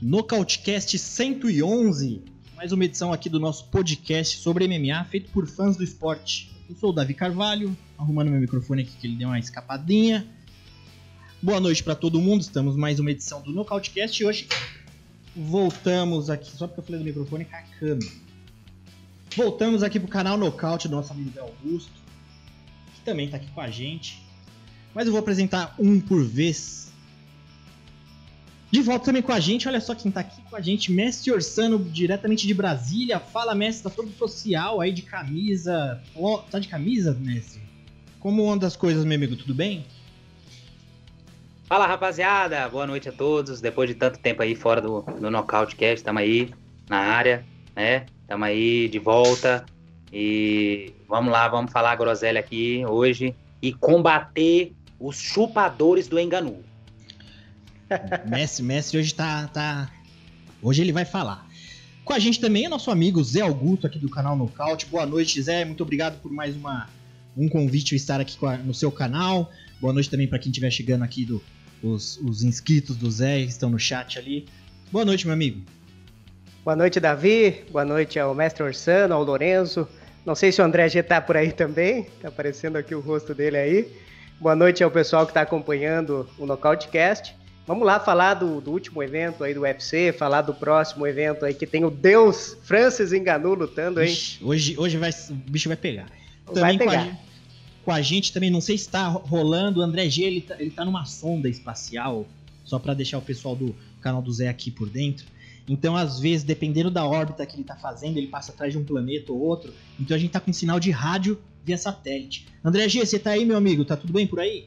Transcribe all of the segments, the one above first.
Nocautecast 111, mais uma edição aqui do nosso podcast sobre MMA, feito por fãs do esporte. Eu sou o Davi Carvalho, arrumando meu microfone aqui que ele deu uma escapadinha. Boa noite para todo mundo, estamos mais uma edição do Nocautecast e hoje voltamos aqui, só porque eu falei do microfone cacando. Voltamos aqui pro canal Nocaute do nosso amigo Augusto, que também tá aqui com a gente. Mas eu vou apresentar um por vez de volta também com a gente, olha só quem tá aqui com a gente, Mestre Orsano, diretamente de Brasília. Fala, mestre, tá todo social aí de camisa. Oh, tá de camisa, mestre? Como anda as coisas, meu amigo? Tudo bem? Fala, rapaziada. Boa noite a todos. Depois de tanto tempo aí fora do, do Nocautecast, estamos aí na área, né? Estamos aí de volta. E vamos lá, vamos falar a groselha aqui hoje e combater os chupadores do Enganu. Messi, Messi hoje tá, tá. Hoje ele vai falar. Com a gente também é nosso amigo Zé Augusto, aqui do canal Nocaute. Boa noite, Zé. Muito obrigado por mais uma, um convite estar aqui a, no seu canal. Boa noite também para quem estiver chegando aqui, do, os, os inscritos do Zé que estão no chat ali. Boa noite, meu amigo. Boa noite, Davi. Boa noite ao mestre Orsano, ao Lorenzo. Não sei se o André G tá por aí também. Tá aparecendo aqui o rosto dele aí. Boa noite ao pessoal que está acompanhando o Nocautecast. Vamos lá falar do, do, último evento aí do UFC, falar do próximo evento aí que tem o Deus Francis Enganu lutando aí. hoje, hoje vai, o bicho vai pegar. Também vai pegar. Com a, com a, gente também, não sei se está rolando, o André G, ele tá, ele tá numa sonda espacial, só para deixar o pessoal do canal do Zé aqui por dentro. Então, às vezes, dependendo da órbita que ele tá fazendo, ele passa atrás de um planeta ou outro. Então a gente tá com sinal de rádio via satélite. André G, você tá aí, meu amigo? Tá tudo bem por aí?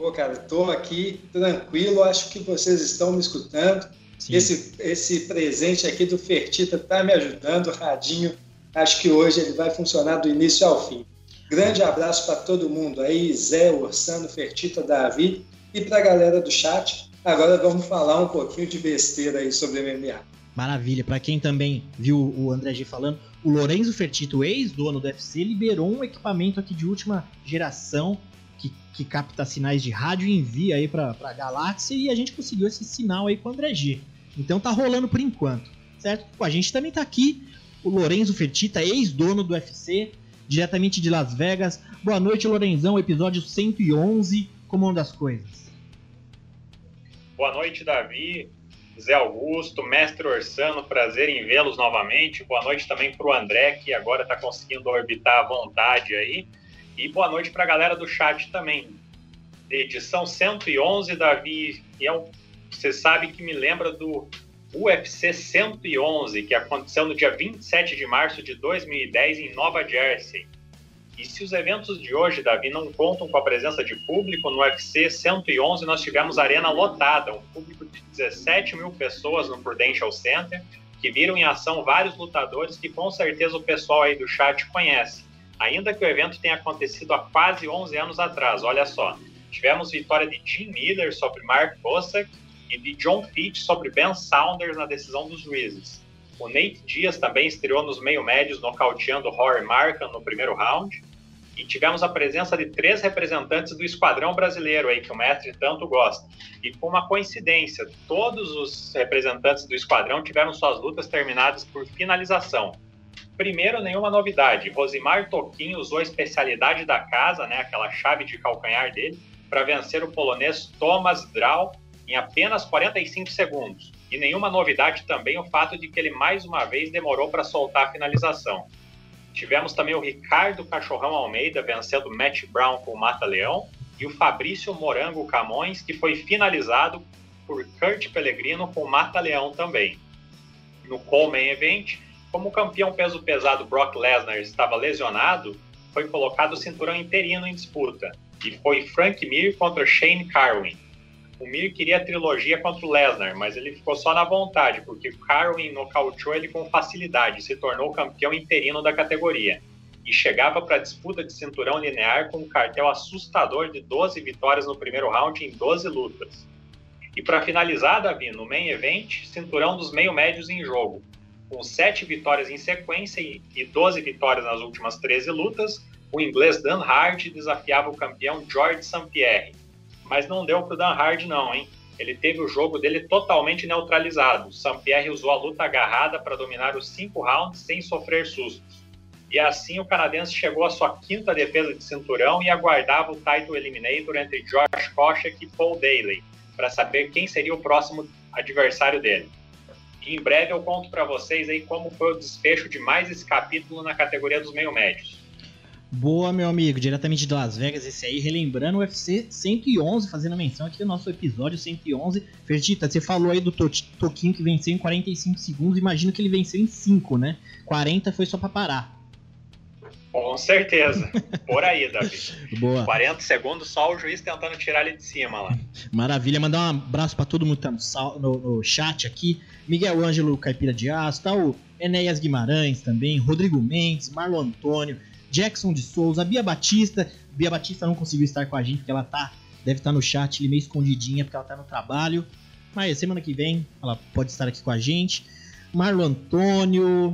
Pô, cara, estou aqui tranquilo, acho que vocês estão me escutando. Esse, esse presente aqui do Fertita está me ajudando, radinho. Acho que hoje ele vai funcionar do início ao fim. Grande abraço para todo mundo aí, Zé, Orsano, Fertita, Davi e para a galera do chat. Agora vamos falar um pouquinho de besteira aí sobre MMA. Maravilha. Para quem também viu o André G falando, o Lorenzo Fertito, ex-dono do UFC, liberou um equipamento aqui de última geração que, capta sinais de rádio e envia aí para a galáxia e a gente conseguiu esse sinal aí com o André G. Então tá rolando por enquanto, certo? A gente também tá aqui o Lorenzo Fertita, ex-dono do UFC, diretamente de Las Vegas. Boa noite, Lorenzão, episódio 111, como anda as coisas? Boa noite, Davi, Zé Augusto, Mestre Orsano, prazer em vê-los novamente. Boa noite também para o André, que agora está conseguindo orbitar à vontade aí. E boa noite para a galera do chat também. Edição 111, Davi, e é um, você sabe que me lembra do UFC 111, que aconteceu no dia 27 de março de 2010 em Nova Jersey. E se os eventos de hoje, Davi, não contam com a presença de público, no UFC 111 nós tivemos arena lotada, um público de 17 mil pessoas no Prudential Center, que viram em ação vários lutadores que com certeza o pessoal aí do chat conhece ainda que o evento tenha acontecido há quase 11 anos atrás. Olha só, tivemos vitória de Jim Miller sobre Mark Bossack e de John Fitch sobre Ben Saunders na decisão dos juízes. O Nate Diaz também estreou nos meio-médios, nocauteando Rory Markham no primeiro round. E tivemos a presença de três representantes do esquadrão brasileiro aí, que o mestre tanto gosta. E com uma coincidência, todos os representantes do esquadrão tiveram suas lutas terminadas por finalização. Primeiro, nenhuma novidade. Rosimar Toquinho usou a especialidade da casa, né, aquela chave de calcanhar dele, para vencer o polonês Thomas Drau em apenas 45 segundos. E nenhuma novidade também o fato de que ele mais uma vez demorou para soltar a finalização. Tivemos também o Ricardo Cachorrão Almeida vencendo Matt Brown com o Mata Leão e o Fabrício Morango Camões, que foi finalizado por Kurt Pellegrino com o Mata Leão também. No Coleman Event, como o campeão peso pesado Brock Lesnar estava lesionado, foi colocado o cinturão interino em disputa, e foi Frank Mir contra Shane Carwin. O Mir queria a trilogia contra o Lesnar, mas ele ficou só na vontade, porque Carwin nocauteou ele com facilidade e se tornou campeão interino da categoria. e chegava para a disputa de cinturão linear com um cartel assustador de 12 vitórias no primeiro round em 12 lutas. E para finalizar, Davi, no main event, cinturão dos meio-médios em jogo. Com 7 vitórias em sequência e 12 vitórias nas últimas 13 lutas, o inglês Dan Hard desafiava o campeão George St. Pierre. Mas não deu para o Dan Hard não, hein? Ele teve o jogo dele totalmente neutralizado. St. Pierre usou a luta agarrada para dominar os cinco rounds sem sofrer sustos. E assim o canadense chegou à sua quinta defesa de cinturão e aguardava o title eliminator entre Josh Koscheck e Paul Daly, para saber quem seria o próximo adversário dele. Em breve eu conto para vocês aí como foi o desfecho de mais esse capítulo na categoria dos meio-médios. Boa, meu amigo, diretamente de Las Vegas, esse aí, relembrando o UFC 111, fazendo menção aqui do nosso episódio 111. Fertita, você falou aí do Toquinho que venceu em 45 segundos, imagino que ele venceu em 5, né? 40 foi só pra parar. Com certeza. Por aí, Davi. Boa. 40 segundos, só o juiz tentando tirar ele de cima lá. Maravilha. Mandar um abraço para todo mundo que tá no, no, no, chat aqui. Miguel Ângelo Caipira de Aço, tá o Enéas Guimarães também, Rodrigo Mendes, Marlon Antônio, Jackson de Souza, Bia Batista. Bia Batista não conseguiu estar com a gente porque ela tá, deve estar tá no chat meio escondidinha porque ela tá no trabalho. Mas semana que vem ela pode estar aqui com a gente. Marlon Antônio,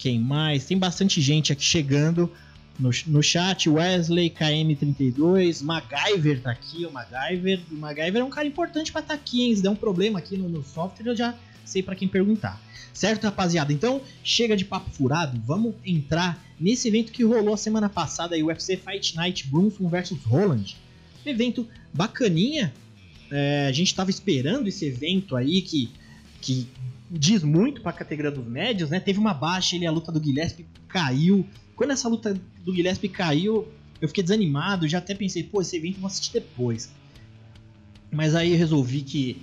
quem mais? Tem bastante gente aqui chegando no, no chat. Wesley, KM32, MacGyver tá aqui. O MacGyver, o MacGyver é um cara importante para estar tá aqui, hein? Se der um problema aqui no, no software, eu já sei para quem perguntar. Certo, rapaziada? Então, chega de papo furado, vamos entrar nesse evento que rolou a semana passada, aí, UFC Fight Night Brunson vs Roland. Evento bacaninha. É, a gente tava esperando esse evento aí que, que diz muito para a categoria dos médios, né? Teve uma baixa, ele a luta do Guilherme caiu. Quando essa luta do Guilherme caiu, eu fiquei desanimado, já até pensei, pô, esse evento eu vou assistir depois. Mas aí eu resolvi que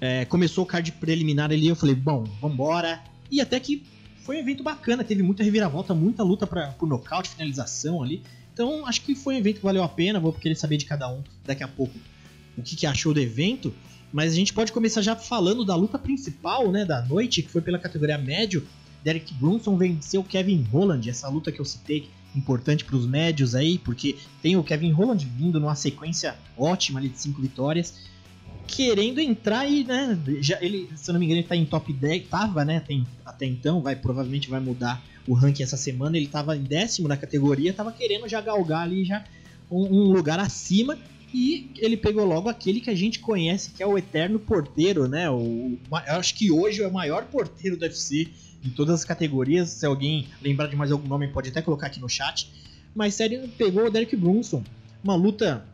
é, começou o card preliminar ali, eu falei, bom, vambora. E até que foi um evento bacana, teve muita reviravolta, muita luta para por nocaute, finalização ali. Então acho que foi um evento que valeu a pena, vou querer saber de cada um daqui a pouco o que, que achou do evento. Mas a gente pode começar já falando da luta principal né, da noite, que foi pela categoria médio. Derek Brunson venceu Kevin Holland, essa luta que eu citei, importante para os médios aí, porque tem o Kevin Holland vindo numa sequência ótima ali de cinco vitórias, querendo entrar e, né, já, ele, se eu não me engano, ele tá em top 10, tava, né, tem, até então, vai provavelmente vai mudar o ranking essa semana, ele tava em décimo na categoria, tava querendo já galgar ali já um, um lugar acima, e ele pegou logo aquele que a gente conhece, que é o Eterno Porteiro, né? O, eu acho que hoje é o maior porteiro do UFC de todas as categorias. Se alguém lembrar de mais algum nome, pode até colocar aqui no chat. Mas sério, pegou o Derek Brunson. Uma luta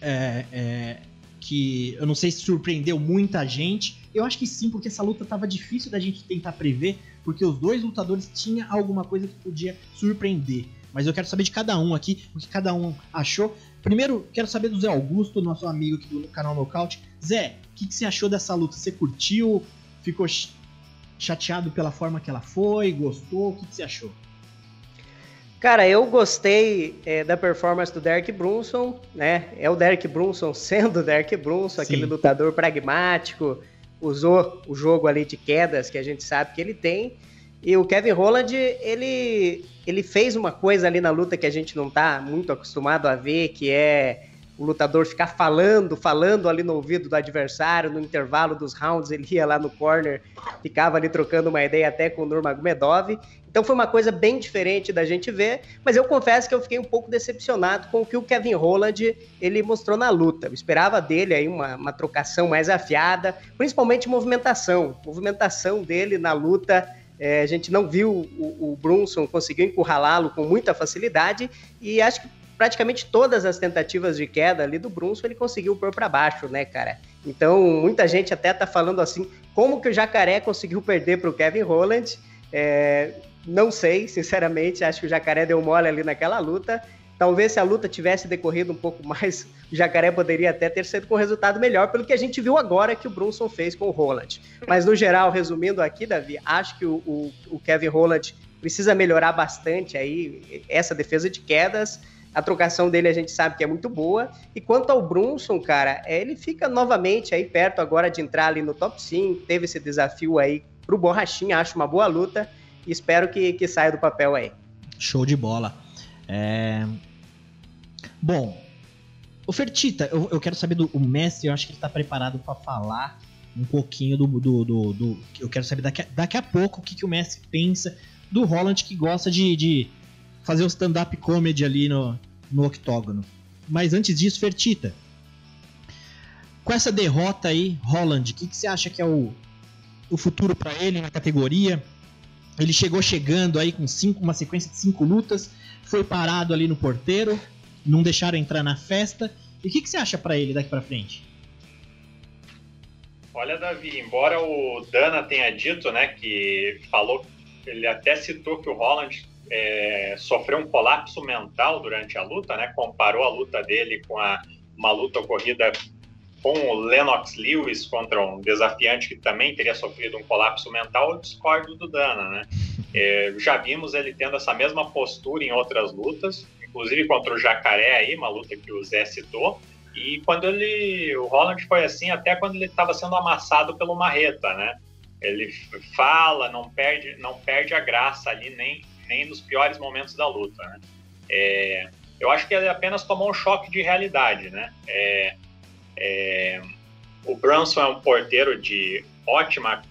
é, é, que eu não sei se surpreendeu muita gente. Eu acho que sim, porque essa luta estava difícil da gente tentar prever, porque os dois lutadores tinham alguma coisa que podia surpreender. Mas eu quero saber de cada um aqui, o que cada um achou. Primeiro, quero saber do Zé Augusto, nosso amigo aqui do canal Nocaute. Zé, o que, que, você achou dessa luta? Você curtiu? Ficou chateado pela forma que ela foi? Gostou? O que, que você achou? Cara, eu gostei é, da performance do Derek Brunson, né? É o Derek Brunson sendo o Derek Brunson, Sim. aquele lutador pragmático, usou o jogo ali de quedas que a gente sabe que ele tem. E o Kevin Holland, ele, ele fez uma coisa ali na luta que a gente não tá muito acostumado a ver, que é o lutador ficar falando, falando ali no ouvido do adversário, no intervalo dos rounds, ele ia lá no corner, ficava ali trocando uma ideia até com o Nurmagomedov. Então foi uma coisa bem diferente da gente ver, mas eu confesso que eu fiquei um pouco decepcionado com o que o Kevin Holland ele mostrou na luta. Eu esperava dele aí uma, uma trocação mais afiada, principalmente movimentação. Movimentação dele na luta é, a gente não viu o, o Brunson conseguiu encurralá-lo com muita facilidade e acho que praticamente todas as tentativas de queda ali do Brunson ele conseguiu pôr para baixo, né, cara? Então muita gente até tá falando assim, como que o Jacaré conseguiu perder para o Kevin Holland? É, não sei, sinceramente, acho que o Jacaré deu mole ali naquela luta. Talvez se a luta tivesse decorrido um pouco mais, o Jacaré poderia até ter sido com resultado melhor, pelo que a gente viu agora que o Brunson fez com o Roland. Mas no geral, resumindo aqui, Davi, acho que o, o, o Kevin Roland precisa melhorar bastante aí essa defesa de quedas. A trocação dele a gente sabe que é muito boa. E quanto ao Brunson, cara, ele fica novamente aí perto agora de entrar ali no top 5. Teve esse desafio aí pro Borrachinha, acho uma boa luta. E espero que, que saia do papel aí. Show de bola. É... Bom, o Fertita, eu, eu, quero saber do o eu acho que ele tá preparado para falar um pouquinho do, do, do, do, Eu quero saber daqui a, daqui a pouco o que, que o mestre pensa do Holland que gosta de, de fazer o stand-up comedy ali no, no octógono. Mas antes disso, Fertita, com essa derrota aí, Holland, o que, que você acha que é o, o futuro para ele na categoria? Ele chegou chegando aí com cinco, uma sequência de cinco lutas, foi parado ali no porteiro, não deixaram entrar na festa. E o que, que você acha para ele daqui para frente? Olha, Davi, embora o Dana tenha dito, né, que falou, ele até citou que o Holland é, sofreu um colapso mental durante a luta, né, comparou a luta dele com a, uma luta ocorrida com o Lennox Lewis contra um desafiante que também teria sofrido um colapso mental, eu discordo do Dana, né? É, já vimos ele tendo essa mesma postura em outras lutas, inclusive contra o Jacaré aí, uma luta que o Zé citou, e quando ele, o Holland foi assim até quando ele estava sendo amassado pelo Marreta, né? Ele fala, não perde, não perde a graça ali nem nem nos piores momentos da luta, né? É, eu acho que ele apenas tomou um choque de realidade, né? É, é, o Brunson é um porteiro de ótima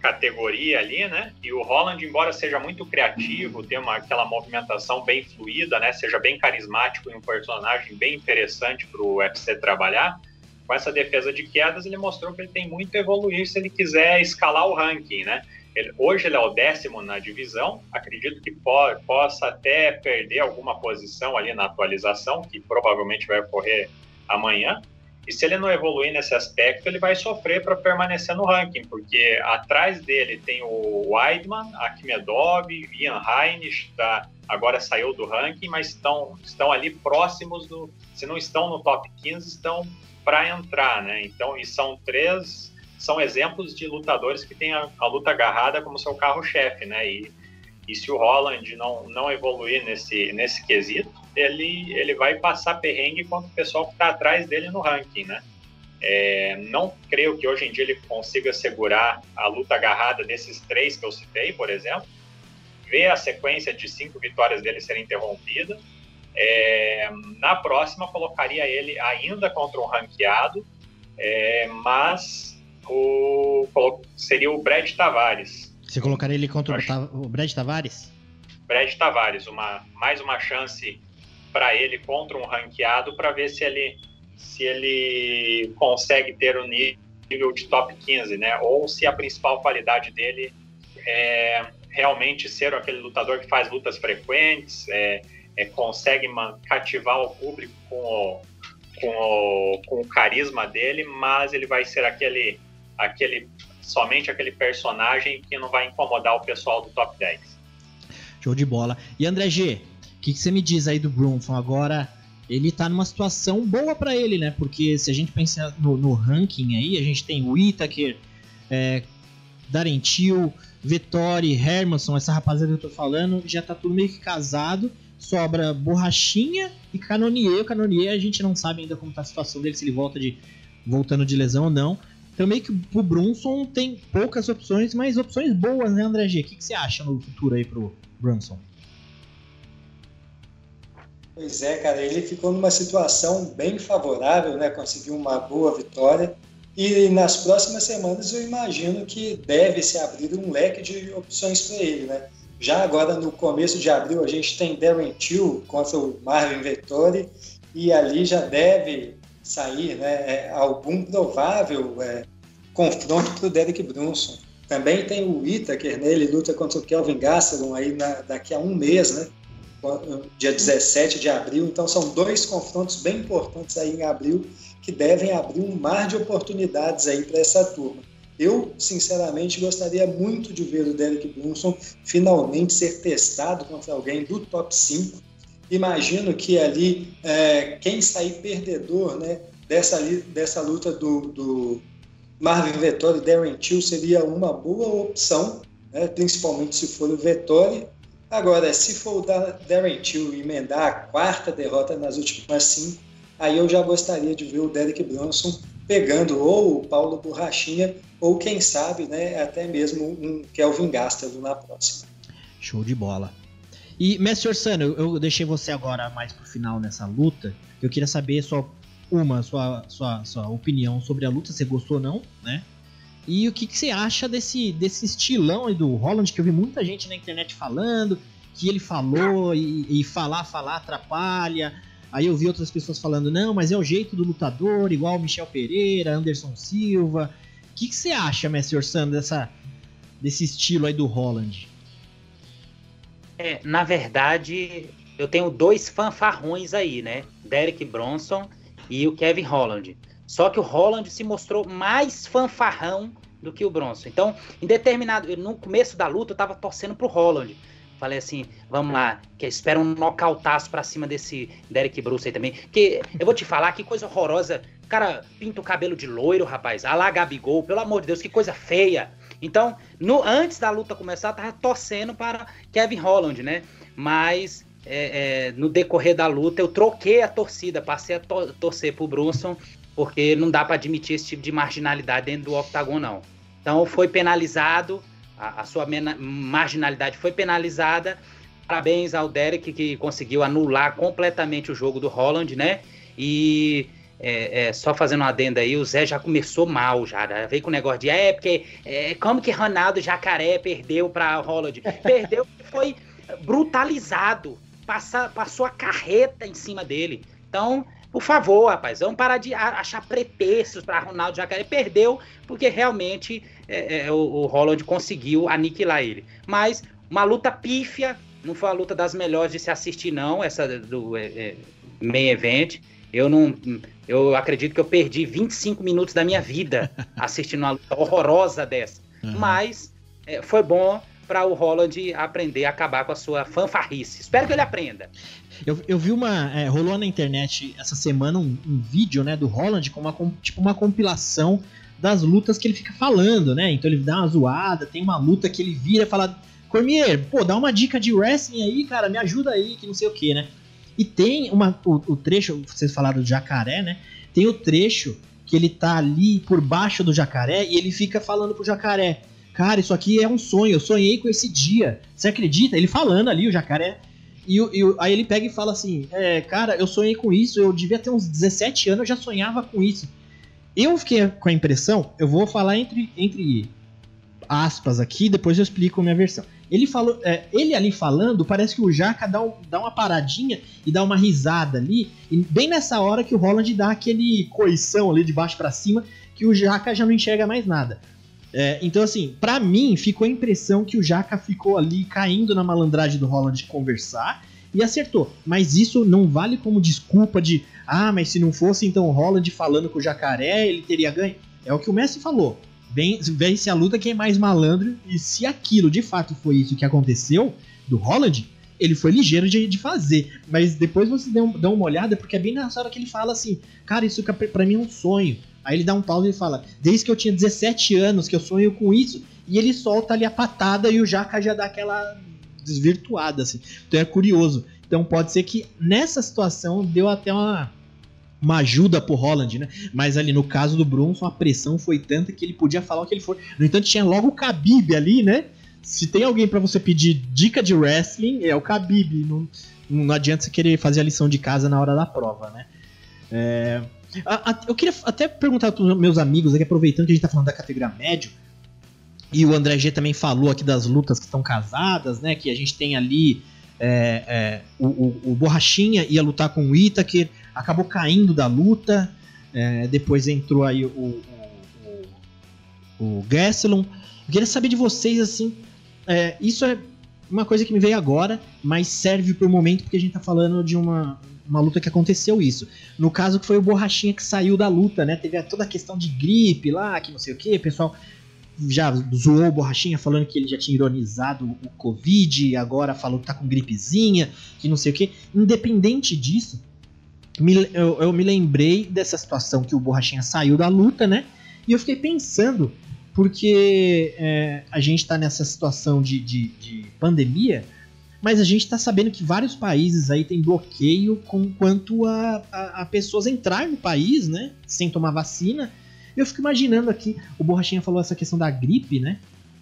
categoria ali, né? E o Holland, embora seja muito criativo, tenha uma, aquela movimentação bem fluida, né? Seja bem carismático e um personagem bem interessante para o UFC trabalhar. Com essa defesa de quedas, ele mostrou que ele tem muito a evoluir se ele quiser escalar o ranking, né? Ele, hoje ele é o décimo na divisão. Acredito que po possa até perder alguma posição ali na atualização, que provavelmente vai ocorrer amanhã. E se ele não evoluir nesse aspecto, ele vai sofrer para permanecer no ranking, porque atrás dele tem o Weidman, Akhmedov, Ian Heinisch, tá, agora saiu do ranking, mas estão, estão ali próximos do. Se não estão no top 15, estão para entrar, né? Então, e são três, são exemplos de lutadores que têm a, a luta agarrada como seu carro-chefe, né? E, e se o Holland não, não evoluir nesse, nesse quesito, ele, ele vai passar perrengue contra o pessoal que está atrás dele no ranking, né? É, não creio que hoje em dia ele consiga segurar a luta agarrada desses três que eu citei, por exemplo. Ver a sequência de cinco vitórias dele ser interrompida. É, na próxima, colocaria ele ainda contra um ranqueado, é, mas o, seria o Brad Tavares. Você colocaria ele contra o, o Brad Tavares? Brad Tavares, uma, mais uma chance para ele contra um ranqueado para ver se ele se ele consegue ter o nível de top 15, né? Ou se a principal qualidade dele é realmente ser aquele lutador que faz lutas frequentes, é, é consegue cativar o público com o, com o, com o carisma dele, mas ele vai ser aquele aquele somente aquele personagem que não vai incomodar o pessoal do top 10. Show de bola. E André G, o que, que, você me diz aí do Brunson? Agora, ele tá numa situação boa para ele, né? Porque se a gente pensar no, no, ranking aí, a gente tem o Itaker, é, Darentil, Vettori, Hermanson, essa rapaziada que eu tô falando, já tá tudo meio que casado. Sobra Borrachinha e Canonier. O Canonier a gente não sabe ainda como tá a situação dele, se ele volta de voltando de lesão ou não. Então meio que o Brunson tem poucas opções, mas opções boas, né, André G? O que, que você acha no futuro aí pro Brunson? Pois é, cara, ele ficou numa situação bem favorável, né? Conseguiu uma boa vitória. E nas próximas semanas eu imagino que deve se abrir um leque de opções para ele, né? Já agora no começo de abril a gente tem Darren Till contra o Marvin Vettori e ali já deve sair né, é, algum provável é, confronto para o Derek Brunson. Também tem o Itaker, né, ele luta contra o Kelvin Gastelum aí na, daqui a um mês, né? dia 17 de abril. Então, são dois confrontos bem importantes aí em abril que devem abrir um mar de oportunidades aí para essa turma. Eu, sinceramente, gostaria muito de ver o Derek Brunson finalmente ser testado contra alguém do top 5. Imagino que ali, é, quem sair perdedor né, dessa, dessa luta do, do Marvin Vettori Darren Till seria uma boa opção, né, principalmente se for o Vettori Agora, se for o Darren Till emendar a quarta derrota nas últimas cinco, aí eu já gostaria de ver o Derek Bronson pegando ou o Paulo Borrachinha, ou quem sabe, né, até mesmo um Kelvin Gastelum na próxima. Show de bola. E, Mestre Orsano, eu, deixei você agora mais pro final nessa luta. Eu queria saber sua, uma, sua, sua, sua opinião sobre a luta, se gostou ou não, né? E o que, que você acha desse, desse estilão aí do Holland, que eu vi muita gente na internet falando, que ele falou e, e falar, falar atrapalha. Aí eu vi outras pessoas falando, não, mas é o jeito do lutador, igual Michel Pereira, Anderson Silva. O que, que você acha, Mestre Orsano, dessa, desse estilo aí do Holland? É, na verdade, eu tenho dois fanfarrões aí, né? Derek Bronson e o Kevin Holland. Só que o Holland se mostrou mais fanfarrão do que o Bronson. Então, em determinado. No começo da luta, eu tava torcendo pro Holland. Falei assim, vamos lá, que espera um nocautaço pra cima desse Derek Bruce aí também. Que eu vou te falar, que coisa horrorosa. O cara pinta o cabelo de loiro, rapaz. Alá Gabigol, pelo amor de Deus, que coisa feia. Então, no, antes da luta começar, eu tava torcendo para Kevin Holland, né? Mas é, é, no decorrer da luta eu troquei a torcida, passei a to torcer pro Brunson, porque não dá para admitir esse tipo de marginalidade dentro do octagon, não. Então foi penalizado, a, a sua marginalidade foi penalizada. Parabéns ao Derek que conseguiu anular completamente o jogo do Holland, né? E é, é, só fazendo uma adenda aí, o Zé já começou mal, já. Né? Veio com o negócio de é, porque é, como que Ronaldo Jacaré perdeu para Holland? Perdeu foi brutalizado. Passa, passou a carreta em cima dele. Então, por favor, rapaz, vamos parar de achar pretextos para Ronaldo Jacaré. Perdeu porque realmente é, é, o, o Holland conseguiu aniquilar ele. Mas uma luta pífia, não foi a luta das melhores de se assistir, não, essa do é, é main event. Eu não. Eu acredito que eu perdi 25 minutos da minha vida assistindo uma luta horrorosa dessa. Uhum. Mas é, foi bom para o Holland aprender a acabar com a sua fanfarrice. Espero que ele aprenda. Eu, eu vi uma. É, rolou na internet essa semana um, um, vídeo né, do Holland com uma, tipo uma compilação das lutas que ele fica falando, né? Então ele dá uma zoada, tem uma luta que ele vira e fala. Cormier, pô, dá uma dica de wrestling aí, cara, me ajuda aí, que não sei o que, né? E tem uma, o, o trecho, vocês falaram do jacaré, né? Tem o trecho que ele tá ali por baixo do jacaré e ele fica falando pro jacaré: Cara, isso aqui é um sonho, eu sonhei com esse dia. Você acredita? Ele falando ali, o jacaré. E, e aí ele pega e fala assim: é, Cara, eu sonhei com isso, eu devia ter uns 17 anos, eu já sonhava com isso. Eu fiquei com a impressão, eu vou falar entre, entre aspas aqui, depois eu explico a minha versão. Ele falou, é, ele ali falando, parece que o Jaca dá, um, dá uma paradinha e dá uma risada ali, bem nessa hora que o Roland dá aquele coição ali de baixo para cima, que o Jaca já não enxerga mais nada. É, então, assim, para mim ficou a impressão que o Jaca ficou ali caindo na malandragem do Roland conversar e acertou. Mas isso não vale como desculpa de, ah, mas se não fosse então o Roland falando com o Jacaré, ele teria ganho. É o que o Messi falou vence a luta quem é mais malandro. E se aquilo de fato foi isso que aconteceu do Holland, ele foi ligeiro de, de fazer. Mas depois você dá, dá uma olhada, porque é bem nessa hora que ele fala assim: Cara, isso pra mim é um sonho. Aí ele dá um pause e fala: Desde que eu tinha 17 anos que eu sonho com isso. E ele solta ali a patada e o Jaca já dá aquela desvirtuada, assim. Então é curioso. Então pode ser que nessa situação deu até uma uma ajuda pro Holland, né? Mas ali no caso do Bronson, a pressão foi tanta que ele podia falar o que ele for. No entanto, tinha logo o Khabib ali, né? Se tem alguém para você pedir dica de wrestling, é o Khabib. Não, não adianta você querer fazer a lição de casa na hora da prova, né? É, a, a, eu queria até perguntar para meus amigos aqui, aproveitando que a gente tá falando da categoria médio, e o André G também falou aqui das lutas que estão casadas, né? Que a gente tem ali é, é, o, o, o, Borrachinha ia lutar com o Itaker, acabou caindo da luta. É, depois entrou aí o, o, o, o. Eu queria saber de vocês, assim, é, isso é uma coisa que me veio agora, mas serve pro momento porque a gente tá falando de uma, uma luta que aconteceu isso. No caso que foi o Borrachinha que saiu da luta, né? Teve toda a questão de gripe lá, que não sei o que, pessoal já zoou o Borrachinha falando que ele já tinha ironizado o Covid, agora falou que tá com gripezinha, que não sei o que. Independente disso, me, eu, eu, me lembrei dessa situação que o Borrachinha saiu da luta, né? E eu fiquei pensando, porque é, a gente tá nessa situação de, de, de, pandemia, mas a gente tá sabendo que vários países aí tem bloqueio com quanto a, a, a pessoas entrar no país, né? Sem tomar vacina. Eu fico imaginando aqui, o Borrachinha falou essa questão da gripe, né?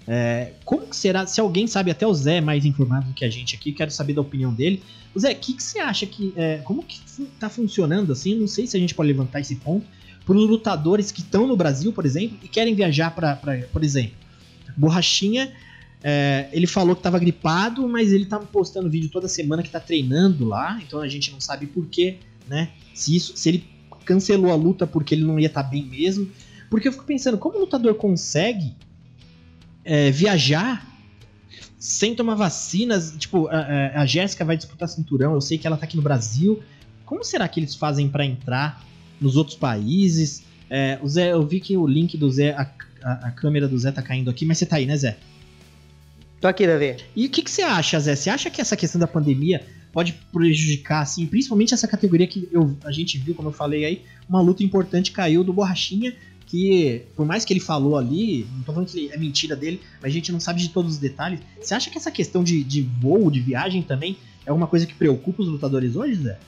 É, como que será? Se alguém sabe, até o Zé é mais informado do que a gente aqui, quero saber da opinião dele. Zé, o que, que você acha que. É, como que tá funcionando assim? Não sei se a gente pode levantar esse ponto. Para os lutadores que estão no Brasil, por exemplo, e querem viajar para, por exemplo, Borrachinha, é, ele falou que estava gripado, mas ele tá postando vídeo toda semana que tá treinando lá, então a gente não sabe por quê, né? Se isso, se ele cancelou a luta porque ele não ia estar tá bem mesmo. Porque eu fico pensando, como o lutador consegue é, viajar sem tomar vacinas. Tipo, a, a Jéssica vai disputar cinturão, eu sei que ela tá aqui no Brasil. Como será que eles fazem para entrar nos outros países? É, o Zé, eu vi que o link do Zé, a, a, a, câmera do Zé tá caindo aqui, mas você tá aí, né, Zé? Tô aqui, Davi. E o que, que você acha, Zé? Você acha que essa questão da pandemia pode prejudicar, assim, principalmente essa categoria que eu, a gente viu, como eu falei aí, uma luta importante caiu do Borrachinha que, por mais que ele falou ali, não tô falando que é mentira dele, mas a gente não sabe de todos os detalhes. Você acha que essa questão de, de voo, de viagem também, é uma coisa que preocupa os lutadores hoje, Zé?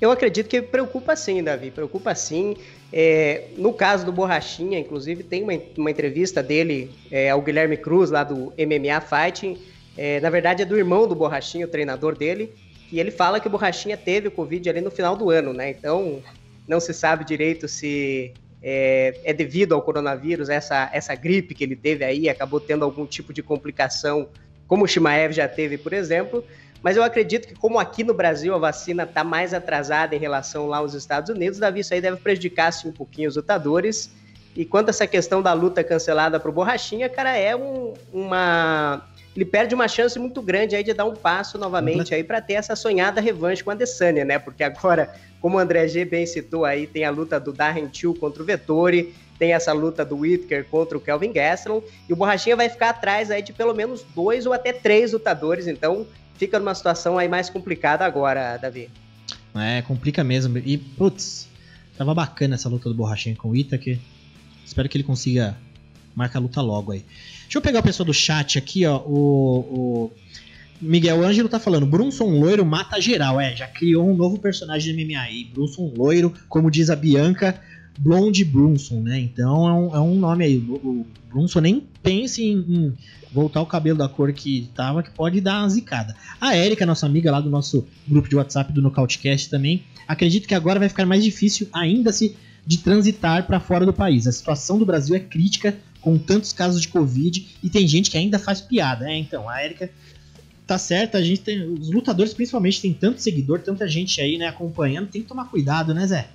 Eu acredito que preocupa sim, Davi, preocupa sim. É, no caso do Borrachinha, inclusive, tem uma, uma entrevista dele é, ao Guilherme Cruz, lá do MMA Fighting. É, na verdade, é do irmão do Borrachinha, o treinador dele. E ele fala que o Borrachinha teve o Covid ali no final do ano, né? Então, não se sabe direito se é, é, devido ao coronavírus, essa, essa gripe que ele teve aí, acabou tendo algum tipo de complicação, como o Shimaev já teve, por exemplo. Mas eu acredito que, como aqui no Brasil a vacina está mais atrasada em relação lá aos Estados Unidos, Davi, isso aí deve prejudicar assim, um pouquinho os lutadores. E quanto a essa questão da luta cancelada para o Borrachinha, cara, é um, uma. Ele perde uma chance muito grande aí de dar um passo novamente aí para ter essa sonhada revanche com a Adesanya, né? Porque agora como o André G bem citou aí, tem a luta do Darren Till contra o Vettori, tem essa luta do Whittaker contra o Kelvin Gastelum, e o Borrachinha vai ficar atrás aí de pelo menos dois ou até três lutadores, então fica numa situação aí mais complicada agora, Davi. É, complica mesmo. E, putz, tava bacana essa luta do Borrachinha com o Whittaker. Espero que ele consiga marcar a luta logo aí. Deixa eu pegar o pessoal do chat aqui, ó. O, o Miguel Ângelo tá falando, Brunson Loiro mata geral. É, já criou um novo personagem de MMA aí. Brunson Loiro, como diz a Bianca, Blonde Brunson, né? Então é um, é um nome aí. O, Brunson nem pense em, em, voltar o cabelo da cor que tava, que pode dar uma zicada. A Erika, nossa amiga lá do nosso grupo de WhatsApp do Nocautecast também, acredito que agora vai ficar mais difícil ainda se de transitar para fora do país. A situação do Brasil é crítica com tantos casos de Covid e tem gente que ainda faz piada. É, então, a Erika tá certo, a gente tem. Os lutadores, principalmente, tem tanto seguidor, tanta gente aí, né, acompanhando, tem que tomar cuidado, né, Zé?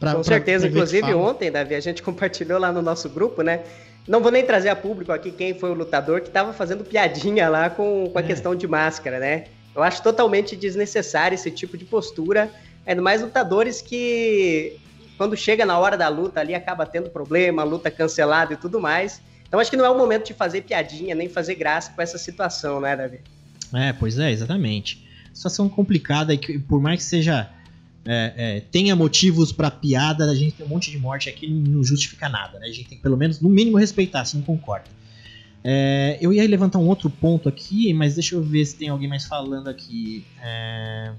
Pra, Com pra, certeza, pra inclusive ontem, Davi, a gente compartilhou lá no nosso grupo, né? Não vou nem trazer a público aqui quem foi o lutador que estava fazendo piadinha lá com, com a é. questão de máscara, né? Eu acho totalmente desnecessário esse tipo de postura, ainda mais lutadores que, quando chega na hora da luta ali, acaba tendo problema, luta cancelada e tudo mais. Então acho que não é o momento de fazer piadinha, nem fazer graça com essa situação, né, Davi? É, pois é, exatamente. Situação complicada e que, por mais que seja. É, é, tenha motivos para piada, a gente tem um monte de morte aqui não justifica nada, né? A gente tem que pelo menos, no mínimo, respeitar, se não concorda. É, eu ia levantar um outro ponto aqui, mas deixa eu ver se tem alguém mais falando aqui. É...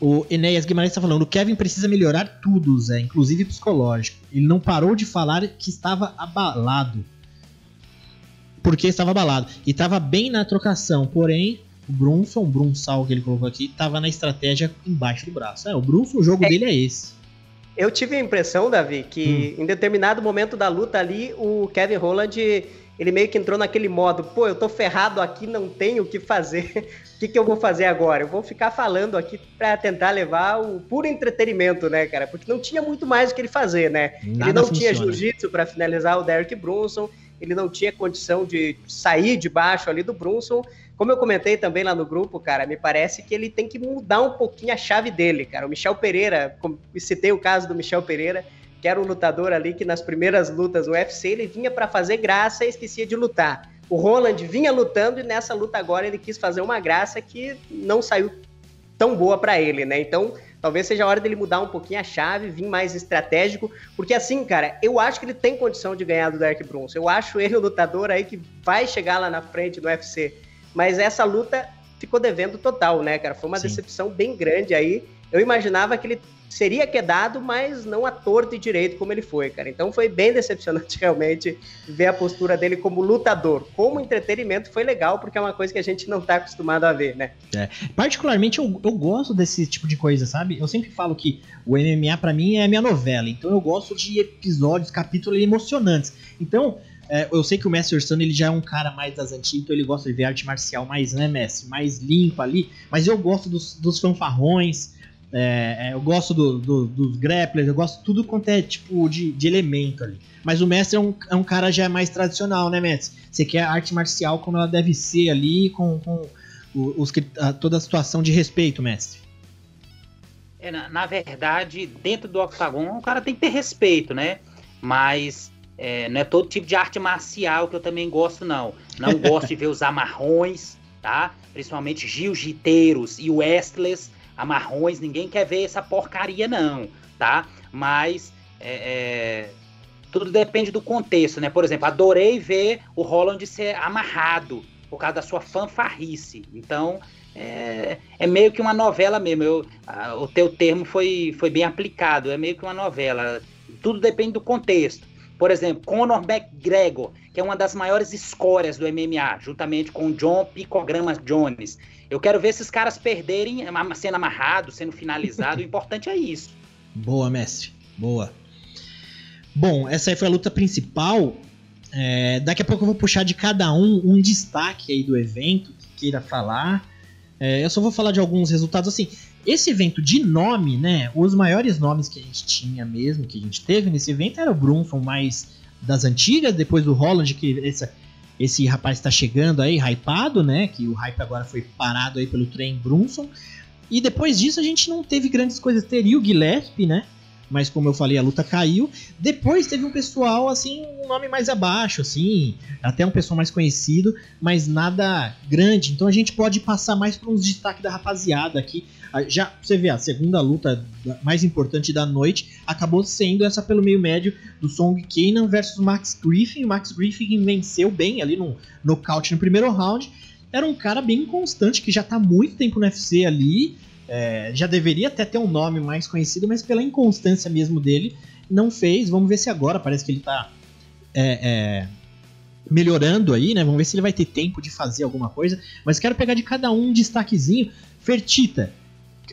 O Enéas Guimarães está falando: o Kevin precisa melhorar tudo, Zé, inclusive psicológico. Ele não parou de falar que estava abalado porque estava abalado. E estava bem na trocação, porém, o Brunson, o Brunsal que ele colocou aqui, estava na estratégia embaixo do braço. É, o Brunson, o jogo é. dele é esse. Eu tive a impressão, Davi, que hum. em determinado momento da luta ali, o Kevin Holland, ele meio que entrou naquele modo, pô, eu tô ferrado aqui, não tenho o que fazer. O que, que eu vou fazer agora? Eu vou ficar falando aqui para tentar levar o puro entretenimento, né, cara? Porque não tinha muito mais o que ele fazer, né? Nada ele não funciona. tinha jiu-jitsu para finalizar o Derek Brunson, ele não tinha condição de sair de baixo ali do Brunson. Como eu comentei também lá no grupo, cara, me parece que ele tem que mudar um pouquinho a chave dele, cara. O Michel Pereira, citei o caso do Michel Pereira, que era um lutador ali que nas primeiras lutas no UFC ele vinha para fazer graça e esquecia de lutar. O Roland vinha lutando e nessa luta agora ele quis fazer uma graça que não saiu tão boa para ele, né? Então, Talvez seja a hora dele mudar um pouquinho a chave, vir mais estratégico, porque assim, cara, eu acho que ele tem condição de ganhar do Derek Brunson. Eu acho ele o lutador aí que vai chegar lá na frente do UFC. Mas essa luta ficou devendo total, né, cara? Foi uma Sim. decepção bem grande aí. eu imaginava que ele seria quedado, mas não a torto e direito como ele foi, cara. Então foi bem decepcionante realmente ver a postura dele como lutador. Como entretenimento foi legal, porque é uma coisa que a gente não tá acostumado a ver, né? É. Particularmente eu, eu gosto desse tipo de coisa, sabe? Eu sempre falo que o MMA para mim é minha novela, então eu gosto de episódios, capítulos emocionantes. Então, é, eu sei que o Messi Ursano ele já é um cara mais das antigas, então ele gosta de ver arte marcial mais, né, Messi? Mais limpa ali. Mas eu gosto dos, dos fanfarrões, é, é, eu gosto do, do, dos grapplers, eu gosto tudo quanto é tipo de, de elemento ali. Mas o mestre é um, é um cara já mais tradicional, né, mestre? Você quer arte marcial como ela deve ser ali, com, com os, toda a situação de respeito, mestre. É, na, na, verdade, dentro do octagon, o cara tem que ter respeito, né? Mas é, não é todo tipo de arte marcial que eu também gosto, não. Não gosto de ver os amarrões, tá? Principalmente jiu-jiteiros e wrestlers amarrões, ninguém quer ver essa porcaria, não, tá? Mas é, é, tudo depende do contexto, né? Por exemplo, adorei ver o Holland ser amarrado por causa da sua fanfarrice. Então, é, é meio que uma novela mesmo. Eu, a, o teu termo foi, foi bem aplicado, é meio que uma novela. Tudo depende do contexto. Por exemplo, Conor McGregor, que é uma das maiores escórias do MMA, juntamente com John Picogramas Jones. Eu quero ver esses caras perderem, sendo amarrado, sendo finalizado. o importante é isso. Boa, mestre. Boa. Bom, essa aí foi a luta principal. É, daqui a pouco eu vou puxar de cada um um destaque aí do evento que queira falar. É, eu só vou falar de alguns resultados assim. Esse evento de nome, né? Os maiores nomes que a gente tinha mesmo, que a gente teve nesse evento, era o Brunson mais das antigas, depois o Holland, que essa, esse rapaz está chegando aí, hypado, né? Que o hype agora foi parado aí pelo trem Brunson. E depois disso a gente não teve grandes coisas. Teria o Gillespie, né? Mas como eu falei, a luta caiu. Depois teve um pessoal, assim, um nome mais abaixo, assim. Até um pessoal mais conhecido, mas nada grande. Então a gente pode passar mais para uns destaques da rapaziada aqui. Ah, já você vê, a segunda luta mais importante da noite acabou sendo essa pelo meio médio do Song Kanan versus Max Griffin. O Max Griffin venceu bem ali no nocaute no primeiro round. Era um cara bem constante que já está muito tempo no UFC ali. É, já deveria até ter um nome mais conhecido, mas pela inconstância mesmo dele, não fez. Vamos ver se agora parece que ele está é, é, melhorando aí, né? Vamos ver se ele vai ter tempo de fazer alguma coisa. Mas quero pegar de cada um um destaquezinho. Fertita,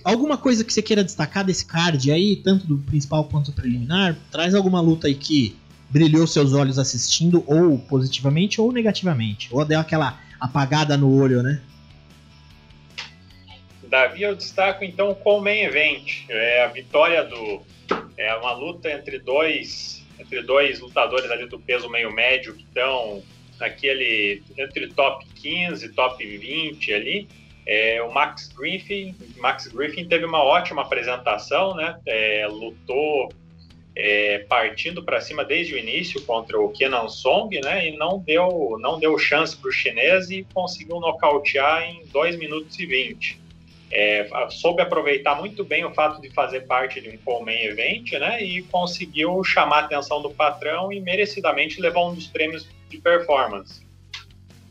alguma coisa que você queira destacar desse card aí, tanto do principal quanto do preliminar? Traz alguma luta aí que brilhou seus olhos assistindo, ou positivamente ou negativamente, ou deu aquela apagada no olho, né? Davi, eu destaco então o main event, é a vitória do é uma luta entre dois entre dois lutadores ali do peso meio médio que estão naquele entre top 15 top 20 ali é, o Max Griffin, Max Griffin teve uma ótima apresentação, né? É, lutou é, partindo para cima desde o início contra o Kenan Song, né? E não deu, não deu chance para o chinês e conseguiu nocautear em 2 minutos e 20. É, soube aproveitar muito bem o fato de fazer parte de um co-main event, né? E conseguiu chamar a atenção do patrão e merecidamente levar um dos prêmios de performance.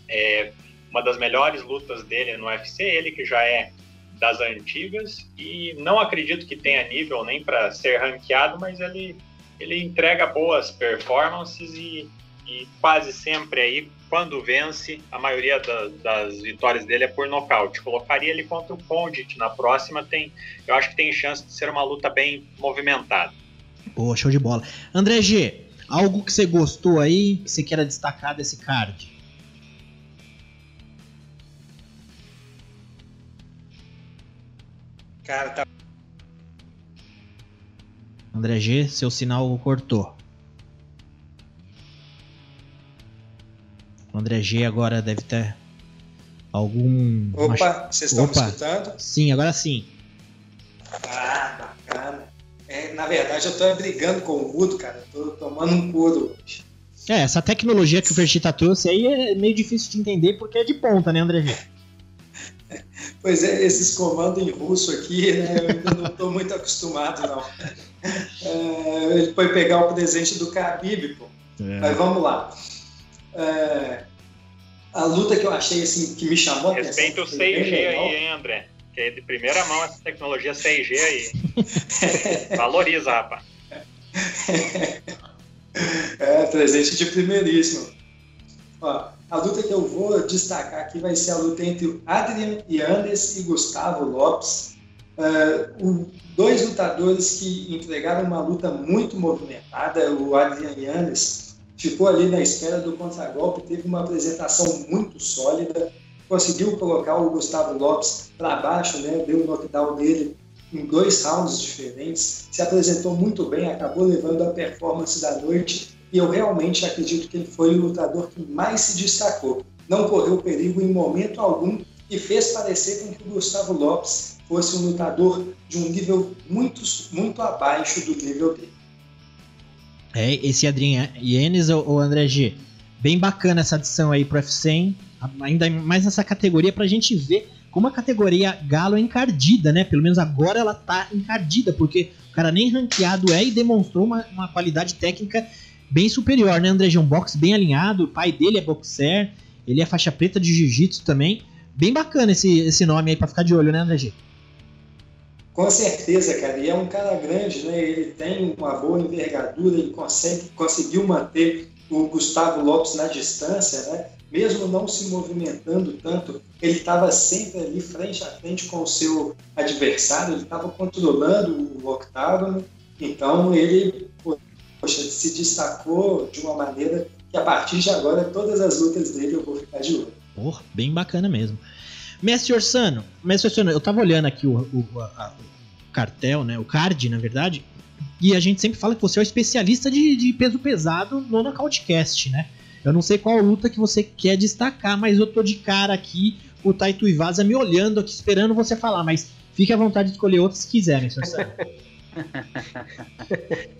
É, uma das melhores lutas dele no UFC, ele que já é das antigas e não acredito que tenha nível nem para ser ranqueado, mas ele ele entrega boas performances e, e quase sempre aí quando vence a maioria da, das vitórias dele é por nocaute. Colocaria ele contra o Condit na próxima tem eu acho que tem chance de ser uma luta bem movimentada. Boa, show de bola. André G, algo que você gostou aí que você queira destacar desse card? Cara, tá. André G, seu sinal cortou. O André G agora deve ter algum. Opa, vocês estão Opa. me escutando? Sim, agora sim. Ah, bacana. É, na verdade, eu tô brigando com o mudo, cara. Tô tomando um couro hoje. É, essa tecnologia que o Vergita trouxe aí é meio difícil de entender porque é de ponta, né, André G? Pois é, esses comandos em russo aqui, né, eu ainda não estou muito acostumado, não. É, ele foi pegar o presente do Khabib, pô. É. Mas vamos lá. É, a luta que eu achei, assim, que me chamou Respeita o 6G aí, hein, André? que é de primeira mão essa tecnologia 6G aí. Valoriza, rapaz. É, presente de primeiríssimo. Ó, a luta que eu vou destacar aqui vai ser a luta entre o Adrian Yandes e Gustavo Lopes. Uh, dois lutadores que entregaram uma luta muito movimentada. O Adrian Yandes ficou ali na espera do contragolpe, teve uma apresentação muito sólida, conseguiu colocar o Gustavo Lopes para baixo, né? deu o knockdown dele em dois rounds diferentes, se apresentou muito bem, acabou levando a performance da noite e eu realmente acredito que ele foi o lutador que mais se destacou. Não correu perigo em momento algum e fez parecer com que o Gustavo Lopes fosse um lutador de um nível muito, muito abaixo do nível dele. É, esse Adrian Yenes ou André G, bem bacana essa adição aí pro UFC, ainda mais nessa categoria pra gente ver como a categoria Galo é encardida, né? Pelo menos agora ela tá encardida, porque o cara nem ranqueado é e demonstrou uma, uma qualidade técnica bem superior, né? André Um box bem alinhado, o pai dele é boxer, ele é faixa preta de jiu-jitsu também. Bem bacana esse, esse nome aí pra ficar de olho, né, André G? Com certeza, cara. E é um cara grande, né? Ele tem uma boa envergadura, ele consegue, conseguiu manter o Gustavo Lopes na distância, né? mesmo não se movimentando tanto, ele estava sempre ali frente a frente com o seu adversário, ele estava controlando o octágono, então ele poxa, se destacou de uma maneira que a partir de agora todas as lutas dele eu vou ficar de olho. Porra, bem bacana mesmo. Mestre Orsano, Mestre Orsano, eu tava olhando aqui o, o, a, o cartel, né, o card, na verdade, e a gente sempre fala que você é o especialista de, de peso pesado no Nocautecast, né? Eu não sei qual luta que você quer destacar, mas eu tô de cara aqui, o Taito Ivaza me olhando aqui, esperando você falar, mas fique à vontade de escolher outros se quiserem, senhor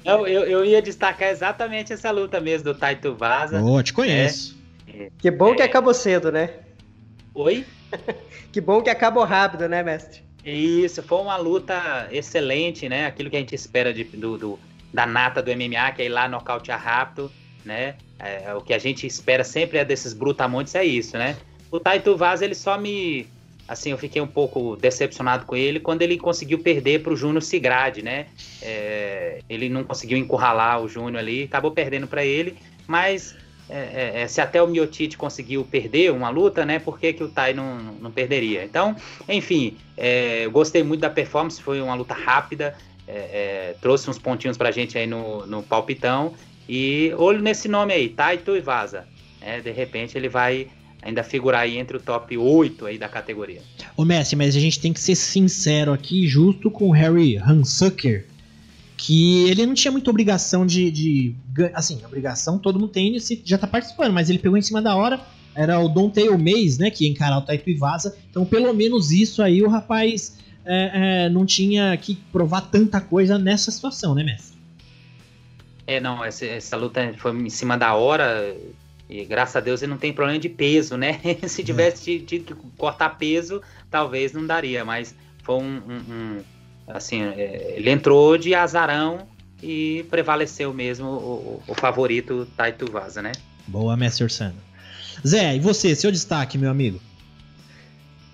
eu, eu, eu, ia destacar exatamente essa luta mesmo do Taito Vaza. Oh, te conheço. É, que bom é... que acabou cedo, né? Oi? que bom que acabou rápido, né, mestre? Isso, foi uma luta excelente, né? Aquilo que a gente espera de, do, do da nata do MMA, que é ir lá nocautear rápido né? É, o que a gente espera sempre é desses brutamontes é isso, né? O Taito Vaz, ele só me... Assim, eu fiquei um pouco decepcionado com ele quando ele conseguiu perder para o Júnior Sigrade, né? É, ele não conseguiu encurralar o Júnior ali, acabou perdendo para ele, mas é, é, é, se até o Miotite conseguiu perder uma luta, né? Por que, que o Tai não, não perderia? Então, enfim, é, gostei muito da performance, foi uma luta rápida, é, é, trouxe uns pontinhos pra gente aí no, no palpitão e olho nesse nome aí, Taito e Vaza. É, de repente ele vai ainda figurar aí entre o top 8 aí da categoria. Ô Messi, mas a gente tem que ser sincero aqui, justo com o Harry Hansucker, que ele não tinha muita obrigação de, de assim, obrigação todo mundo tem, ele já tá participando, mas ele pegou em cima da hora, era o Don Tail Mays, né, que ia encarar o Taito e Vaza, então pelo menos isso aí o rapaz é, é, não tinha que provar tanta coisa nessa situação, né, Messi? É, não, essa, essa luta foi em cima da hora. E graças a Deus ele não tem problema de peso, né? Se é. tivesse tido que cortar peso, talvez não daria, mas foi um. um, um assim, é, ele entrou de azarão e prevaleceu mesmo o, o favorito Taito Vaza, né? Boa, Mestre Ursano. Zé, e você, seu destaque, meu amigo?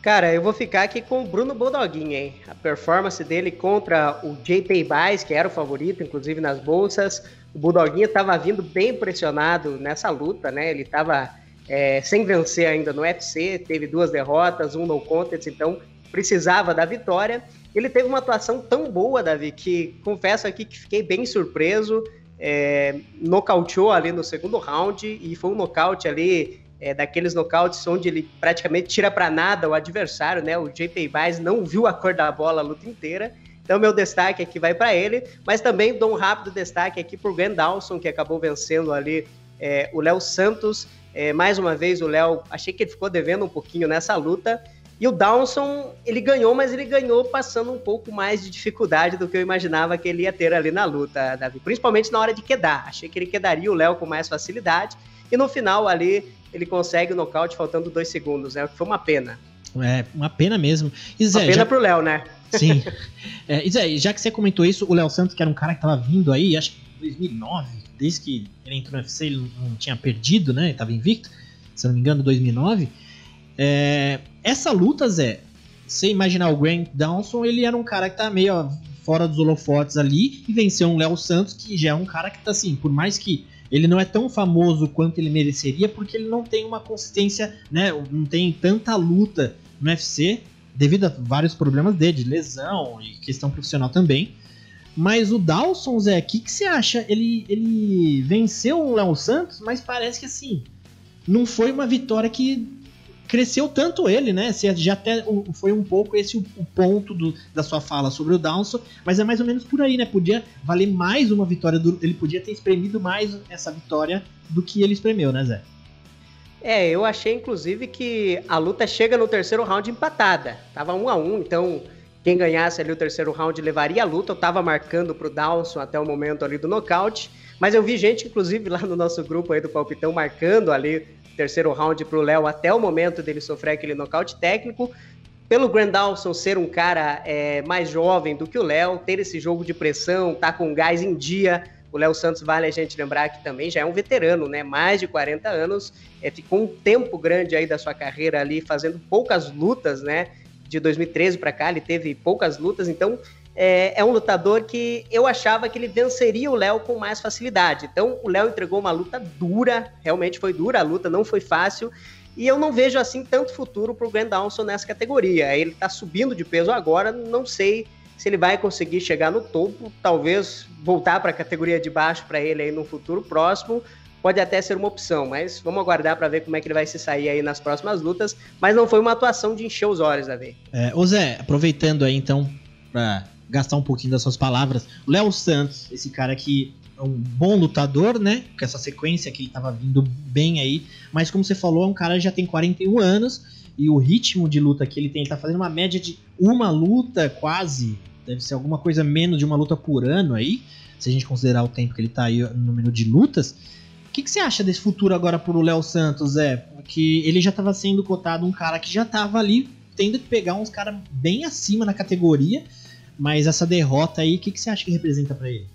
Cara, eu vou ficar aqui com o Bruno Bulldoguinho, hein? A performance dele contra o JP Baez, que era o favorito, inclusive nas bolsas, o Bulldoguinho estava vindo bem pressionado nessa luta, né? Ele estava é, sem vencer ainda no UFC, teve duas derrotas, um no contest, então precisava da vitória. Ele teve uma atuação tão boa, Davi, que confesso aqui que fiquei bem surpreso. É, nocauteou ali no segundo round e foi um nocaute ali é, daqueles nocautes onde ele praticamente tira para nada o adversário, né? O JP Baez não viu a cor da bola a luta inteira então, meu destaque aqui vai para ele, mas também dou um rápido destaque aqui para o Glenn Dawson, que acabou vencendo ali é, o Léo Santos. É, mais uma vez, o Léo, achei que ele ficou devendo um pouquinho nessa luta. E o Dawson, ele ganhou, mas ele ganhou passando um pouco mais de dificuldade do que eu imaginava que ele ia ter ali na luta, Davi. Principalmente na hora de quedar. Achei que ele quedaria o Léo com mais facilidade. E no final ali, ele consegue o nocaute faltando dois segundos, né? O que foi uma pena. É, uma pena mesmo. E Zé, uma pena já... pro Léo, né? Sim. É, Zé, já que você comentou isso, o Léo Santos, que era um cara que tava vindo aí, acho que em 2009, desde que ele entrou no UFC, ele não tinha perdido, né? Ele tava invicto, se não me engano, 2009. É, essa luta, Zé, você imaginar o Grant Downson, ele era um cara que tá meio fora dos holofotes ali e venceu um Léo Santos, que já é um cara que tá assim, por mais que ele não é tão famoso quanto ele mereceria, porque ele não tem uma consistência, né? Não tem tanta luta no UFC, devido a vários problemas dele, de lesão e questão profissional também. Mas o Dawson, Zé, o que, que você acha? Ele, ele venceu o Léo Santos, mas parece que assim, não foi uma vitória que cresceu tanto ele, né? Você já até foi um pouco esse o, o ponto do, da sua fala sobre o Downson, mas é mais ou menos por aí, né? Podia valer mais uma vitória, do, ele podia ter espremido mais essa vitória do que ele espremeu, né, Zé? É, eu achei inclusive que a luta chega no terceiro round empatada. Tava um a um, então quem ganhasse ali o terceiro round levaria a luta. Eu tava marcando pro Dawson até o momento ali do nocaute, mas eu vi gente, inclusive, lá no nosso grupo aí do Palpitão, marcando ali terceiro round para o Léo até o momento dele sofrer aquele nocaute técnico. Pelo Grand Dawson ser um cara é, mais jovem do que o Léo, ter esse jogo de pressão, tá com gás em dia. O Léo Santos vale a gente lembrar que também já é um veterano, né? Mais de 40 anos, é, ficou um tempo grande aí da sua carreira ali, fazendo poucas lutas, né? De 2013 para cá, ele teve poucas lutas, então é, é, um lutador que eu achava que ele venceria o Léo com mais facilidade. Então, o Léo entregou uma luta dura, realmente foi dura a luta, não foi fácil. E eu não vejo assim tanto futuro para o Grand Dawson nessa categoria. Ele está subindo de peso agora, não sei se ele vai conseguir chegar no topo, talvez voltar para a categoria de baixo para ele aí no futuro próximo. Pode até ser uma opção, mas vamos aguardar para ver como é que ele vai se sair aí nas próximas lutas. Mas não foi uma atuação de encher os olhos, Davi. É, ô Zé, aproveitando aí então para gastar um pouquinho das suas palavras. Léo Santos, esse cara que é um bom lutador, né? Com essa sequência que ele tava vindo bem aí. Mas como você falou, é um cara que já tem 41 anos. E o ritmo de luta que ele tem, ele tá fazendo uma média de uma luta quase. Deve ser alguma coisa menos de uma luta por ano aí. Se a gente considerar o tempo que ele tá aí no número de lutas. O que, que, você acha desse futuro agora pro Léo Santos, é? Porque ele já estava sendo cotado um cara que já estava ali tendo que pegar uns caras bem acima na categoria mas essa derrota aí, o que, que você acha que representa para ele?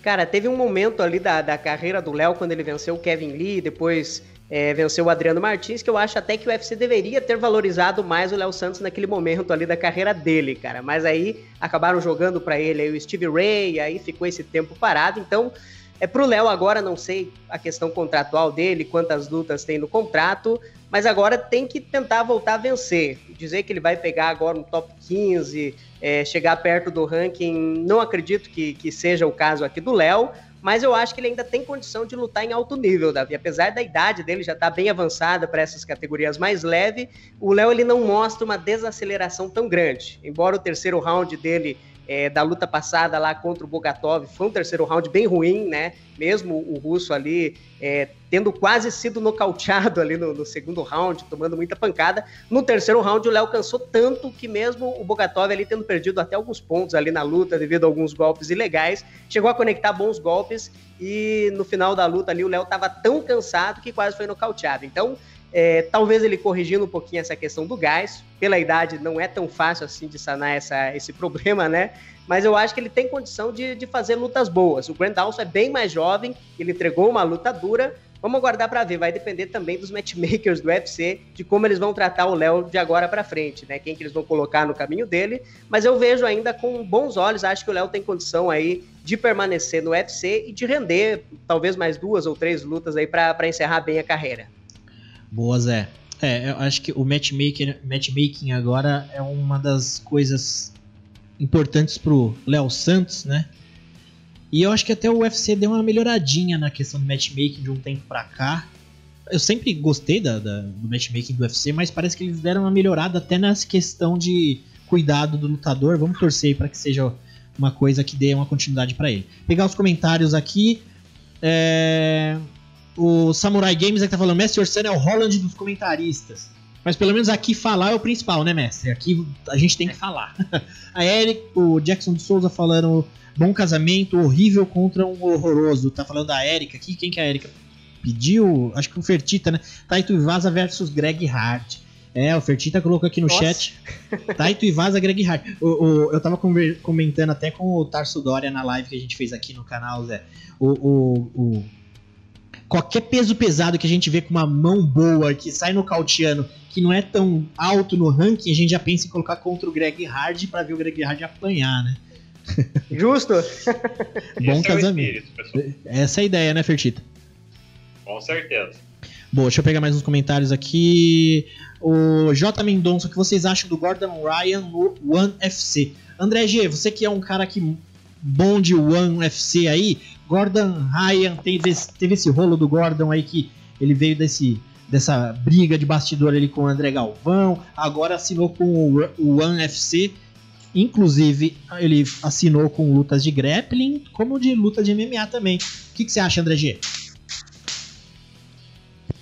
Cara, teve um momento ali da, da carreira do Léo, quando ele venceu o Kevin Lee, depois é, venceu o Adriano Martins, que eu acho até que o UFC deveria ter valorizado mais o Léo Santos naquele momento ali da carreira dele, cara. Mas aí acabaram jogando para ele aí o Steve Ray, aí ficou esse tempo parado. Então, é pro Léo agora, não sei a questão contratual dele, quantas lutas tem no contrato, mas agora tem que tentar voltar a vencer. Dizer que ele vai pegar agora um top 15, é, chegar perto do ranking, não acredito que, que seja o caso aqui do Léo, mas eu acho que ele ainda tem condição de lutar em alto nível, Davi. Apesar da idade dele já estar tá bem avançada para essas categorias mais leves, o Léo ele não mostra uma desaceleração tão grande. Embora o terceiro round dele é, da luta passada lá contra o Bogatov. Foi um terceiro round bem ruim, né? Mesmo o russo ali é, tendo quase sido nocauteado ali no, no, segundo round, tomando muita pancada. No terceiro round, o Léo cansou tanto que mesmo o Bogatov ali tendo perdido até alguns pontos ali na luta devido a alguns golpes ilegais, chegou a conectar bons golpes e no final da luta ali o Léo estava tão cansado que quase foi nocauteado. Então, é, talvez ele corrigindo um pouquinho essa questão do gás, pela idade não é tão fácil assim de sanar essa, esse problema, né? Mas eu acho que ele tem condição de, de fazer lutas boas. O Grant Dawson é bem mais jovem, ele entregou uma luta dura. Vamos aguardar para ver, vai depender também dos matchmakers do UFC, de como eles vão tratar o Léo de agora para frente, né? Quem que eles vão colocar no caminho dele. Mas eu vejo ainda com bons olhos, acho que o Léo tem condição aí de permanecer no UFC e de render talvez mais duas ou três lutas aí para encerrar bem a carreira. Boa, Zé. É, eu acho que o matchmaking, matchmaking agora é uma das coisas importantes pro Léo Santos, né? E eu acho que até o UFC deu uma melhoradinha na questão do matchmaking de um tempo pra cá. Eu sempre gostei da, da, do matchmaking do UFC, mas parece que eles deram uma melhorada até nessa questão de cuidado do lutador. Vamos torcer para que seja uma coisa que dê uma continuidade para ele. Pegar os comentários aqui. É o Samurai Games é que tá falando, Mestre Orsano é o Holland dos comentaristas. Mas pelo menos aqui falar é o principal, né, mestre? Aqui a gente tem que falar. a Eric, o Jackson de Souza falando bom casamento, horrível contra um horroroso. Tá falando da Erika aqui. Quem que é a Erika? Pediu, acho que o Fertita, né? Taito Ivaza versus Greg Hart. É, o Fertita colocou aqui no Nossa. chat. Taito Ivaza, Greg Hart. O, o, eu tava comentando até com o Tarso Dória na live que a gente fez aqui no canal, Zé. O, o, o qualquer peso pesado que a gente vê com uma mão boa que sai no cautiano, que não é tão alto no ranking, a gente já pensa em colocar contra o Greg Hard para ver o Greg Hard apanhar, né? Justo. Bom Esse casamento. É espírito, Essa é a ideia, né, Fertita? Com certeza. Bom, deixa eu pegar mais uns comentários aqui. O J. Mendonça, o que vocês acham do Gordon Ryan no One FC? André G, você que é um cara que bom de One FC aí, Gordon Ryan teve, teve esse rolo do Gordon aí que ele veio desse dessa briga de bastidor ali com o André Galvão, agora assinou com o One FC, inclusive ele assinou com lutas de grappling, como de luta de MMA também. O que, que você acha, André G?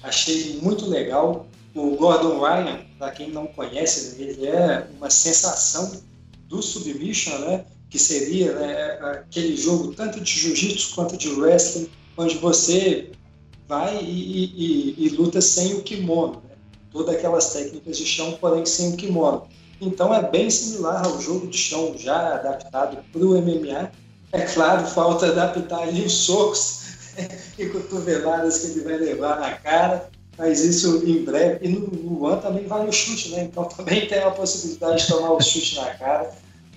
Achei muito legal. O Gordon Ryan, para quem não conhece, ele é uma sensação do submission, né? Que seria né, aquele jogo tanto de jiu-jitsu quanto de wrestling, onde você vai e, e, e luta sem o kimono, né? todas aquelas técnicas de chão, porém sem o kimono. Então é bem similar ao jogo de chão já adaptado para o MMA. É claro, falta adaptar ali os socos e cotoveladas que ele vai levar na cara, mas isso em breve. E no, One também vale o chute, né? Então também tem a possibilidade de tomar o chute na cara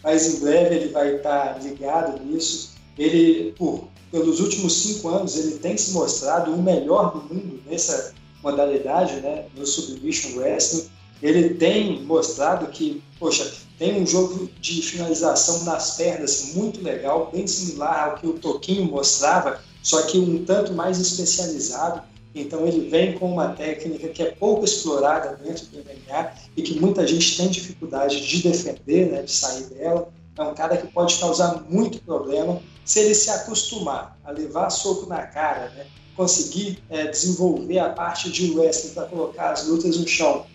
mas em breve ele vai estar ligado nisso. Ele, por, pelos últimos cinco anos, ele tem se mostrado o melhor do mundo nessa modalidade, né, no Submission Wrestling. Ele tem mostrado que, poxa, tem um jogo de finalização nas pernas muito legal, bem similar ao que o Toquinho mostrava, só que um tanto mais especializado. Então ele vem com uma técnica que é pouco explorada dentro do MMA e que muita gente tem dificuldade de defender, né, de sair dela. É um cara que pode causar muito problema se ele se acostumar a levar soco na cara, né, conseguir é, desenvolver a parte de wrestling para colocar as lutas no chão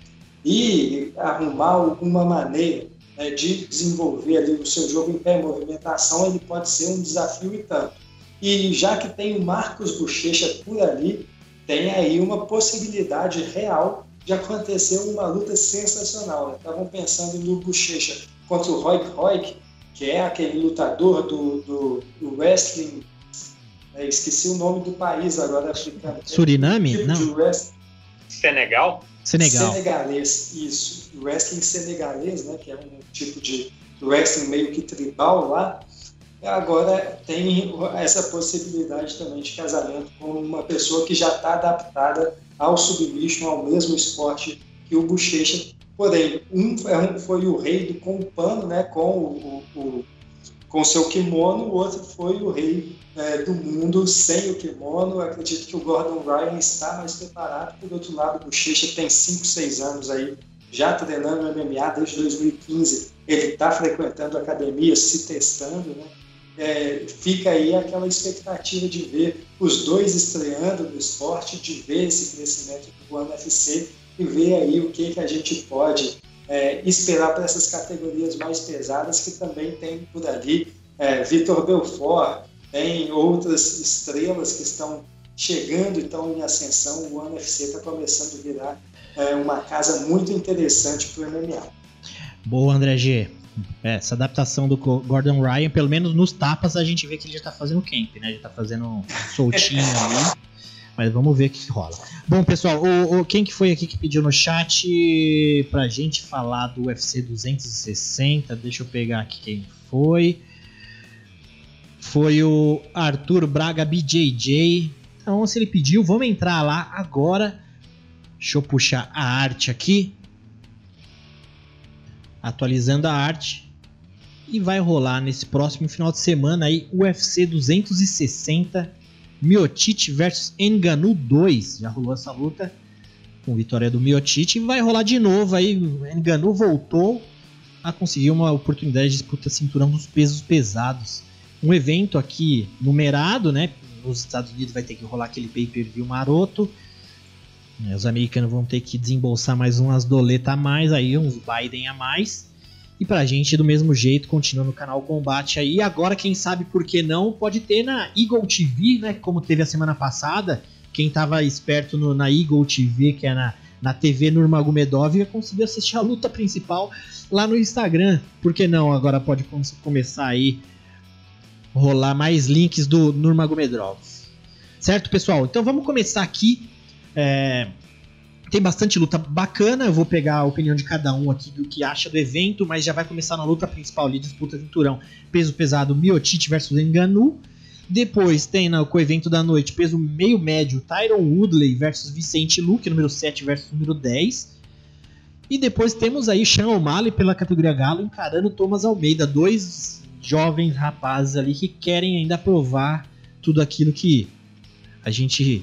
e arrumar alguma maneira né, de desenvolver ali o seu jogo em pé, movimentação, ele pode ser um desafio e tanto. E já que tem o Marcos Bochecha por ali, tem aí uma possibilidade real de acontecer uma luta sensacional. Estavam né? pensando no Bochecha contra o Roy Roy, que é aquele lutador do, do, do wrestling. É, esqueci o nome do país agora africano. Suriname? Tipo Não. Senegal? Senegal. Senegalês, isso. Wrestling senegalês, né, que é um tipo de wrestling meio que tribal lá. Agora tem essa possibilidade também de casamento com uma pessoa que já está adaptada ao submission, ao mesmo esporte que o Bochecha. Porém, um foi o rei do com o pano, né, com o, o com seu kimono, o outro foi o rei é, do mundo sem o kimono. acredito que o Gordon Ryan está mais preparado. Por outro lado, o Bochecha tem 5, 6 anos aí já treinando MMA desde 2015. Ele está frequentando academia, se testando, né? É, fica aí aquela expectativa de ver os dois estreando no esporte, de ver esse crescimento do UFC e ver aí o que, que a gente pode é, esperar para essas categorias mais pesadas que também tem por ali é, Vitor Belfort, tem outras estrelas que estão chegando e estão em ascensão. O UFC está começando a virar é, uma casa muito interessante para o MMA. Boa, André G. É, essa adaptação do Gordon Ryan, pelo menos nos tapas, a gente vê que ele já tá fazendo camp, né? Já tá fazendo soltinho ali. Mas vamos ver o que rola. Bom, pessoal, o, o, quem que foi aqui que pediu no chat pra gente falar do UFC 260? Deixa eu pegar aqui quem foi. Foi o Arthur Braga BJJ. Então, se ele pediu, vamos entrar lá agora. Deixa eu puxar a arte aqui atualizando a arte. E vai rolar nesse próximo final de semana aí UFC 260 Miotite versus Enganu 2. Já rolou essa luta com vitória do Miotite e vai rolar de novo aí. Enganu voltou a conseguir uma oportunidade de disputa cinturão dos pesos pesados. Um evento aqui numerado, né? Nos Estados Unidos vai ter que rolar aquele pay-per-view maroto. É, os americanos vão ter que desembolsar mais umas doletas a mais, aí uns Biden a mais. E pra gente, do mesmo jeito, continua no canal Combate aí. Agora, quem sabe por que não, pode ter na Eagle TV, né? Como teve a semana passada. Quem tava esperto no, na Eagle TV, que é na, na TV Nurmagomedov, ia conseguir assistir a luta principal lá no Instagram. Por que não? Agora pode começar aí rolar mais links do Nurmagomedov. Certo, pessoal? Então vamos começar aqui. É, tem bastante luta bacana. Eu vou pegar a opinião de cada um aqui do que acha do evento, mas já vai começar na luta principal ali, disputa cinturão. Peso pesado, Miotite versus Enganu. Depois tem no co-evento da noite, peso meio médio, Tyron Woodley versus Vicente Luke, número 7 versus número 10. E depois temos aí Sean O'Malley pela categoria Galo encarando Thomas Almeida, dois jovens rapazes ali que querem ainda provar tudo aquilo que a gente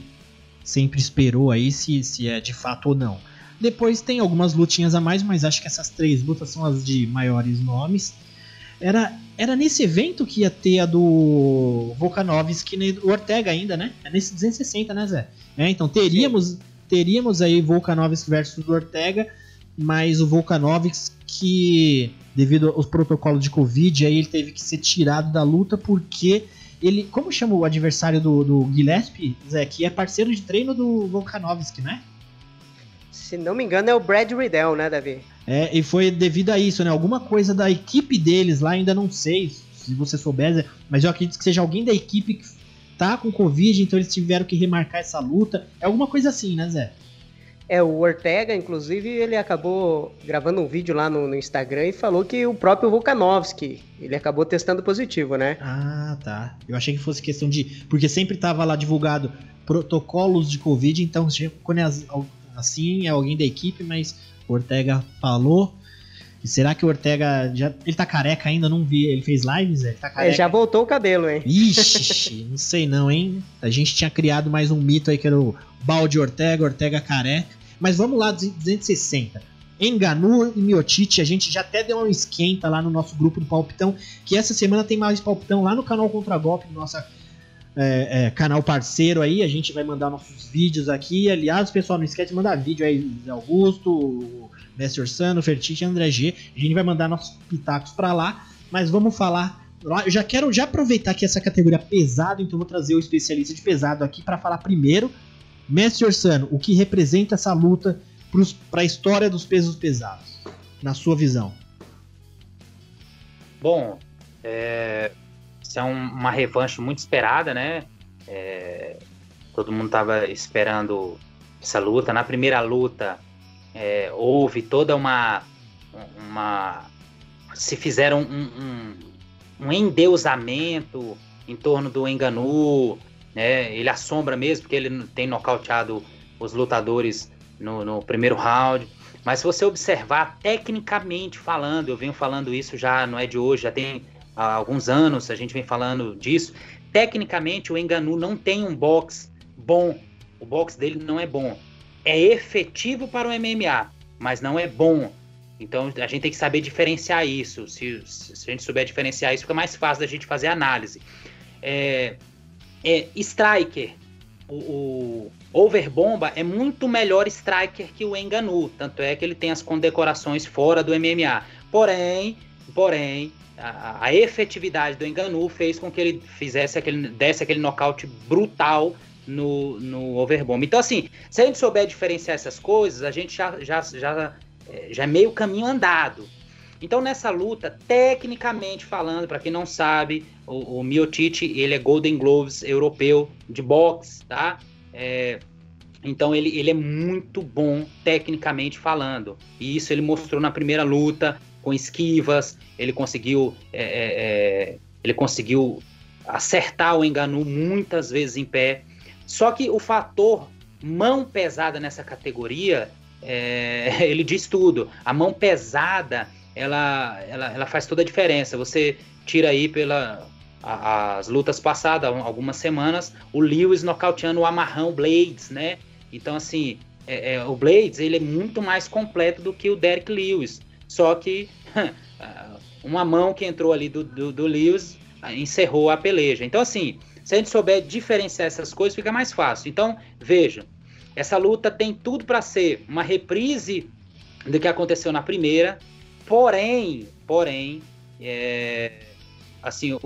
sempre esperou aí, se, se é de fato ou não. Depois tem algumas lutinhas a mais, mas acho que essas três lutas são as de maiores nomes. Era, era nesse evento que ia ter a do Volkanovski e do Ortega ainda, né? É nesse 260, né, Zé? É, então teríamos, teríamos aí Volkanovski versus Ortega, mas o Volkanovski, devido aos protocolos de Covid, aí ele teve que ser tirado da luta porque ele. Como chama o adversário do, do Gillespie, Zé? Que é parceiro de treino do Volkanovski, né? Se não me engano, é o Brad Riddell, né, Davi? É, e foi devido a isso, né? Alguma coisa da equipe deles lá, ainda não sei se você souber, mas eu acredito que seja alguém da equipe que tá com Covid, então eles tiveram que remarcar essa luta. É alguma coisa assim, né, Zé? É, o Ortega, inclusive, ele acabou gravando um vídeo lá no, no, Instagram e falou que o próprio Volkanovski, ele acabou testando positivo, né? Ah, tá. Eu achei que fosse questão de... Porque sempre tava lá divulgado protocolos de Covid, então quando é assim é alguém da equipe, mas o Ortega falou. E será que o Ortega já. Ele tá careca ainda? Não vi. Ele fez lives? Ele tá careca. É, já voltou o cabelo, hein? Ixi, não sei não, hein? A gente tinha criado mais um mito aí que era o balde Ortega, Ortega careca. Mas vamos lá, 260. Enganu e Miotite, a gente já até deu um esquenta lá no nosso grupo do Palpitão, que essa semana tem mais Palpitão lá no canal Contra Golpe, no nosso é, é, canal parceiro aí, a gente vai mandar nossos vídeos aqui, aliás, pessoal, não esquece de mandar vídeo aí, Augusto, Mestre Orsano, Fertite André G, a gente vai mandar nossos pitacos para lá, mas vamos falar. Eu já quero já aproveitar que essa categoria é pesado, então vou trazer o especialista de pesado aqui para falar primeiro Mestre Orsano, o que representa essa luta para a história dos pesos pesados, na sua visão? Bom, é, isso é um, uma revanche muito esperada, né? É, todo mundo estava esperando essa luta. Na primeira luta, é, houve toda uma, uma. Se fizeram um, um, um endeusamento em torno do Enganu, né? Ele assombra mesmo, porque ele tem nocauteado os lutadores no, no primeiro round. Mas se você observar, tecnicamente falando, eu venho falando isso já não é de hoje, já tem alguns anos, a gente vem falando disso. Tecnicamente, o Enganu não tem um box bom. O box dele não é bom. É efetivo para o MMA, mas não é bom. Então a gente tem que saber diferenciar isso. Se, se a gente souber diferenciar isso, fica mais fácil da gente fazer análise. É, é, striker, o, o Overbomba é muito melhor striker que o Enganu, tanto é que ele tem as condecorações fora do MMA. Porém, porém, a, a, efetividade do Enganu fez com que ele fizesse aquele, desse aquele nocaute brutal no, no Overbomba. Então, assim, se a gente souber diferenciar essas coisas, a gente já, já, já, é, já é meio caminho andado. Então, nessa luta, tecnicamente falando, para quem não sabe, o, o Miotite, ele é Golden Gloves europeu de boxe, tá? É, então, ele, ele é muito bom tecnicamente falando. E isso ele mostrou na primeira luta, com esquivas, ele conseguiu... É, é, é ele conseguiu acertar o Enganu muitas vezes em pé. Só que o fator mão pesada nessa categoria, é, ele diz tudo. A mão pesada ela, ela, ela faz toda a diferença. Você tira aí pela a, as lutas passadas, algumas semanas, o Lewis nocauteando o Amarrão Blades, né? Então, assim, é, é, o Blades ele é muito mais completo do que o Derek Lewis. Só que uma mão que entrou ali do, do, do Lewis encerrou a peleja. Então, assim, se a gente souber diferenciar essas coisas, fica mais fácil. Então, veja, essa luta tem tudo para ser uma reprise do que aconteceu na primeira, Porém, porém, é, assim, o,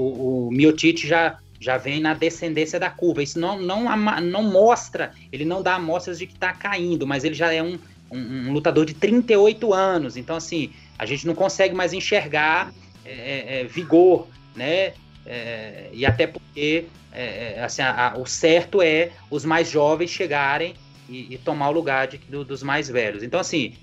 o Miotite já, já vem na descendência da curva. Isso não, não, não mostra, ele não dá amostras de que está caindo, mas ele já é um, um, um, lutador de 38 anos. Então, assim, a gente não consegue mais enxergar é, é, é vigor, né? é, e até porque é, assim, a, a, o certo é os mais jovens chegarem e, e tomar o lugar de, do, dos mais velhos. Então, assim,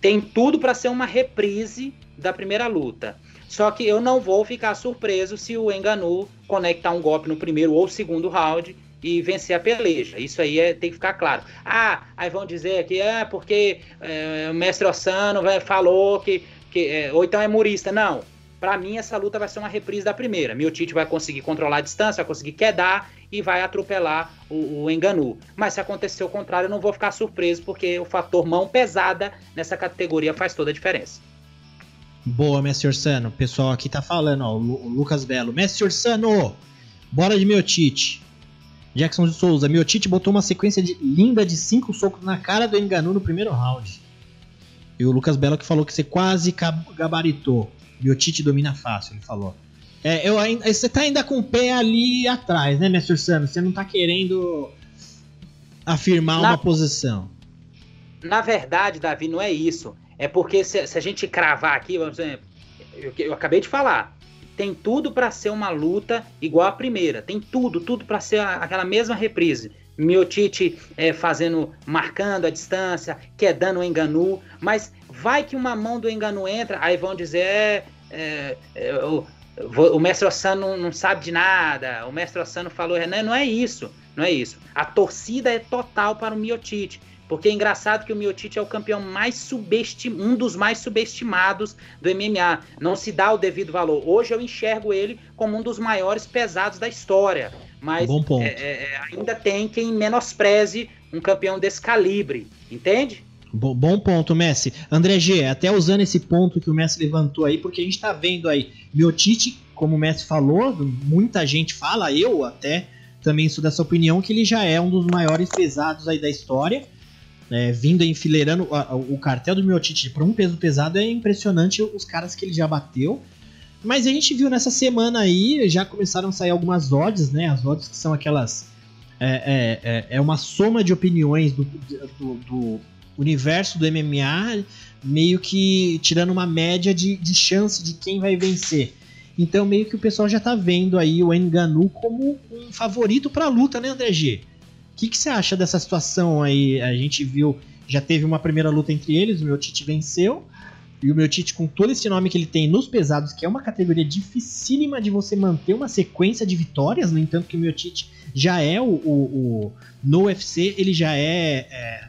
tem tudo para ser uma reprise da primeira luta. Só que eu não vou ficar surpreso se o Enganu conectar um golpe no primeiro ou segundo round e vencer a peleja. Isso aí é, tem que ficar claro. Ah, aí vão dizer que é porque é, o mestre Ossano falou que. que é, ou então é murista. Não. Para mim, essa luta vai ser uma reprise da primeira. Tite vai conseguir controlar a distância, vai conseguir quedar e vai atropelar o, o Enganu. Mas se acontecer o contrário, eu não vou ficar surpreso, porque o fator mão pesada nessa categoria faz toda a diferença. Boa, Mestre Orsano. O pessoal aqui tá falando, ó, o Lucas Belo. Mestre Orsano, bora de Tite. Jackson de Souza, Tite botou uma sequência de, linda de cinco socos na cara do Enganu no primeiro round. E o Lucas Belo que falou que você quase gabaritou. Tite domina fácil, ele falou. É, eu ainda, você tá ainda com o pé ali atrás, né, Mestre Orsano? Você não tá querendo afirmar na, uma posição. Na verdade, Davi, não é isso. É porque se, se a gente cravar aqui, vamos dizer, eu, eu acabei de falar, tem tudo para ser uma luta igual a primeira. Tem tudo, tudo para ser a, aquela mesma reprise. Miotite é, fazendo, marcando a distância, quedando o Enganu, mas vai que uma mão do Enganu entra, aí vão dizer, é, é, é o, mestre Ossano não, sabe de nada, o mestre Ossano falou, não, não é isso, não é isso. A torcida é total para o Miotite. Porque é engraçado que o Miotite é o campeão mais subestimado, um dos mais subestimados do MMA. Não se dá o devido valor. Hoje eu enxergo ele como um dos maiores pesados da história. Mas é, é, é, ainda tem quem menospreze um campeão desse calibre. Entende? Bom ponto, Messi. André G, até usando esse ponto que o Messi levantou aí, porque a gente tá vendo aí, Miotite, como o Messi falou, muita gente fala, eu até também sou dessa opinião, que ele já é um dos maiores pesados aí da história é, vindo enfileirando o, o cartel do Miotite para um peso pesado é impressionante os caras que ele já bateu. Mas a gente viu nessa semana aí, já começaram a sair algumas odds, né? As odds que são aquelas. É, é, é, é uma soma de opiniões do, do, do, universo do MMA, meio que tirando uma média de, de chance de quem vai vencer. Então, meio que o pessoal já tá vendo aí o Enganu como um favorito para a luta, né, André G? O que, você acha dessa situação aí? A gente viu, já teve uma primeira luta entre eles, o meu Tite venceu. E o meu Tite, com todo esse nome que ele tem nos pesados, que é uma categoria dificílima de você manter uma sequência de vitórias, no entanto que o meu Tite já é o, o, o no UFC, ele já é, é,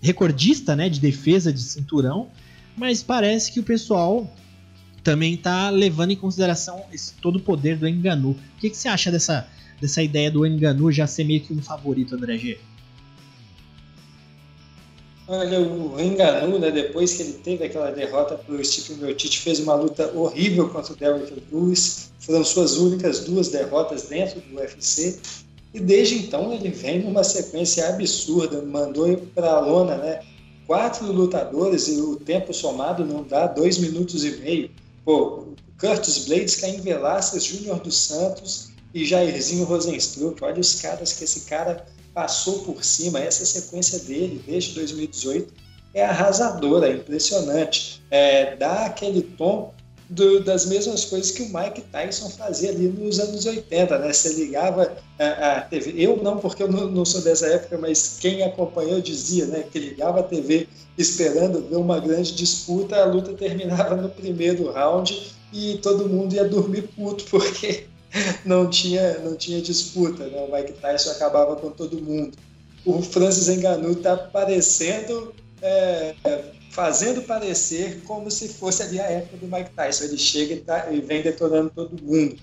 recordista né, de defesa de cinturão, mas parece que o pessoal também está levando em consideração esse, todo o poder do Enganu. O que, que você acha dessa, dessa ideia do Enganu já ser meio que um favorito, André G? Olha, o Enganu, né, depois que ele teve aquela derrota para o Stephen Miocic, fez uma luta horrível contra o Derrick Lewis. Foram suas únicas duas derrotas dentro do UFC. E desde então ele vem numa sequência absurda. Mandou para a lona né, quatro lutadores e o tempo somado não dá dois minutos e meio. Pô, Curtis Blades, Caim Velasquez, Júnior dos Santos, e Jairzinho Rosenstruck. Olha os caras que esse cara passou por cima. Essa sequência dele, desde 2018, é arrasadora, é impressionante. É, dá aquele tom do, das mesmas coisas que o Mike Tyson fazia ali nos anos 80, né? Você ligava a, a TV, eu não, porque eu não, não, sou dessa época, mas quem acompanhou dizia, né? Que ligava a TV esperando ver uma grande disputa, a luta terminava no primeiro round e todo mundo ia dormir puto, porque não tinha, não tinha disputa, né? o Mike Tyson acabava com todo mundo. O Francis Ngannou está parecendo, é, fazendo parecer como se fosse ali a época do Mike Tyson. Ele chega e, tá, e vem detonando todo mundo.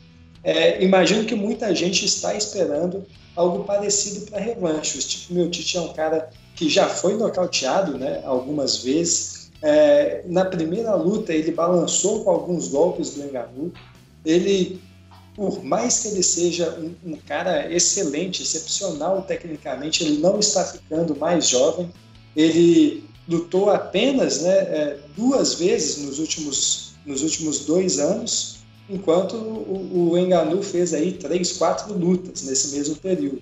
É, imagino que muita gente está esperando algo parecido para revanche. O Steve Miocic é um cara que já foi nocauteado né, algumas vezes. É, na primeira luta ele balançou com alguns golpes do Ngannou. Ele por mais que ele seja um, um, cara excelente, excepcional tecnicamente, ele não está ficando mais jovem. Ele lutou apenas né, é, duas vezes nos últimos, nos últimos dois anos, enquanto o, o Enganu fez aí três, quatro lutas nesse mesmo período.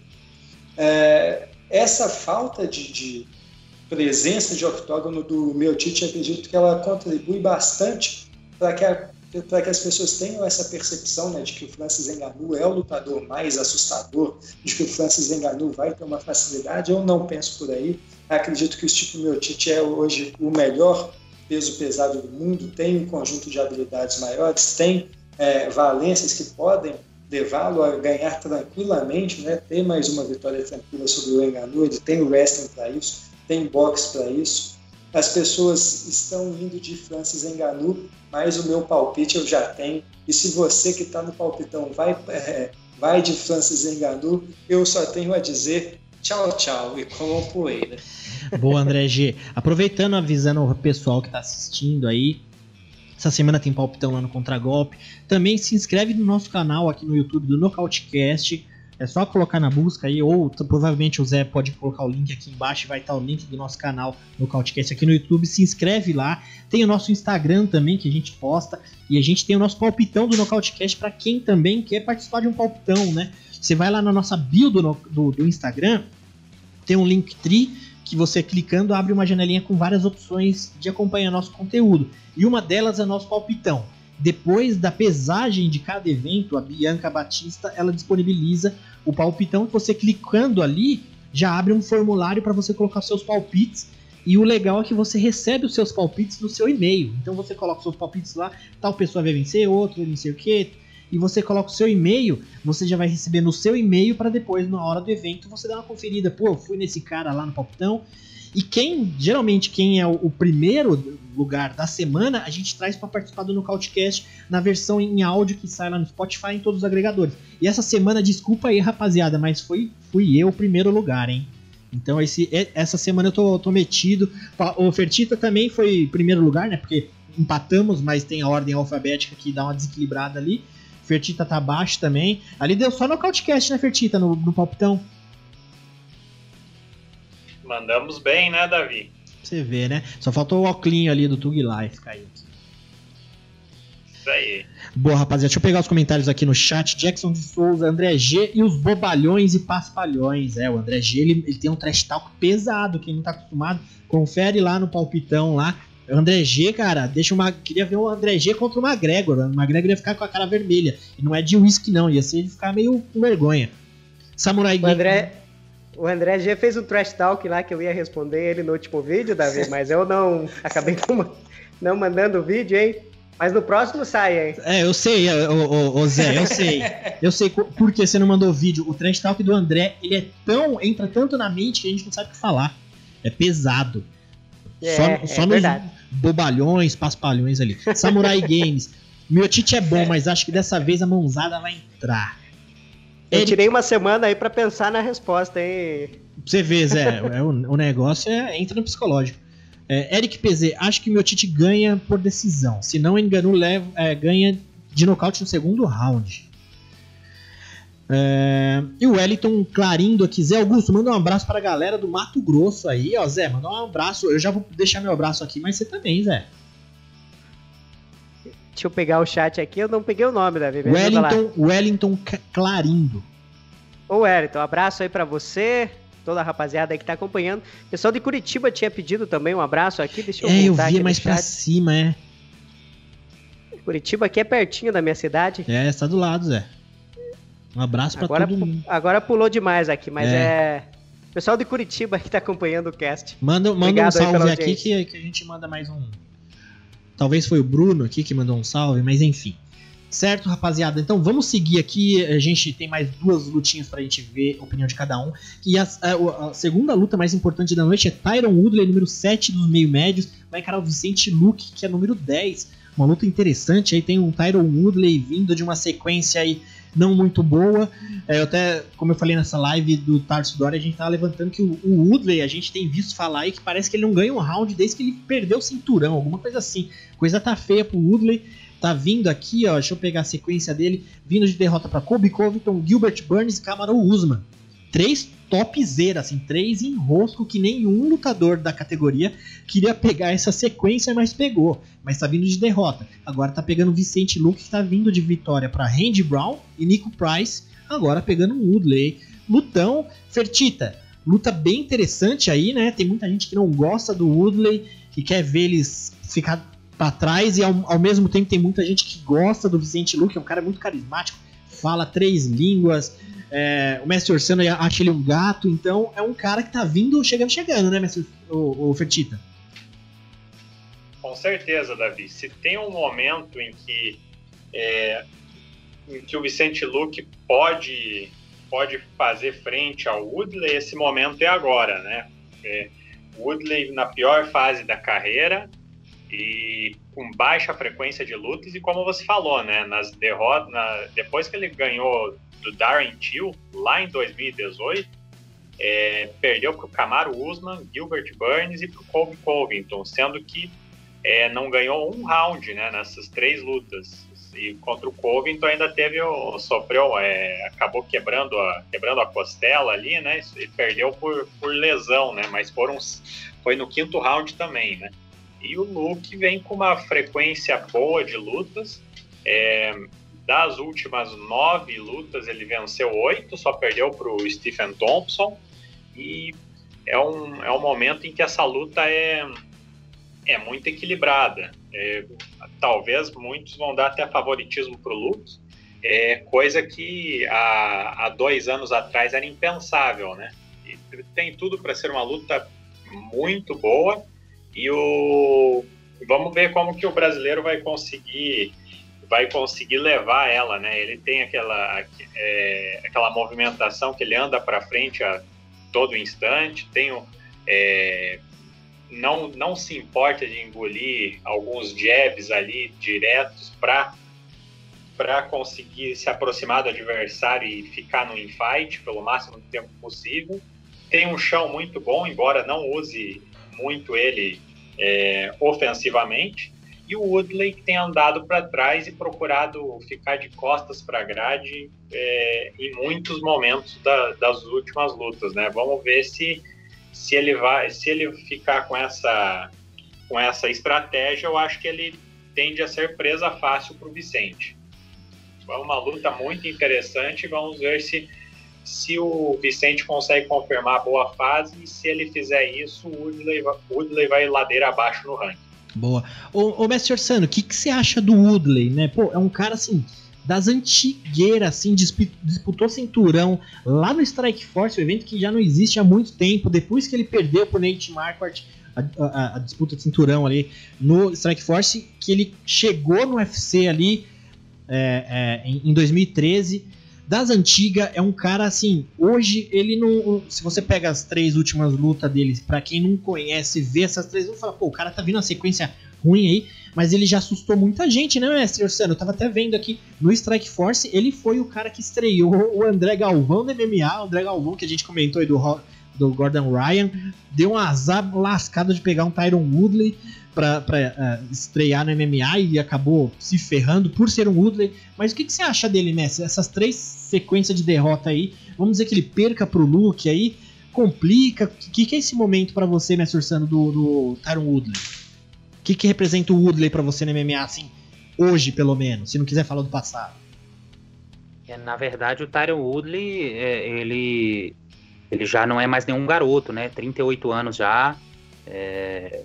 É, essa falta de, de, presença de octógono do Tite, acredito que ela contribui bastante para que a para que as pessoas tenham essa percepção né, de que o Francis Ngannou é o lutador mais assustador, de que o Francis Ngannou vai ter uma facilidade, eu não penso por aí. Acredito que o Stipe Miocic é hoje o melhor peso pesado do mundo, tem um conjunto de habilidades maiores, tem é, valências que podem levá-lo a ganhar tranquilamente, né, ter mais uma vitória tranquila sobre o Ngannou, ele tem wrestling para isso, tem boxe para isso. As pessoas estão indo de Francis Ngannou, mas o meu palpite eu já tenho. E se você que está no palpitão vai, é, vai de Francis Ngannou, eu só tenho a dizer tchau, tchau e com poeira. Boa, André G. Aproveitando, avisando o pessoal que está assistindo aí, essa semana tem palpitão lá no Contragolpe. Também se inscreve no nosso canal aqui no YouTube do Nocautecast. É só colocar na busca aí, ou provavelmente o Zé pode colocar o link aqui embaixo, vai estar o link do nosso canal no aqui no YouTube. Se inscreve lá. Tem o nosso Instagram também que a gente posta. E a gente tem o nosso palpitão do Nocautecast para quem também quer participar de um palpitão, né? Você vai lá na nossa bio do, do, do Instagram, tem um link tri que você clicando abre uma janelinha com várias opções de acompanhar nosso conteúdo. E uma delas é nosso palpitão. Depois da pesagem de cada evento, a Bianca Batista ela disponibiliza o palpitão que você clicando ali já abre um formulário para você colocar seus palpites. E o legal é que você recebe os seus palpites no seu e-mail. Então você coloca os seus palpites lá, tal pessoa vai vencer, outro vai vencer o quê? E você coloca o seu e-mail, você já vai receber no seu e-mail para depois, na hora do evento, você dar uma conferida. Pô, eu fui nesse cara lá no palpitão, e quem, geralmente, quem é o, o primeiro lugar da semana, a gente traz para participar do Nocautecast na versão em áudio que sai lá no Spotify em todos os agregadores. E essa semana, desculpa aí, rapaziada, mas foi, fui eu o primeiro lugar, hein? Então esse, essa semana eu tô, tô metido. O Fertita também foi primeiro lugar, né? Porque empatamos, mas tem a ordem alfabética que dá uma desequilibrada ali. Fertita tá abaixo também. Ali deu só no Cautcast, né, Fertita, no, no palpitão. Mandamos bem, né, Davi? Você vê, né? Só faltou o óculinho ali do Tug Life caiu. Isso aí. Boa, rapaziada. Deixa eu pegar os comentários aqui no chat. Jackson de Souza, André G e os bobalhões e paspalhões. É, o André G ele, ele tem um trash talk pesado. Quem não tá acostumado, confere lá no palpitão lá. O André G, cara, deixa uma. Queria ver o André G contra o McGregor. O McGregor ia ficar com a cara vermelha. E não é de uísque, não. Ia ser de ficar meio com vergonha. Samurai o André, o André G fez um trash talk lá que eu ia responder ele no último vídeo, Davi, mas eu não acabei não, não mandando o vídeo, hein? Mas no próximo sai, hein? É, eu sei, o, o, Zé, eu sei. Eu sei por que você não mandou vídeo. O trash talk do André, ele é tão. entra tanto na mente que a gente não sabe o que falar. É pesado. É, só só é nos verdade. Bobalhões, paspalhões ali. Samurai Games. Meu Tite é bom, é. mas acho que dessa vez a mãozada vai entrar. Eu tirei uma semana aí para pensar na resposta, hein? Você vê, Zé, é, o, o, negócio é, entra no psicológico. É, Eric PZ, acho que meu Tite ganha por decisão. Se não engano, leva, é, ganha de nocaute no segundo round. É, e o Wellington Clarindo aqui, Zé Augusto, manda um abraço pra galera do Mato Grosso aí, ó, Zé, manda um abraço. Eu já vou deixar meu abraço aqui, mas você também, Zé. Deixa eu pegar o chat aqui, eu não peguei o nome, Davi. Wellington, Wellington Clarindo. Ô, Wellington, um abraço aí para você, toda a rapaziada aí que tá acompanhando. O pessoal de Curitiba tinha pedido também um abraço aqui, deixa eu É, eu vi mais pra cima, é. Curitiba aqui é pertinho da minha cidade. É, está do lado, Zé. Um abraço pra agora, todo mundo. Agora pulou demais aqui, mas é... é... Pessoal de Curitiba que tá acompanhando o cast. Manda, manda um salve aqui que, que a gente manda mais um, Talvez foi o Bruno aqui que mandou um salve, mas enfim. Certo, rapaziada? Então vamos seguir aqui. A gente tem mais duas lutinhas pra gente ver a opinião de cada um. E a, a, a segunda luta mais importante da noite é Tyron Woodley, número 7 dos meio médios. Vai encarar o Vicente Luke, que é número 10. Uma luta interessante. Aí tem um Tyron Woodley vindo de uma sequência aí não muito boa. É, eu até, como eu falei nessa live do Tarso Dória, a gente tava levantando que o, o Woodley, a gente tem visto falar aí que parece que ele não ganha um round desde que ele perdeu o cinturão, alguma coisa assim. Coisa tá feia pro Woodley. Tá vindo aqui, ó, deixa eu pegar a sequência dele, vindo de derrota para Kobe Covington, Gilbert Burns e Cameron Usman. Três topzera, assim, três em rosco que nenhum lutador da categoria queria pegar essa sequência, mas pegou. Mas tá vindo de derrota. Agora tá pegando Vicente Luke, que tá vindo de vitória para Randy Brown e Nico Price, agora pegando Woodley. Lutão, Fertita, luta bem interessante aí, né? Tem muita gente que não gosta do Woodley, que quer ver eles ficar para trás e ao, ao, mesmo tempo tem muita gente que gosta do Vicente Luque, é um cara muito carismático, fala três línguas. É, o Mestre Orsano acha ele um gato, então é um cara que tá vindo, chegando, chegando, né, Mestre o, o Fertita? Com certeza, Davi. Se tem um momento em que, é, em que o Vicente Luque pode, pode fazer frente ao Woodley, esse momento é agora, né? É, Woodley na pior fase da carreira, e com baixa frequência de lutas e como você falou, né, nas derrotas, na, depois que ele ganhou do Darren Till lá em 2018, é, perdeu para o Camaro Usman, Gilbert Burns e para o Colby Covington, sendo que é, não ganhou um round né, nessas três lutas. E contra o Covington ainda teve sofreu, é, acabou quebrando a, quebrando a costela ali, né? E perdeu por, por lesão, né? Mas foram, foi no quinto round também, né? E o Luke vem com uma frequência boa de lutas. É, das últimas nove lutas, ele venceu oito, só perdeu para o Stephen Thompson. E é um, é um momento em que essa luta é, é muito equilibrada. É, talvez muitos vão dar até favoritismo para o Luke, é, coisa que há, há dois anos atrás era impensável, né? E tem tudo para ser uma luta muito boa e o vamos ver como que o brasileiro vai conseguir vai conseguir levar ela, né? Ele tem aquela é, aquela movimentação que ele anda para frente a todo instante, tem é, não não se importa de engolir alguns jabs ali diretos para para conseguir se aproximar do adversário e ficar no infight pelo máximo tempo possível. Tem um chão muito bom, embora não use muito ele é, ofensivamente, e o Woodley que tem andado para trás e procurado ficar de costas para a grade é, em muitos momentos da, das últimas lutas, né? Vamos ver se, se ele vai, se ele ficar com essa com essa estratégia, eu acho que ele tende a ser presa fácil para o Vicente. É uma luta muito interessante. Vamos ver se se o Vicente consegue confirmar a boa fase e se ele fizer isso, o Woodley, Woodley vai ladeira abaixo no ranking. Boa. Ô, ô Mestre Orsano, o que, que você acha do Woodley, né? Pô, é um cara assim, das antigueiras, assim, disputou cinturão lá no Strike Force, um evento que já não existe há muito tempo, depois que ele perdeu pro Nate Marquardt a, a, a, disputa de cinturão ali no Strike Force, que ele chegou no UFC ali é, é, em, em 2013 das antigas, é um cara assim. Hoje ele não. Se você pega as três últimas lutas dele, para quem não conhece, vê essas três lutas, fala, pô, o cara tá vindo uma sequência ruim aí, mas ele já assustou muita gente, né, mestre Orsano? Eu tava até vendo aqui no Strike Force, ele foi o cara que estreou o André Galvão do MMA, o André Galvão que a gente comentou aí do, do Gordon Ryan, deu um azar lascado de pegar um Tyron Woodley para uh, é, estrear no MMA e acabou se ferrando por ser um Woodley. Mas o que, que você acha dele, Messi? Essas três sequências de derrota aí, vamos dizer que ele perca pro Luke aí, complica. O que, que é esse momento para você, Messi Ursano, do, do Tyron Woodley? O que, que representa o Woodley para você no MMA, assim, hoje pelo menos, se não quiser falar do passado? É, na verdade, o Tyron Woodley, é, ele, ele já não é mais nenhum garoto, né? 38 anos já. É,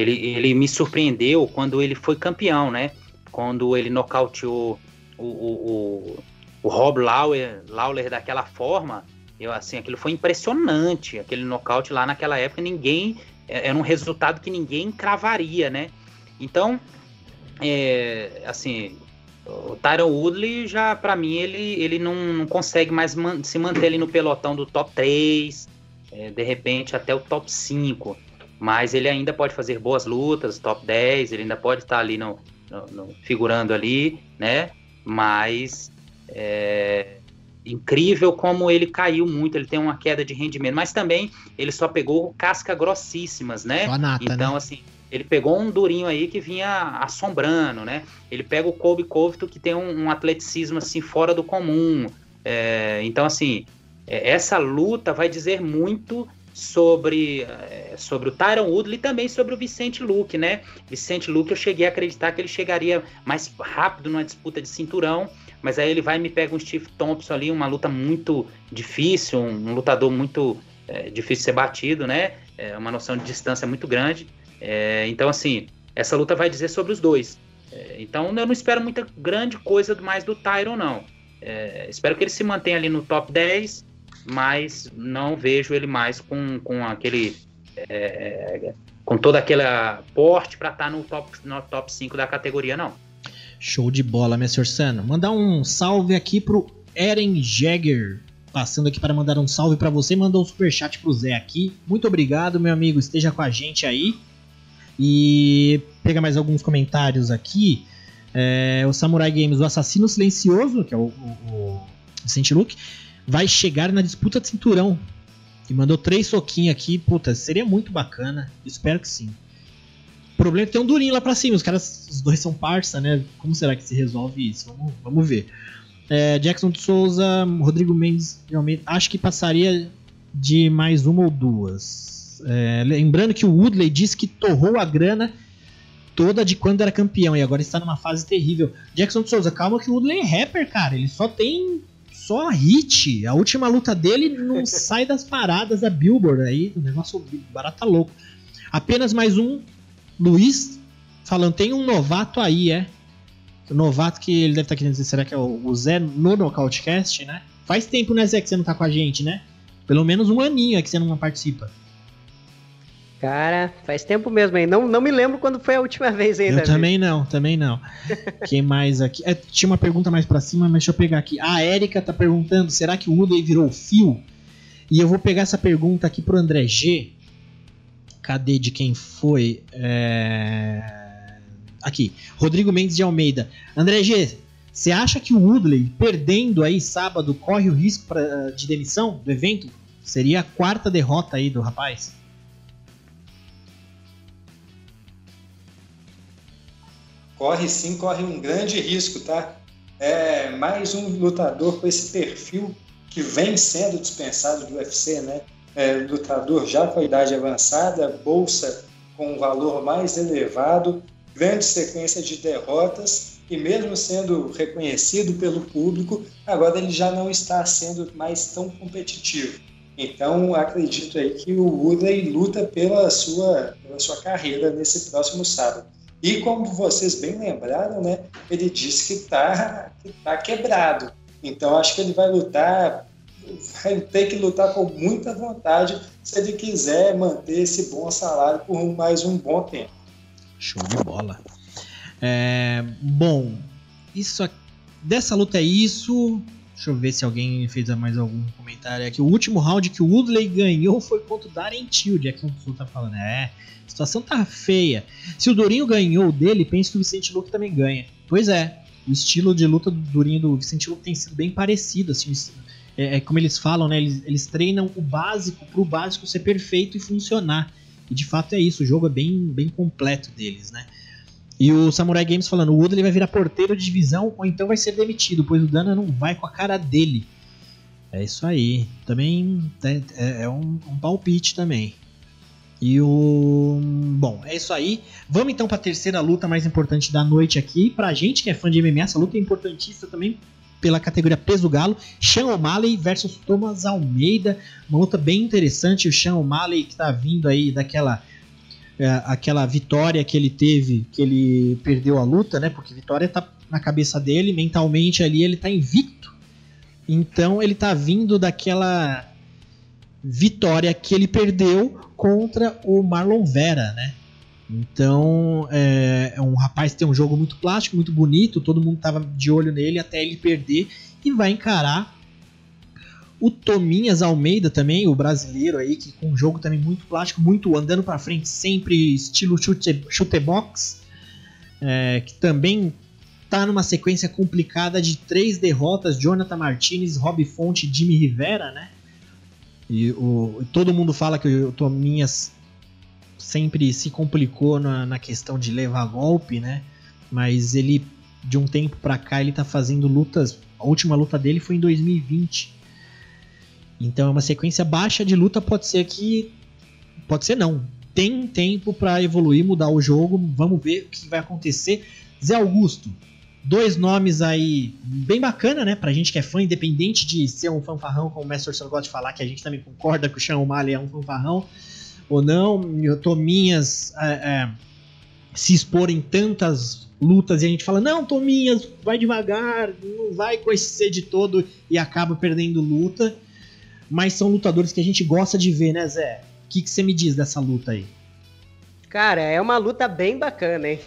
ele, ele me surpreendeu quando ele foi campeão, né? Quando ele nocauteou o, o, o, o Rob Lawler, Lawler daquela forma, eu assim, aquilo foi impressionante, aquele nocaute lá naquela época, ninguém é, era um resultado que ninguém cravaria, né? Então, é, assim, o Tyron Woodley já, para mim, ele, ele não, não consegue mais man se manter ali no pelotão do top 3, é, de repente até o top 5 mas ele ainda pode fazer boas lutas, top 10, ele ainda pode estar ali no, no, no figurando ali, né? Mas é incrível como ele caiu muito, ele tem uma queda de rendimento, mas também ele só pegou casca grossíssimas, né? Nata, então, né? assim, ele pegou um durinho aí que vinha assombrando, né? Ele pega o Kobe Covington que tem um, um atleticismo assim fora do comum. É, então, assim, é, essa luta vai dizer muito sobre, eh, sobre o Tyron Woodley e também sobre o Vicente Luque, né? Vicente Luque, eu cheguei a acreditar que ele chegaria mais rápido numa disputa de cinturão, mas aí ele vai e me pega um Steve Thompson ali, uma luta muito difícil, um, um lutador muito é, difícil de ser batido, né? É uma noção de distância muito grande. É, então, assim, essa luta vai dizer sobre os dois. É, então eu não espero muita grande coisa mais do Tyron, não. É, espero que ele se mantenha ali no top 10, mas não vejo ele mais com, com aquele. É, com toda aquela porte para estar tá no top, no top 5 da categoria, não. Show de bola, Messer Sano. Mandar um salve aqui pro Eren Jäger. Passando aqui para mandar um salve para você, mandou um superchat pro Zé aqui. Muito obrigado, meu amigo. Esteja com a gente aí. E pega mais alguns comentários aqui. É, o Samurai Games, o Assassino Silencioso, que é o, o, o Vicente Luke, vai chegar na disputa de cinturão. E mandou três soquinhos aqui. Puta, seria muito bacana. Espero que sim. O problema é que tem um durinho lá pra cima. Os caras, os dois são parça, né? Como será que se resolve isso? Vamos, vamos ver. É, Jackson de Souza, Rodrigo Mendes, realmente, acho que passaria de mais uma ou duas. É, lembrando que o Woodley disse que torrou a grana toda de quando era campeão e agora está numa fase terrível. Jackson de Souza, calma que o Woodley é rapper, cara. Ele só tem só hit. A última luta dele não sai das paradas da Billboard aí, o negócio barata louco. Apenas mais um Luiz falando, tem um novato aí, é? O novato que ele deve estar querendo dizer, será que é o Zé no Nocautecast, né? Faz tempo, né, Zé, que você não tá com a gente, né? Pelo menos um aninho é que você não participa. Cara, faz tempo mesmo, hein? Não, não me lembro quando foi a última vez ainda. Eu também não, também não. Quem mais aqui? É, tinha uma pergunta mais para cima, mas deixa eu pegar aqui. A Érica tá perguntando: será que o Woodley virou fio? E eu vou pegar essa pergunta aqui pro André G. Cadê de quem foi? É... Aqui, Rodrigo Mendes de Almeida. André G, você acha que o Woodley, perdendo aí sábado, corre o risco pra, de demissão do evento? Seria a quarta derrota aí do rapaz? Corre sim, corre um grande risco, tá? É mais um lutador com esse perfil que vem sendo dispensado do UFC, né? É, lutador já com a idade avançada, bolsa com um valor mais elevado, grande sequência de derrotas e mesmo sendo reconhecido pelo público, agora ele já não está sendo mais tão competitivo. Então, acredito aí que o Woodley luta pela sua, pela sua carreira nesse próximo sábado. E como vocês bem lembraram, né, ele disse que está que tá quebrado. Então acho que ele vai lutar, vai ter que lutar com muita vontade se ele quiser manter esse bom salário por mais um bom tempo. Show de bola. É, bom, isso dessa luta é isso. Deixa eu ver se alguém fez mais algum comentário aqui. O último round que o Woodley ganhou foi contra o Darren Till, Jackson Sul tá falando. É, a situação tá feia. Se o Durinho ganhou dele, penso que o Vicente Luque também ganha. Pois é, o estilo de luta do Durinho e do Vicente Luque tem sido bem parecido. Assim, é, é como eles falam, né? Eles, eles treinam o básico pro básico ser perfeito e funcionar. E de fato é isso, o jogo é bem, bem completo deles, né? E o Samurai Games falando, o Woodley vai virar porteiro de divisão ou então vai ser demitido, pois o Dana não vai com a cara dele. É isso aí. Também é, é, é um, um palpite também. E o. Bom, é isso aí. Vamos então para a terceira luta mais importante da noite aqui. Pra gente que é fã de MMA, essa luta é importantíssima também pela categoria peso galo. Sean O'Malley versus Thomas Almeida. Uma luta bem interessante. O Sean O'Malley que tá vindo aí daquela. É, aquela vitória que ele teve, que ele perdeu a luta, né? Porque vitória tá na cabeça dele, mentalmente ali ele tá invicto. Então ele tá vindo daquela vitória que ele perdeu contra o Marlon Vera, né? Então, é, é um rapaz tem um jogo muito plástico, muito bonito, todo mundo tava de olho nele até ele perder e vai encarar o Tominhas Almeida também, o brasileiro aí, que com um jogo também muito plástico, muito andando para frente, sempre estilo chute, chute box, é, que também tá numa sequência complicada de três derrotas, Jonathan Martinez, Rob Fonte, Jimmy Rivera, né? E o, todo mundo fala que o Tominhas sempre se complicou na, na questão de levar golpe, né? Mas ele, de um tempo pra cá, ele tá fazendo lutas. A última luta dele foi em 2020. Então é uma sequência baixa de luta, pode ser que. Pode ser não. Tem tempo para evoluir, mudar o jogo. Vamos ver o que vai acontecer. Zé Augusto, dois nomes aí bem bacana, né? Pra gente que é fã, independente de ser um fanfarrão, como o Mestre Orson gosta de falar, que a gente também concorda que o Sean O'Malley é um fanfarrão ou não. Tominhas é, é, se expor em tantas lutas e a gente fala, não, Tominhas, vai devagar, não vai esse sede todo e acaba perdendo luta. Mas são lutadores que a gente gosta de ver, né, Zé? O que, você me diz dessa luta aí? Cara, é uma luta bem bacana, hein?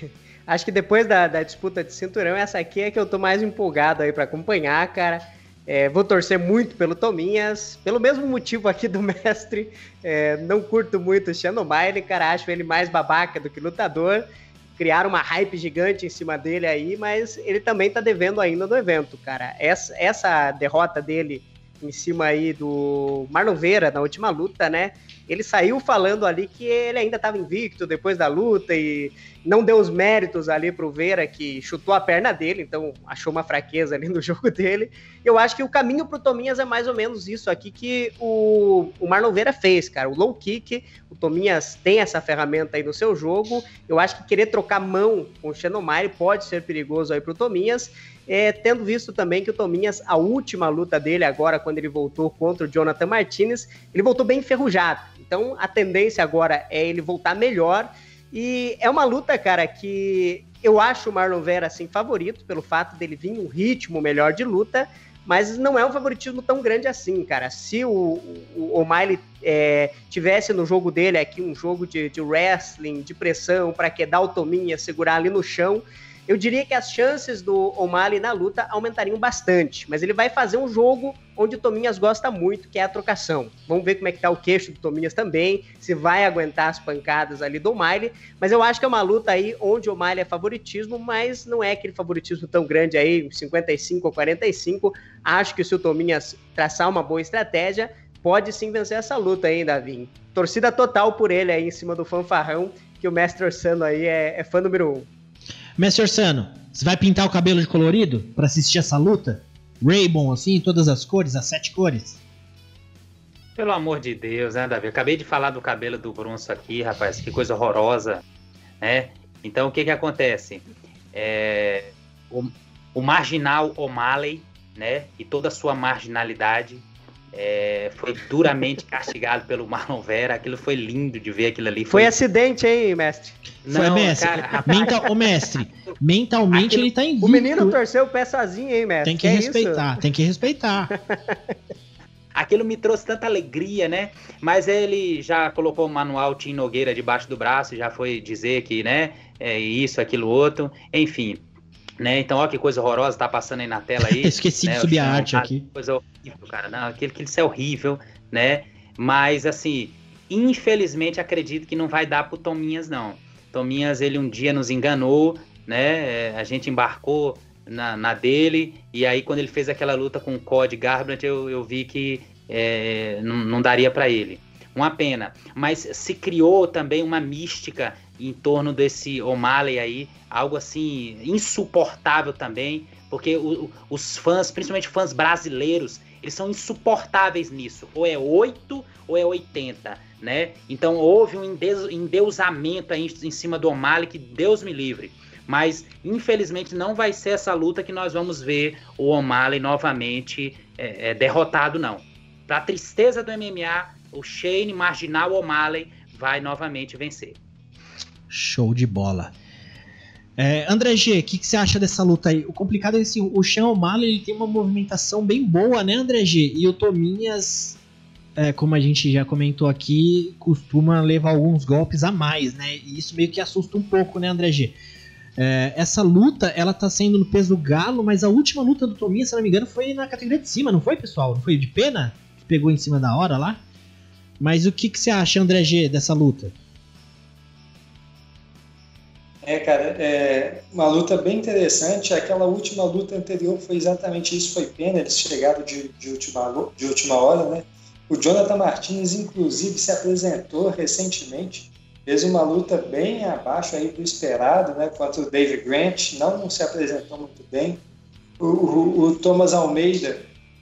Acho que depois da, da disputa de cinturão, essa aqui é que eu tô mais empolgado aí para acompanhar, cara. É, vou torcer muito pelo Tominhas, pelo mesmo motivo aqui do mestre. É, não curto muito o Shannon Miley, cara. Acho ele mais babaca do que lutador. Criaram uma hype gigante em cima dele aí, mas ele também tá devendo ainda no evento, cara. Essa, essa derrota dele em cima aí do Marlon Vera na última luta, né? Ele saiu falando ali que ele ainda estava invicto depois da luta e não deu os méritos ali pro Vera que chutou a perna dele, então achou uma fraqueza ali no jogo dele. Eu acho que o caminho pro Tominhas é mais ou menos isso aqui que o, o Marlon Vera fez, cara. O low kick, o Tominhas tem essa ferramenta aí no seu jogo. Eu acho que querer trocar mão com o Xenomai pode ser perigoso aí pro Tominhas. É, tendo visto também que o Tominhas, a última luta dele agora, quando ele voltou contra o Jonathan Martinez, ele voltou bem enferrujado. Então a tendência agora é ele voltar melhor. E é uma luta, cara, que eu acho o Marlon Vera assim favorito pelo fato dele vir um ritmo melhor de luta, mas não é um favoritismo tão grande assim, cara. Se o, o O'Malley é, tivesse no jogo dele aqui um jogo de, de wrestling, de pressão, para quedar o Tominha, segurar ali no chão, eu diria que as chances do O'Malley na luta aumentariam bastante, mas ele vai fazer um jogo onde o Tominhas gosta muito, que é a trocação. Vamos ver como é que tá o queixo do Tominhas também, se vai aguentar as pancadas ali do O'Malley, mas eu acho que é uma luta aí onde o O'Malley é favoritismo, mas não é aquele favoritismo tão grande aí, 55 ou 45. Acho que se o Tominhas traçar uma boa estratégia, pode sim vencer essa luta aí, Davi. Torcida total por ele aí em cima do fanfarrão, que o mestre Orsano aí é, é fã número um. Mestre Orsano, você vai pintar o cabelo de colorido para assistir essa luta? Raybon, assim, todas as cores, as sete cores? Pelo amor de Deus, né, Davi? Acabei de falar do cabelo do Brunso aqui, rapaz, que coisa horrorosa, né? Então, o que que acontece? É, o, o marginal O'Malley, né, e toda a sua marginalidade é, foi duramente castigado pelo Marlon Vera. Aquilo foi lindo de ver aquilo ali. Foi, foi acidente, hein, mestre? Não, foi, mestre. Cara, Mental, ô, mestre, mentalmente aquilo, ele tá invicto. O menino torceu o pé sozinho, hein, mestre? Tem que, que respeitar, é tem que respeitar. Aquilo me trouxe tanta alegria, né? Mas ele já colocou o manual Tim Nogueira debaixo do braço, já foi dizer que, né, é isso, aquilo, outro. Enfim, né? Então, olha que coisa horrorosa tá passando aí na tela aí. Esqueci né? de subir a arte aqui. Coisa horrível, cara. Não, aquele, aquele é horrível, né? Mas, assim, infelizmente acredito que não vai dar pro Tominhas, não. Tominhas, ele um dia nos enganou, né? É, a gente embarcou na, na dele, e aí quando ele fez aquela luta com o Cody Garbrandt, eu, eu vi que é, não, não daria para ele. Uma pena. Mas se criou também uma mística em torno desse O'Malley aí, algo assim insuportável também, porque o, os fãs, principalmente fãs brasileiros, eles são insuportáveis nisso. Ou é 8 ou é 80, né? Então houve um endeusamento aí em cima do O'Malley que Deus me livre. Mas infelizmente não vai ser essa luta que nós vamos ver o O'Malley novamente é, é, derrotado, não. Para tristeza do MMA, o Shane Marginal O'Malley vai novamente vencer. Show de bola. É, André G, o que, que, você acha dessa luta aí? O complicado é que assim, o Sean O'Malley ele tem uma movimentação bem boa, né, André G? E o Tominhas, é, como a gente já comentou aqui, costuma levar alguns golpes a mais, né? E isso meio que assusta um pouco, né, André G? É, essa luta, ela tá sendo no peso galo, mas a última luta do Tominhas, se não me engano, foi na categoria de cima, não foi, pessoal? Não foi de pena? Pegou em cima da hora lá? Mas o que, que você acha, André G, dessa luta? É, cara, é uma luta bem interessante. Aquela última luta anterior foi exatamente isso, foi pena, eles chegaram de, de, última, de última hora, né? O Jonathan Martins, inclusive, se apresentou recentemente, fez uma luta bem abaixo aí do esperado, né? Contra o Dave Grant, não se apresentou muito bem. O, o, o Thomas Almeida,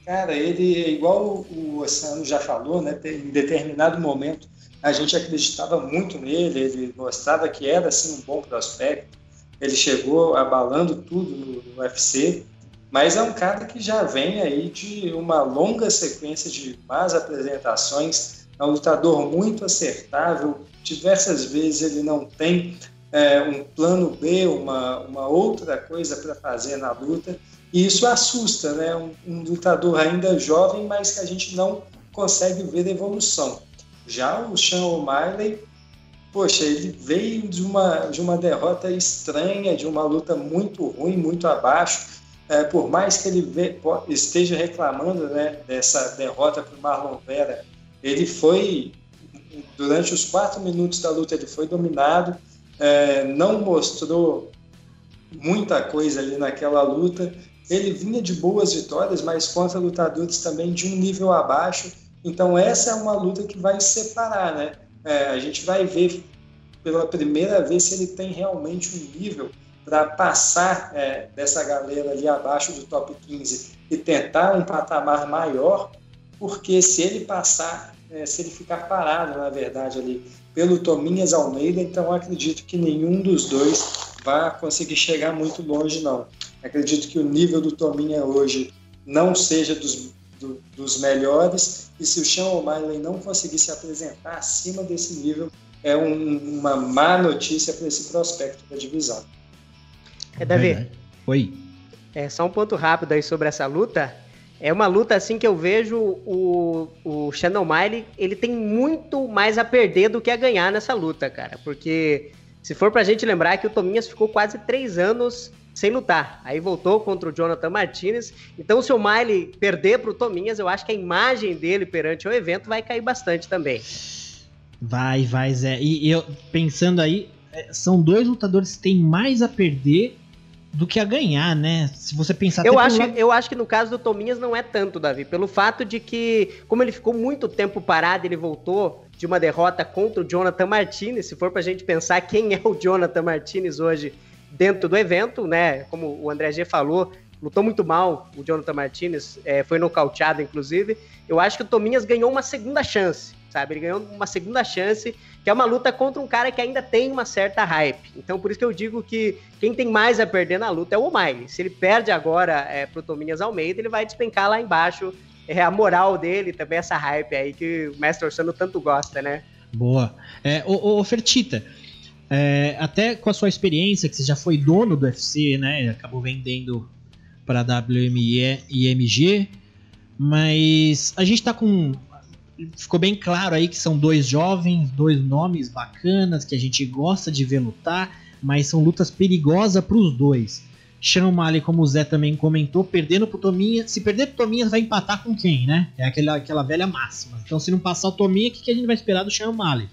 cara, ele é igual o Oceano já falou, né? Em determinado momento a gente acreditava muito nele, ele mostrava que era assim um bom prospecto. Ele chegou abalando tudo no, no UFC, mas é um cara que já vem aí de uma longa sequência de más apresentações. É um lutador muito acertável. Diversas vezes ele não tem é, um plano B, uma, uma outra coisa para fazer na luta. E isso assusta, né? Um, um, lutador ainda jovem, mas que a gente não consegue ver evolução. Já o Sean O'Malley, poxa, ele veio de uma, de uma derrota estranha, de uma luta muito ruim, muito abaixo. É, por mais que ele vê, esteja reclamando né, dessa derrota para o Marlon Vera, ele foi, durante os quatro minutos da luta, ele foi dominado, é, não mostrou muita coisa ali naquela luta. Ele vinha de boas vitórias, mas contra lutadores também de um nível abaixo. Então essa é uma luta que vai separar, né? É, a gente vai ver pela primeira vez se ele tem realmente um nível para passar é, dessa galera ali abaixo do top 15 e tentar um patamar maior, porque se ele passar, é, se ele ficar parado, na verdade, ali pelo Tominhas Almeida, então acredito que nenhum dos dois vai conseguir chegar muito longe, não. Acredito que o nível do Tominha hoje não seja dos, do, dos melhores, e se o Sean O'Malley não conseguir se apresentar acima desse nível, é um, uma má notícia para esse prospecto da divisão. É, Davi. Oi. É, só um ponto rápido aí sobre essa luta. É uma luta assim que eu vejo o, o Shannon Miley, ele tem muito mais a perder do que a ganhar nessa luta, cara. Porque se for pra gente lembrar que o Tominhas ficou quase três anos sem lutar. Aí voltou contra o Jonathan Martinez. Então, se o Miley perder pro Tominhas, eu acho que a imagem dele perante o evento vai cair bastante também. Vai, vai, Zé. E eu pensando aí, é, são dois lutadores que têm mais a perder do que a ganhar, né? Se você pensar... Eu acho, lado... eu acho que no caso do Tominhas não é tanto, Davi, pelo fato de que, como ele ficou muito tempo parado, ele voltou de uma derrota contra o Jonathan Martinez, se for pra gente pensar quem é o Jonathan Martinez hoje dentro do evento, né? Como o André G falou, lutou muito mal o Jonathan Martinez, é, foi nocauteado, inclusive. Eu acho que o Tominhas ganhou uma segunda chance, sabe? Ele ganhou uma segunda chance que é uma luta contra um cara que ainda tem uma certa hype. Então, por isso que eu digo que quem tem mais a perder na luta é o O'Malley. Se ele perde agora é, pro Tominhas Almeida, ele vai despencar lá embaixo é, a moral dele, também essa hype aí que o Mestre Orsano tanto gosta, né? Boa. É, ô, Fertita, é, até com a sua experiência, que você já foi dono do UFC, né? Acabou vendendo para WME e MG, mas a gente tá com ficou bem claro aí que são dois jovens, dois nomes bacanas que a gente gosta de ver lutar, mas são lutas perigosas para os dois. Sean Mali, como o Zé também comentou, perdendo pro Tominha. Se perder pro Tominha, vai empatar com quem, né? É aquela, aquela velha máxima. Então, se não passar o Tominha, o que, que a gente vai esperar do Sean Mali?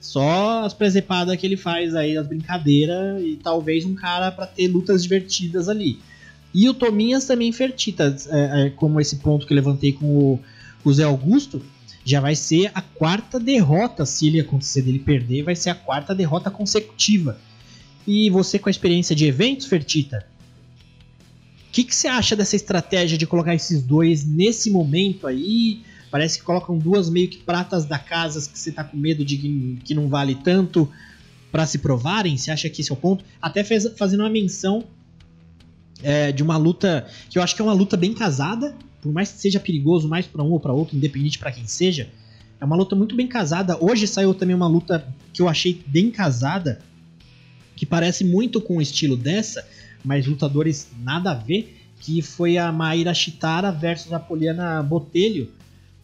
Só as presepadas que ele faz aí, as brincadeiras, e talvez um cara para ter lutas divertidas ali. E o Tominhas também fertita, é, é, como esse ponto que eu levantei com o, o Zé Augusto já vai ser a quarta derrota, se ele acontecer dele perder, vai ser a quarta derrota consecutiva. E você com a experiência de eventos, Fertita, o que, que você acha dessa estratégia de colocar esses dois nesse momento aí? Parece que colocam duas meio que pratas da casa que você tá com medo de que, não vale tanto para se provarem. Você acha que esse é o ponto? Até fez, fazendo uma menção é, de uma luta que eu acho que é uma luta bem casada, por mais que seja perigoso mais para um ou para outro, independente para quem seja, é uma luta muito bem casada. Hoje saiu também uma luta que eu achei bem casada, que parece muito com o estilo dessa, mas lutadores nada a ver, que foi a Maíra Chitara versus a Poliana Botelho,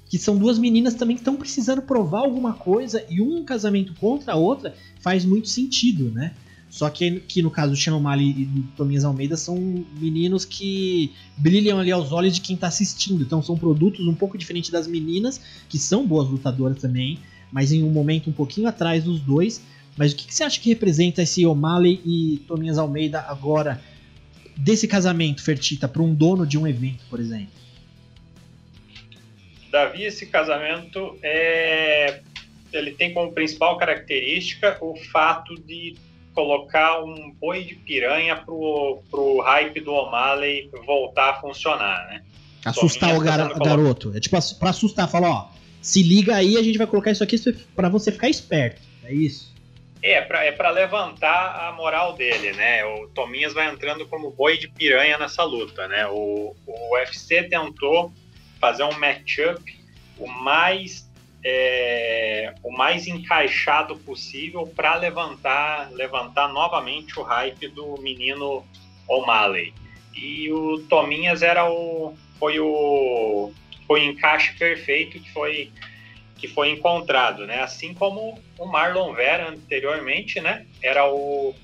que são duas meninas também que estão precisando provar alguma coisa e um casamento contra a outra faz muito sentido, né? Só que, que no caso do Shannon e do Tominhas Almeida são meninos que brilham ali aos olhos de quem está assistindo. Então são produtos um pouco diferentes das meninas, que são boas lutadoras também, mas em um momento um pouquinho atrás dos dois. Mas o que, que você acha que representa esse O'Malley e Tominhas Almeida agora desse casamento, Fertita, para um dono de um evento, por exemplo? Davi, esse casamento é ele tem como principal característica o fato de colocar um boi de piranha pro, pro hype do O'Malley voltar a funcionar, né? Assustar o gar garoto. É tipo pra assustar, falar, ó, se liga aí, a gente vai colocar isso aqui para você ficar esperto. É isso. É, pra, é para levantar a moral dele, né? O Tominhas vai entrando como boi de piranha nessa luta, né? O, o UFC tentou fazer um matchup o mais é, o mais encaixado possível para levantar, levantar novamente o hype do menino O'Malley. E o Tominhas era o, foi o, foi o encaixe perfeito que foi, que foi encontrado, né? Assim como o Marlon Vera anteriormente, né? Era o,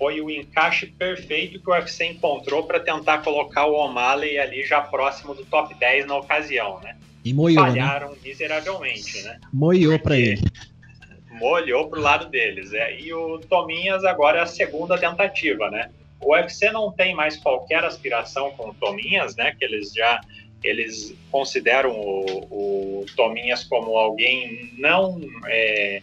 foi o encaixe perfeito que o UFC encontrou para tentar colocar o O'Malley ali já próximo do top 10 na ocasião, né? E moiou, né? Falharam né? miseravelmente, né? Moiou para ele. Molhou pro lado deles. É. E o Tominhas agora é a segunda tentativa, né? O UFC não tem mais qualquer aspiração com o Tominhas, né? Que eles já eles consideram o, o Tominhas como alguém não é,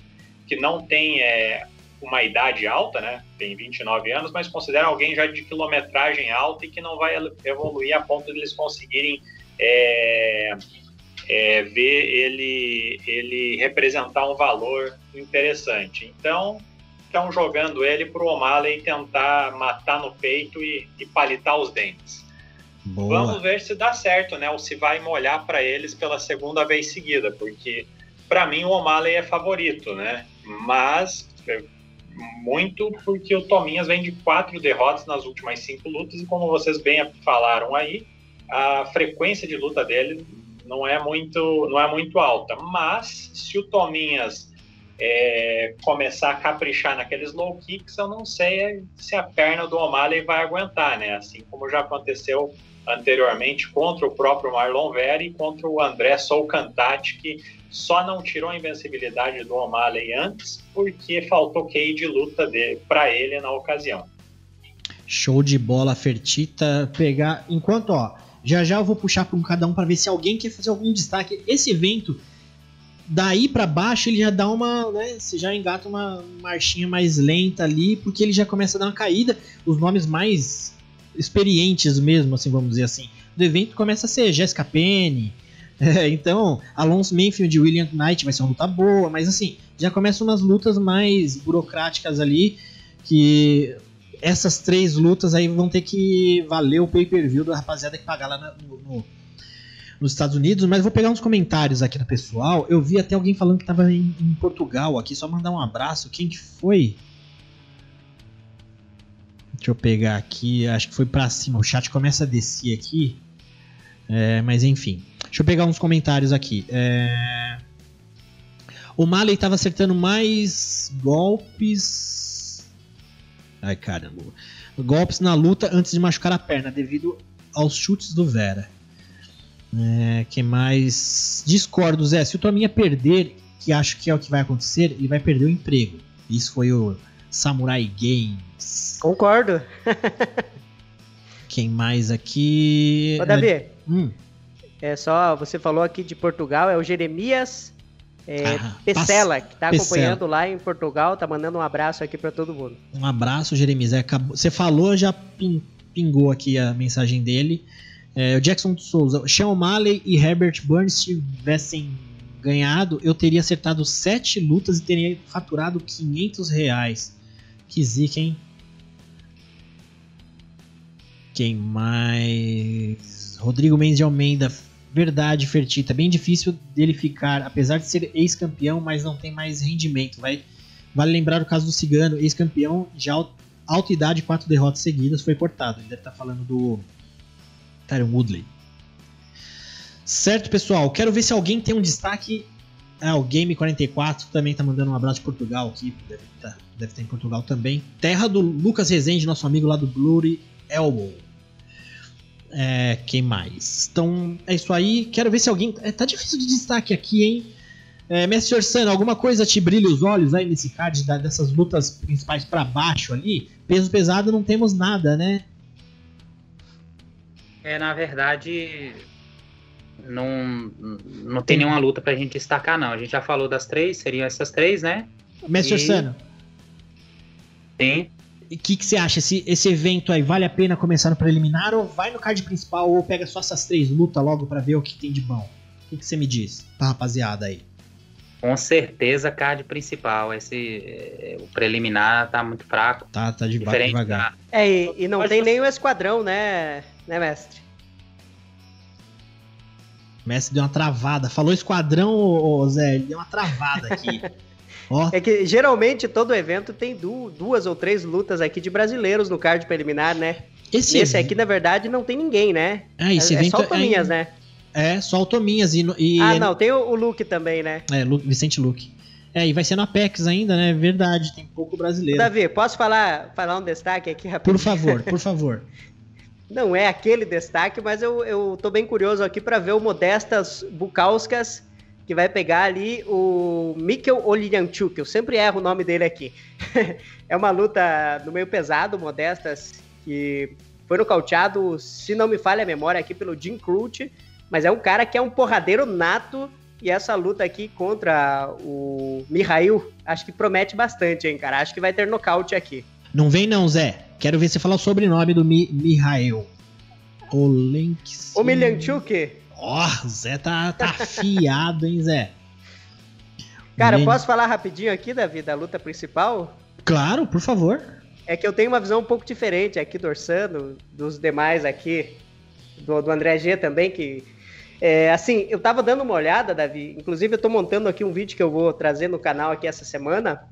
que não tem é, uma idade alta, né? Tem 29 anos, mas consideram alguém já de quilometragem alta e que não vai evoluir a ponto de eles conseguirem é, é, ver ele, ele representar um valor interessante. Então, estão jogando ele para o O'Malley tentar matar no peito e, e palitar os dentes. Boa. Vamos ver se dá certo, né? Ou se vai molhar para eles pela segunda vez seguida, porque para mim o O'Malley é favorito, né? Mas muito porque o Tominhas vem de quatro derrotas nas últimas cinco lutas e como vocês bem falaram aí, a frequência de luta dele não é muito, não é muito alta. Mas se o Tominhas é, começar a caprichar naqueles low kicks, eu não sei se a perna do O'Malley vai aguentar, né? Assim como já aconteceu anteriormente contra o próprio Marlon Vera e contra o André Solcantati, que só não tirou a invencibilidade do O'Malley antes porque faltou QI de luta para ele na ocasião. Show de bola, Fertita. Pegar. Enquanto, ó, já já eu vou puxar para um cada um para ver se alguém quer fazer algum destaque. Esse evento, daí para baixo, ele já dá uma. Né, você já engata uma marchinha mais lenta ali, porque ele já começa a dar uma caída. Os nomes mais experientes mesmo, assim, vamos dizer assim, do evento começa a ser Jessica Penny. É, então, Alonso Manfield e William Knight vai ser uma luta boa, mas assim, já começam umas lutas mais burocráticas ali que essas três lutas aí vão ter que valer o pay-per-view da rapaziada que pagar lá no, no, nos Estados Unidos. Mas vou pegar uns comentários aqui do pessoal. Eu vi até alguém falando que estava em, em, Portugal aqui. Só mandar um abraço. Quem que foi? Deixa eu pegar aqui. Acho que foi pra cima. O chat começa a descer aqui. É, mas enfim. Deixa eu pegar uns comentários aqui. É... O Maley estava acertando mais golpes Ai, caramba. Golpes na luta antes de machucar a perna, devido aos chutes do Vera. É, que mais? Discordo, Zé. Se o Tominha perder, que acho que é o que vai acontecer, ele vai perder o emprego. Isso foi o Samurai Games. Concordo. Quem mais aqui? Ô, Davi. Hum. É só, você falou aqui de Portugal, é o Jeremias é, ah, Pecela, que está acompanhando lá em Portugal, tá mandando um abraço aqui para todo mundo. Um abraço, Jeremias. É, acabou, você falou, já pingou aqui a mensagem dele. É, o Jackson Souza, Sean O'Malley e Herbert Burns tivessem ganhado, eu teria acertado sete lutas e teria faturado 500 reais. Que zica, hein? Quem mais? Rodrigo Mendes de Almeida Verdade, Fertita. Bem difícil dele ficar, apesar de ser ex-campeão, mas não tem mais rendimento. Vai, vale lembrar o caso do Cigano, ex-campeão, de alta idade, quatro derrotas seguidas, foi cortado. Ele deve estar falando do Tyron Woodley. Certo, pessoal. Quero ver se alguém tem um destaque. Ah, o Game44 também está mandando um abraço de Portugal aqui. Deve estar, tá, deve estar em Portugal também. Terra do Lucas Rezende, nosso amigo lá do Blurry Elbow. É, quem mais? Então, é isso aí. Quero ver se alguém. É, tá difícil de destaque aqui, hein? É, Mestre Orsano, alguma coisa te brilha os olhos aí nesse card da, dessas lutas principais para baixo ali? Peso pesado não temos nada, né? É, na verdade, não, não tem nenhuma luta pra gente destacar, não. A gente já falou das três, seriam essas três, né? Mestre e... Orsano. Sim. O que, que você acha? Esse, esse evento aí vale a pena começar no preliminar ou vai no card principal ou pega só essas três lutas logo para ver o que tem de bom? O que, que você me diz pra rapaziada aí? Com certeza, card principal. Esse é, o preliminar tá muito fraco. Tá, tá de devagar. Da... É, e, e não Mas tem você... nem o esquadrão, né, né, mestre? O Messi deu uma travada. Falou esquadrão, ô, ô, Zé, ele deu uma travada aqui. Ó. É que geralmente todo evento tem duas ou três lutas aqui de brasileiros no card preliminar, né? Esse, esse aqui, na verdade, não tem ninguém, né? É, esse é, evento é só o Tominhas, é... né? É, só o Tominhas e... e ah, não, tem o, o Luke também, né? É, Vicente Luke. É, e vai ser no Apex ainda, né? Verdade, tem pouco brasileiro. Davi, posso falar, falar um destaque aqui rapidinho? Por favor, por favor. Não é aquele destaque, mas eu, eu tô bem curioso aqui para ver o Modestas Bukauskas, que vai pegar ali o Mikkel Olyanchuk, eu sempre erro o nome dele aqui. é uma luta no meio pesado, Modestas, que foi nocauteado, se não me falha a memória, aqui pelo Jim Crute, mas é um cara que é um porradeiro nato, e essa luta aqui contra o Mihail, acho que promete bastante, hein, cara? Acho que vai ter nocaute aqui. Não vem não, Zé. Quero ver você falar o sobrenome do Mi Mihail. Olenks. O Milhanchuk? Ó, oh, Zé tá, tá afiado, hein, Zé? Cara, posso falar rapidinho aqui, Davi, da luta principal? Claro, por favor. É que eu tenho uma visão um pouco diferente aqui do Orsano, dos demais aqui, do, do André G também, que é, assim, eu tava dando uma olhada, Davi. Inclusive, eu tô montando aqui um vídeo que eu vou trazer no canal aqui essa semana.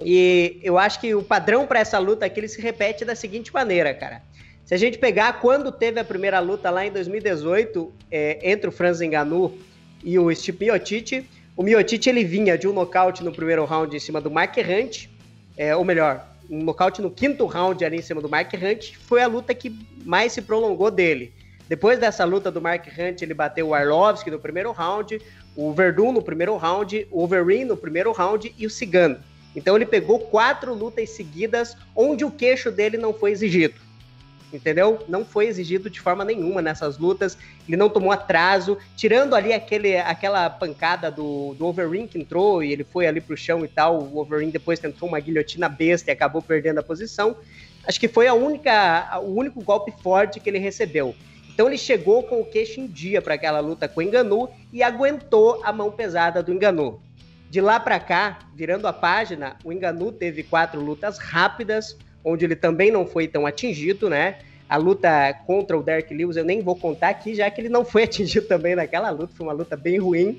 E eu acho que o padrão para essa luta aqui ele se repete da seguinte maneira, cara. Se a gente pegar quando teve a primeira luta lá em 2018 é, entre o Franz Ngannou e o Stipe Miocic, o Miocic ele vinha de um nocaute no primeiro round em cima do Mark Hunt, é, ou melhor, um nocaute no quinto round ali em cima do Mark Hunt, foi a luta que mais se prolongou dele. Depois dessa luta do Mark Hunt, ele bateu o Arlovski no primeiro round, o Verdun no primeiro round, o Overeem no primeiro round e o Cigano. Então ele pegou quatro lutas seguidas onde o queixo dele não foi exigido. Entendeu? Não foi exigido de forma nenhuma nessas lutas. Ele não tomou atraso, tirando ali aquele, aquela pancada do, do que entrou e ele foi ali pro chão e tal. O Overeem depois tentou uma guilhotina besta e acabou perdendo a posição. Acho que foi a única, o único golpe forte que ele recebeu. Então ele chegou com o queixo em dia para aquela luta com o Enganu e aguentou a mão pesada do Enganu. De lá para cá, virando a página, o Enganu teve quatro lutas rápidas, onde ele também não foi tão atingido, né? A luta contra o Derek Lewis eu nem vou contar aqui, já que ele não foi atingido também naquela luta, foi uma luta bem ruim.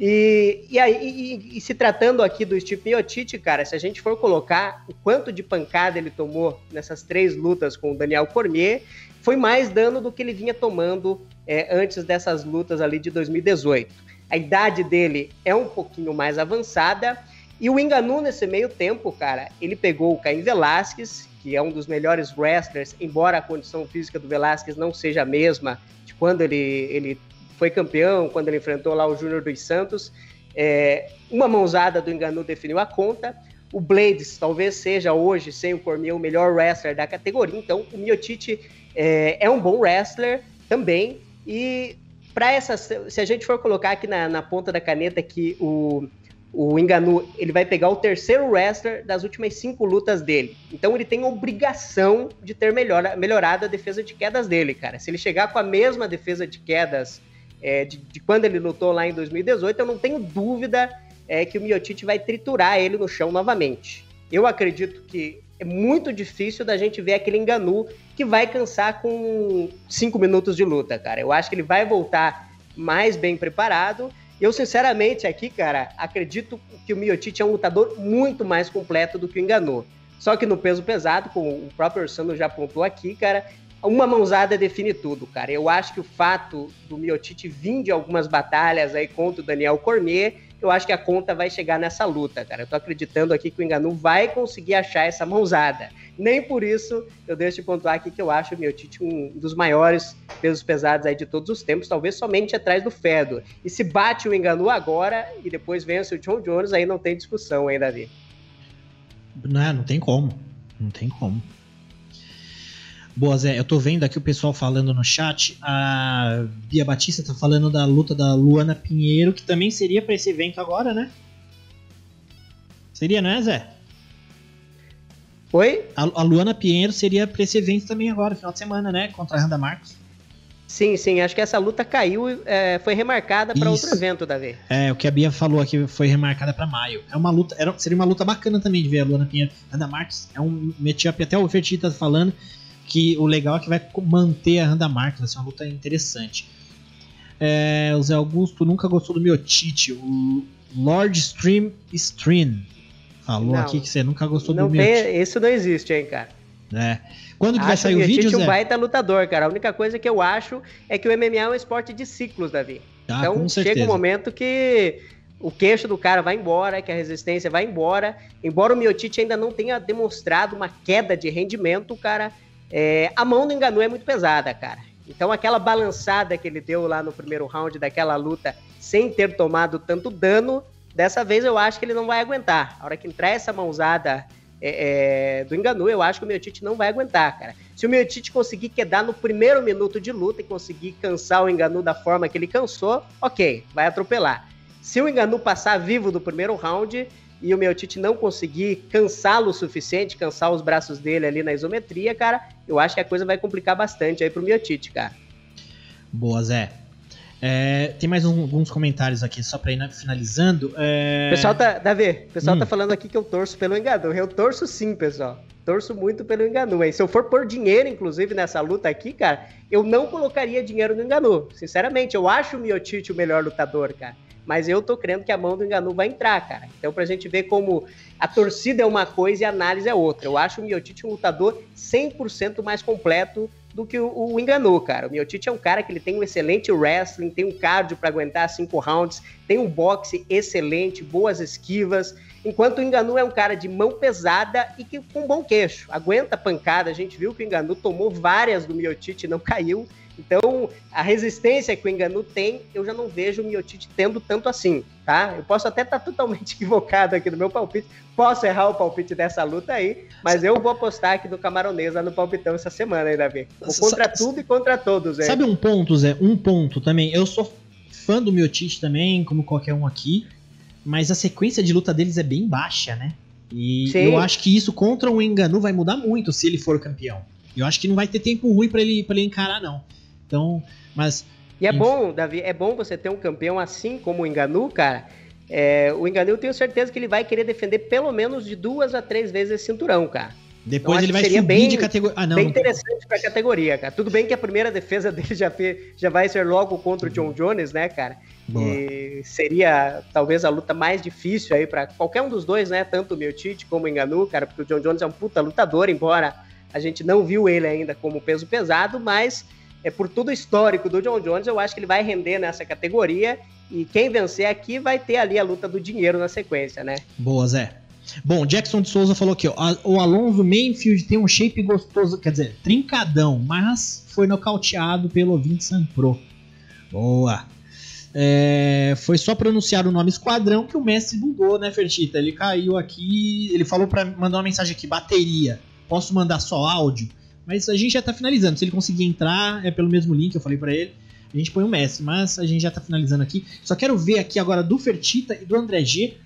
E, e, aí, e, e se tratando aqui do Steve Miocic, cara, se a gente for colocar o quanto de pancada ele tomou nessas três lutas com o Daniel Cormier, foi mais dano do que ele vinha tomando é, antes dessas lutas ali de 2018. A idade dele é um pouquinho mais avançada. E o Enganu, nesse meio tempo, cara, ele pegou o Caim Velasquez, que é um dos melhores wrestlers, embora a condição física do Velasquez não seja a mesma de quando ele, ele foi campeão, quando ele enfrentou lá o Júnior dos Santos. É, uma mãozada do Enganu definiu a conta. O Blades talvez seja hoje, sem o Cormier, o melhor wrestler da categoria. Então, o Miotite é, é um bom wrestler também. E para essa, se a gente for colocar aqui na, na ponta da caneta que o, o Enganu ele vai pegar o terceiro wrestler das últimas cinco lutas dele. Então ele tem obrigação de ter melhor, melhorado a defesa de quedas dele, cara. Se ele chegar com a mesma defesa de quedas é, de, de, quando ele lutou lá em 2018, eu não tenho dúvida é, que o Miotite vai triturar ele no chão novamente. Eu acredito que é muito difícil da gente ver aquele Enganu que vai cansar com cinco minutos de luta, cara. Eu acho que ele vai voltar mais bem preparado. Eu, sinceramente, aqui, cara, acredito que o Miotite é um lutador muito mais completo do que o Enganu. Só que no peso pesado, como o próprio Orsano já apontou aqui, cara, uma mãozada define tudo, cara. Eu acho que o fato do Miotite vir de algumas batalhas aí contra o Daniel Cormier eu acho que a conta vai chegar nessa luta, cara. Eu tô acreditando aqui que o Enganu vai conseguir achar essa mãozada. Nem por isso eu deixo de pontuar aqui que eu acho o Miotite um dos maiores pesos pesados aí de todos os tempos, talvez somente atrás do Fedor. E se bate o Enganu agora e depois vence o John Jones, aí não tem discussão, hein, Davi? Não, não tem como. Não tem como. Boa, Zé, eu tô vendo aqui o pessoal falando no chat. A Bia Batista tá falando da luta da Luana Pinheiro, que também seria para esse evento agora, né? Seria, não é, Zé? Oi? A, a Luana Pinheiro seria pra esse evento também agora, final de semana, né? Contra a Randa Marcos. Sim, sim, acho que essa luta caiu, é, foi remarcada para outro evento, Davi. É, o que a Bia falou aqui foi remarcada para maio. É uma luta, era, seria uma luta bacana também de ver a Luana Pinheiro. Randa Marques é um matchup, até o Fertita tá falando, que o legal é que vai manter a Randa Marques, vai ser uma luta interessante. É, o Zé Augusto nunca gostou do Miotite. O Lord Stream Stream falou Não. aqui que você nunca gostou Não do tem, Miotite. isso não existe, hein, cara. É. Quando que vai Acho sair o Miotite vídeo, um Zé? baita lutador, cara. A única coisa que eu acho é que o MMA é um esporte de ciclos, Davi. Ah, então chega um momento que o queixo do cara vai embora, que a resistência vai embora. Embora o Miotite ainda não tenha demonstrado uma queda de rendimento, cara, é, a mão do Enganu é muito pesada, cara. Então aquela balançada que ele deu lá no primeiro round daquela luta, sem ter tomado tanto dano, dessa vez eu acho que ele não vai aguentar. A hora que entrar essa mãozada é, é, do Enganu, eu acho que o Miotite não vai aguentar, cara. Se o Miotite conseguir quedar no primeiro minuto de luta e conseguir cansar o Enganu da forma que ele cansou, ok, vai atropelar. Se o Enganu passar vivo do primeiro round e o Miotite não conseguir cansá-lo o suficiente, cansar os braços dele ali na isometria, cara, eu acho que a coisa vai complicar bastante aí pro Miotite, cara. Boa, Zé. É, tem mais um- alguns comentários aqui, só pra ir na- finalizando. É... Pessoal tá, Davi, o pessoal Hum. tá falando aqui que eu torço pelo Enganu. Eu torço sim, pessoal. Torço muito pelo Enganu? Se eu for pôr dinheiro, inclusive, nessa luta aqui, cara, eu não colocaria dinheiro no Enganu. Sinceramente, eu acho o Miotite o melhor lutador, cara. Mas eu tô crendo que a mão do Enganu vai entrar, cara. Então, pra gente ver como a torcida é uma coisa e a análise é outra. Eu acho o Miotite um lutador 100% mais completo do que o, o Enganu, cara. O Miotite é um cara que ele tem um excelente wrestling, tem um cardio pra aguentar cinco rounds, tem um boxe excelente, boas esquivas. Enquanto o Enganu é um cara de mão pesada e que com bom queixo. Aguenta pancada. A gente viu que o Enganu tomou várias do Miotite e não caiu. Então, a resistência que o Enganu tem, eu já não vejo o Miotite tendo tanto assim, tá? Eu posso até estar totalmente equivocado aqui no meu palpite, posso errar o palpite dessa luta aí, mas eu vou apostar aqui do Camaronesa no palpitão essa semana aí, Davi. Vou contra Sa- tudo e contra todos, hein? Sabe um ponto, Zé? Um ponto também. Eu sou fã do Miotite também, como qualquer um aqui. Mas a sequência de luta deles é bem baixa, né? E Sim. eu acho que isso contra o Enganu vai mudar muito se ele for campeão. Eu acho que não vai ter tempo ruim pra ele, pra ele encarar, não. Então, mas. E é bom, Davi, é bom você ter um campeão assim como o Enganu, cara. É, o Enganu eu tenho certeza que ele vai querer defender pelo menos de duas a três vezes esse cinturão, cara. Depois acho ele vai subir bem- de categoria. Ah, não. Bem interessante pra categoria, cara. Tudo bem que a primeira defesa dele já, já vai ser logo contra o John Jones, né, cara? Boa. E seria talvez a luta mais difícil aí pra qualquer um dos dois, né? Tanto o Miotite como o Enganu, cara, porque o John Jones é um puta lutador, embora a gente não viu ele ainda como peso pesado, mas é por tudo histórico do John Jones, eu acho que ele vai render nessa categoria e quem vencer aqui vai ter ali a luta do dinheiro na sequência, né? Boa, Zé. Bom, Jackson de Souza falou aqui, ó. "A- O Alonso Mainfield tem um shape gostoso, quer dizer, trincadão, mas foi nocauteado pelo Vincent Pro. Boa. É, foi só pronunciar o nome esquadrão que o Messi bugou, né, Fertita? Ele caiu aqui, ele falou pra mandar uma mensagem aqui, bateria. Posso mandar só áudio? Mas a gente já tá finalizando. Se ele conseguir entrar, é pelo mesmo link, eu falei pra ele. A gente põe o Messi, mas a gente já tá finalizando aqui. Só quero ver aqui agora do Fertita e do André G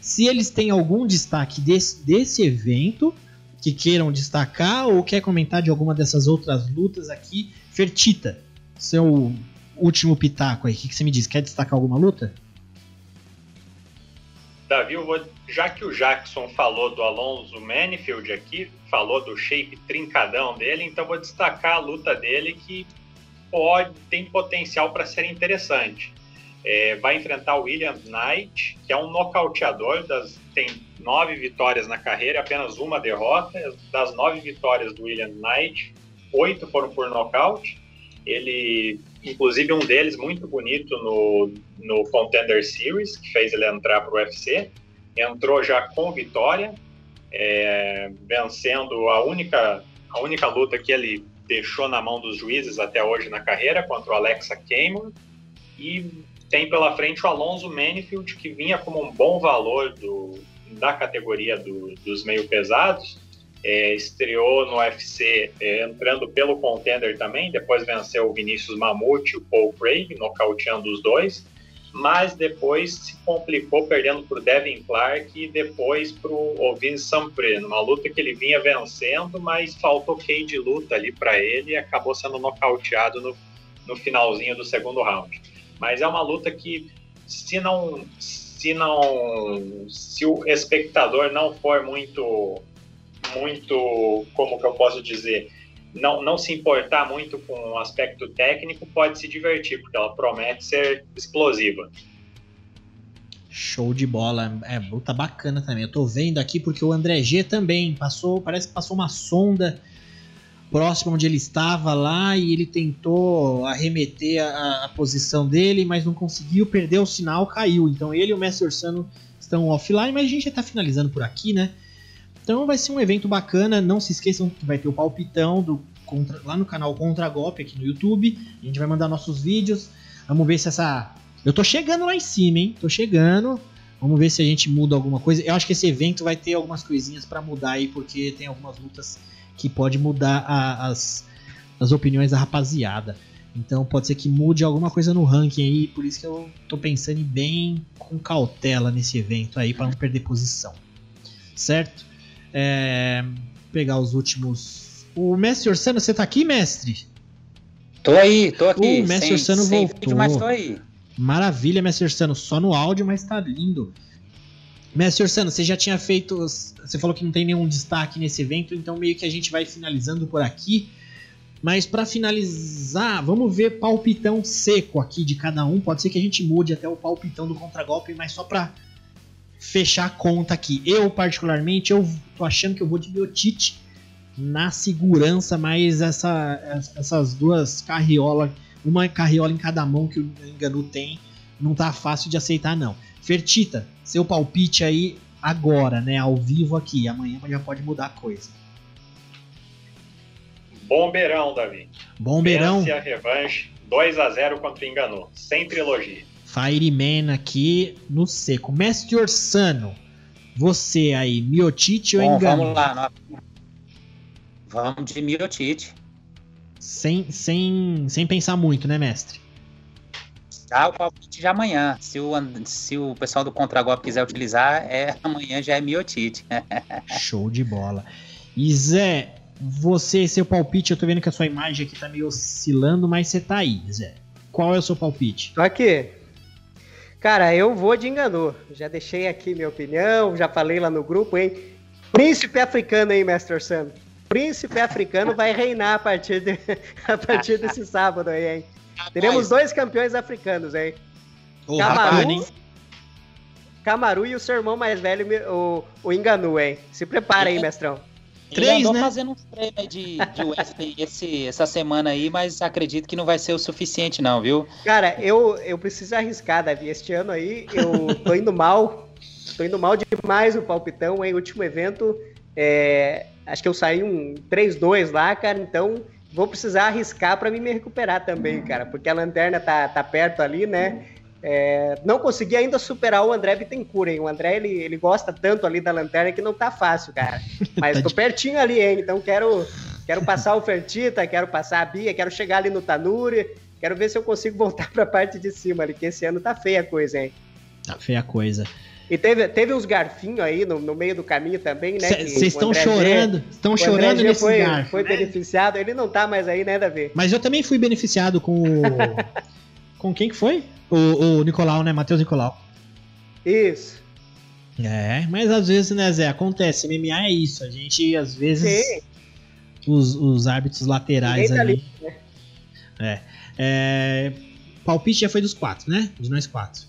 se eles têm algum destaque desse, desse evento que queiram destacar ou quer comentar de alguma dessas outras lutas aqui. Fertita, seu último pitaco aí, o que, que você me diz? Quer destacar alguma luta? Davi, eu vou, já que o Jackson falou do Alonso Manifield aqui, falou do shape trincadão dele, então vou destacar a luta dele que pode tem potencial para ser interessante. É, vai enfrentar o William Knight, que é um nocauteador, das, tem nove vitórias na carreira, apenas uma derrota. Das nove vitórias do William Knight, oito foram por nocaute. Ele, inclusive, um deles muito bonito no, no Contender Series, que fez ele entrar para o UFC. Entrou já com vitória, é, vencendo a única, a única luta que ele deixou na mão dos juízes até hoje na carreira, contra o Alexa Cameron. E tem pela frente o Alonso Manifield, que vinha como um bom valor do, da categoria do, dos meio pesados. É, estreou no UFC é, entrando pelo contender também, depois venceu o Vinícius Mamute e o Paul Craig, nocauteando os dois, mas depois se complicou perdendo para o Devin Clark e depois para o Ovin Sampre, numa luta que ele vinha vencendo, mas faltou key de luta ali para ele e acabou sendo nocauteado no, no finalzinho do segundo round. Mas é uma luta que, se não, se não, se o espectador não for muito muito, como que eu posso dizer, não, não se importar muito com o aspecto técnico, pode se divertir, porque ela promete ser explosiva. Show de bola. É, luta bacana também. Eu tô vendo aqui porque o André G também passou, parece que passou uma sonda próximo onde ele estava lá e ele tentou arremeter a, a posição dele, mas não conseguiu, perdeu o sinal, caiu. Então ele e o Messi Orsano estão offline, mas a gente já tá finalizando por aqui, né? Então vai ser um evento bacana. Não se esqueçam que vai ter o palpitão do contra, lá no canal Contra Golpe aqui no YouTube. A gente vai mandar nossos vídeos. Vamos ver se essa. Eu tô chegando lá em cima, hein? Tô chegando. Vamos ver se a gente muda alguma coisa. Eu acho que esse evento vai ter algumas coisinhas para mudar aí, porque tem algumas lutas que pode mudar a, as, as opiniões da rapaziada. Então pode ser que mude alguma coisa no ranking aí, por isso que eu tô pensando em bem com cautela nesse evento aí para não perder posição. Certo? É, pegar os últimos. O mestre Orsano, você tá aqui, mestre? Tô aí, tô aqui. O mestre Orsano voltou. Vídeo, mas tô aí. Maravilha, mestre Orsano, só no áudio, mas tá lindo. Mestre Orsano, você já tinha feito. Você falou que não tem nenhum destaque nesse evento, então meio que a gente vai finalizando por aqui. Mas para finalizar, vamos ver palpitão seco aqui de cada um. Pode ser que a gente mude até o palpitão do contragolpe, mas só para fechar a conta aqui. Eu, particularmente, eu tô achando que eu vou de Miotite na segurança, mas essa, essas duas carriolas, uma carriola em cada mão que o Enganu tem, não tá fácil de aceitar, não. Fertita, seu palpite aí agora, né? Ao vivo aqui. Amanhã já pode mudar a coisa. Bombeirão, Davi. Bombeirão. Pense a revanche 2 a 0 contra o Enganou. Sem trilogia. Fireman aqui no seco. Mestre Orsano, você aí, Miotite ou Enganou? Vamos lá. Vamos de Miotite. Sem, sem, sem pensar muito, né, mestre? Já o palpite de amanhã. Se o, se o pessoal do Contragolpe quiser utilizar, é amanhã já é miotite. Show de bola. E Zé, você, seu palpite, eu tô vendo que a sua imagem aqui tá meio oscilando, mas você tá aí, Zé. Qual é o seu palpite? Tô aqui. Cara, eu vou de enganou. Já deixei aqui minha opinião, já falei lá no grupo, hein? Príncipe africano, hein, Mestre Sam? Príncipe africano vai reinar a partir, de, a partir desse sábado aí, hein? Teremos dois campeões africanos, hein? Oh, Camaru, rapaz, Camaru e o seu irmão mais velho, o, o Enganu, hein? Se prepara aí, mestrão. Três, Ele andou né? fazendo uns treinos de, de wrestling esse, essa semana aí, mas acredito que não vai ser o suficiente não, viu? Cara, eu, eu preciso arriscar, Davi. Este ano aí eu tô indo mal. Tô indo mal demais o palpitão, hein? Último evento, é, acho que eu saí um 3-2 lá, cara, então vou precisar arriscar para me recuperar também, cara, porque a lanterna tá, tá perto ali, né? É, não consegui ainda superar o André Bittencourt, hein? O André, ele, ele gosta tanto ali da lanterna que não tá fácil, cara. Mas tô pertinho ali, hein? Então quero, quero passar o Fertita, quero passar a Bia, quero chegar ali no Tanuri, quero ver se eu consigo voltar pra parte de cima ali, que esse ano tá feia a coisa, hein? Tá feia a coisa. E teve, teve uns garfinhos aí no, no meio do caminho também, né? Vocês estão chorando, estão chorando nesse foi, garfo. Foi né? beneficiado, ele não tá mais aí, né, Davi? Mas eu também fui beneficiado com o... com quem que foi? O, o Nicolau, né? Matheus Nicolau. Isso. É, mas às vezes, né, Zé, acontece. MMA é isso. A gente, às vezes, os, os árbitros laterais tá ali. né? é, é, palpite já foi dos quatro, né? De nós quatro.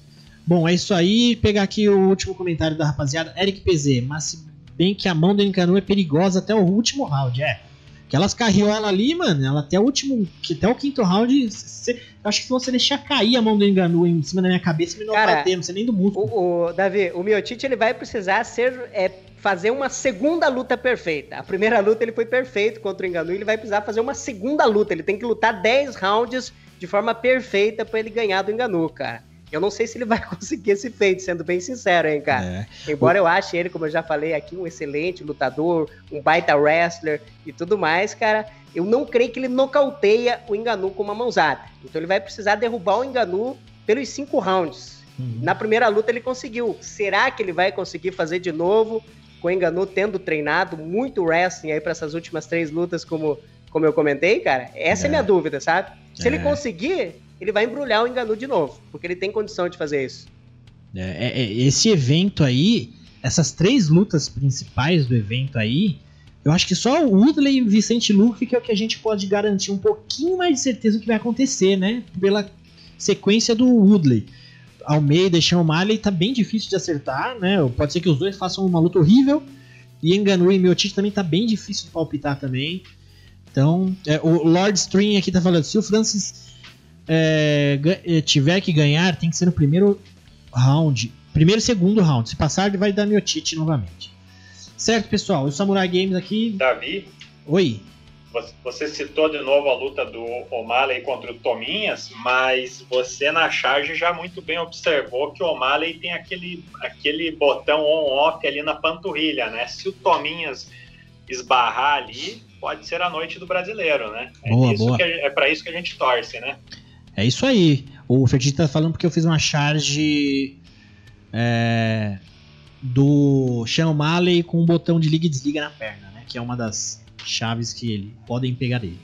Bom, é isso aí. Pegar aqui o último comentário da rapaziada. Eric PZ, mas se bem que a mão do Encanu é perigosa até o último round, é. Que elas carregou ela ali, mano, ela até o último, até o quinto round, cê, acho que se você deixar cair a mão do Enganu em cima da minha cabeça, ele não vai bater, não sei nem do músculo. O, o, Davi, o Miotite ele vai precisar ser, é, fazer uma segunda luta perfeita. A primeira luta ele foi perfeito contra o Enganu, ele vai precisar fazer uma segunda luta, ele tem que lutar 10 rounds de forma perfeita para ele ganhar do Enganu, cara. Eu não sei se ele vai conseguir esse feito, sendo bem sincero, hein, cara. É. Embora o... eu ache ele, como eu já falei aqui, um excelente lutador, um baita wrestler e tudo mais, cara, eu não creio que ele nocauteia o Enganu com uma mãozada. Então ele vai precisar derrubar o Enganu pelos cinco rounds. Uhum. Na primeira luta ele conseguiu. Será que ele vai conseguir fazer de novo com o Enganu tendo treinado muito wrestling aí para essas últimas três lutas, como, como eu comentei, cara? Essa é, é minha dúvida, sabe? Se é. ele conseguir, ele vai embrulhar o Enganu de novo, porque ele tem condição de fazer isso. É, é, é, esse evento aí, essas três lutas principais do evento aí, Eu acho que só o Woodley e Vicente Luke que é o que a gente pode garantir um pouquinho mais de certeza do que vai acontecer, né? Pela sequência do Woodley. Almeida e Sean O'Malley tá bem difícil de acertar, né? Pode ser que os dois façam uma luta horrível. E Enganu e Miotite também tá bem difícil de palpitar também. Então, é, o Lord String aqui tá falando, se o Francis é, é, tiver que ganhar, tem que ser no primeiro round. Primeiro e segundo round. Se passar, ele vai dar Miotite novamente. Certo, pessoal? O Samurai Games aqui. Davi? Oi. Você citou de novo a luta do O'Malley contra o Tominhas, mas você na charge já muito bem observou que o O'Malley tem aquele, aquele botão on-off ali na panturrilha, né? Se o Tominhas esbarrar ali, pode ser a noite do brasileiro, né? É, boa, é, é para isso que a gente torce, né? É isso aí. O Fertito tá falando porque eu fiz uma charge é, do Sean O'Malley com um botão de liga e desliga na perna, né? Que é uma das chaves que ele podem pegar dele.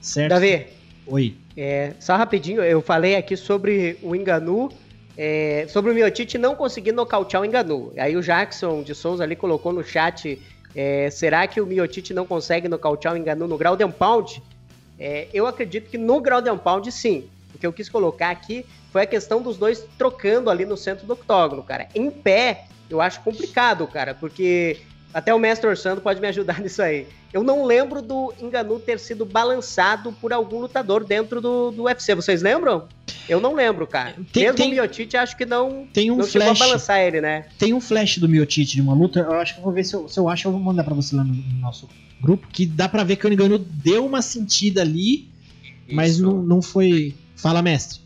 Certo? Davi. Oi. É, só rapidinho, eu falei aqui sobre o Enganu, é, sobre o Miotite não conseguir nocautear o Enganu. Aí o Jackson de Souza ali colocou no chat, é, será que o Miotite não consegue nocautear o Enganu no Ground and Pound? É, eu acredito que no Ground and Pound sim. O que eu quis colocar aqui foi a questão dos dois trocando ali no centro do octógono, cara. Em pé, eu acho complicado, cara, porque até o mestre Orçando pode me ajudar nisso aí. Eu não lembro do Enganu ter sido balançado por algum lutador dentro do, do UFC. Vocês lembram? Eu não lembro, cara. Tem- Mesmo tem- o Miotite, acho que não, Tem um não chegou a flash. balançar ele, né? Tem um flash do Miotite de uma luta. Eu acho que eu vou ver se eu, se eu acho, eu vou mandar pra você lá no, no nosso grupo. Que dá pra ver que o Engano deu uma sentida ali, mas Isso. não, não foi. Fala, mestre.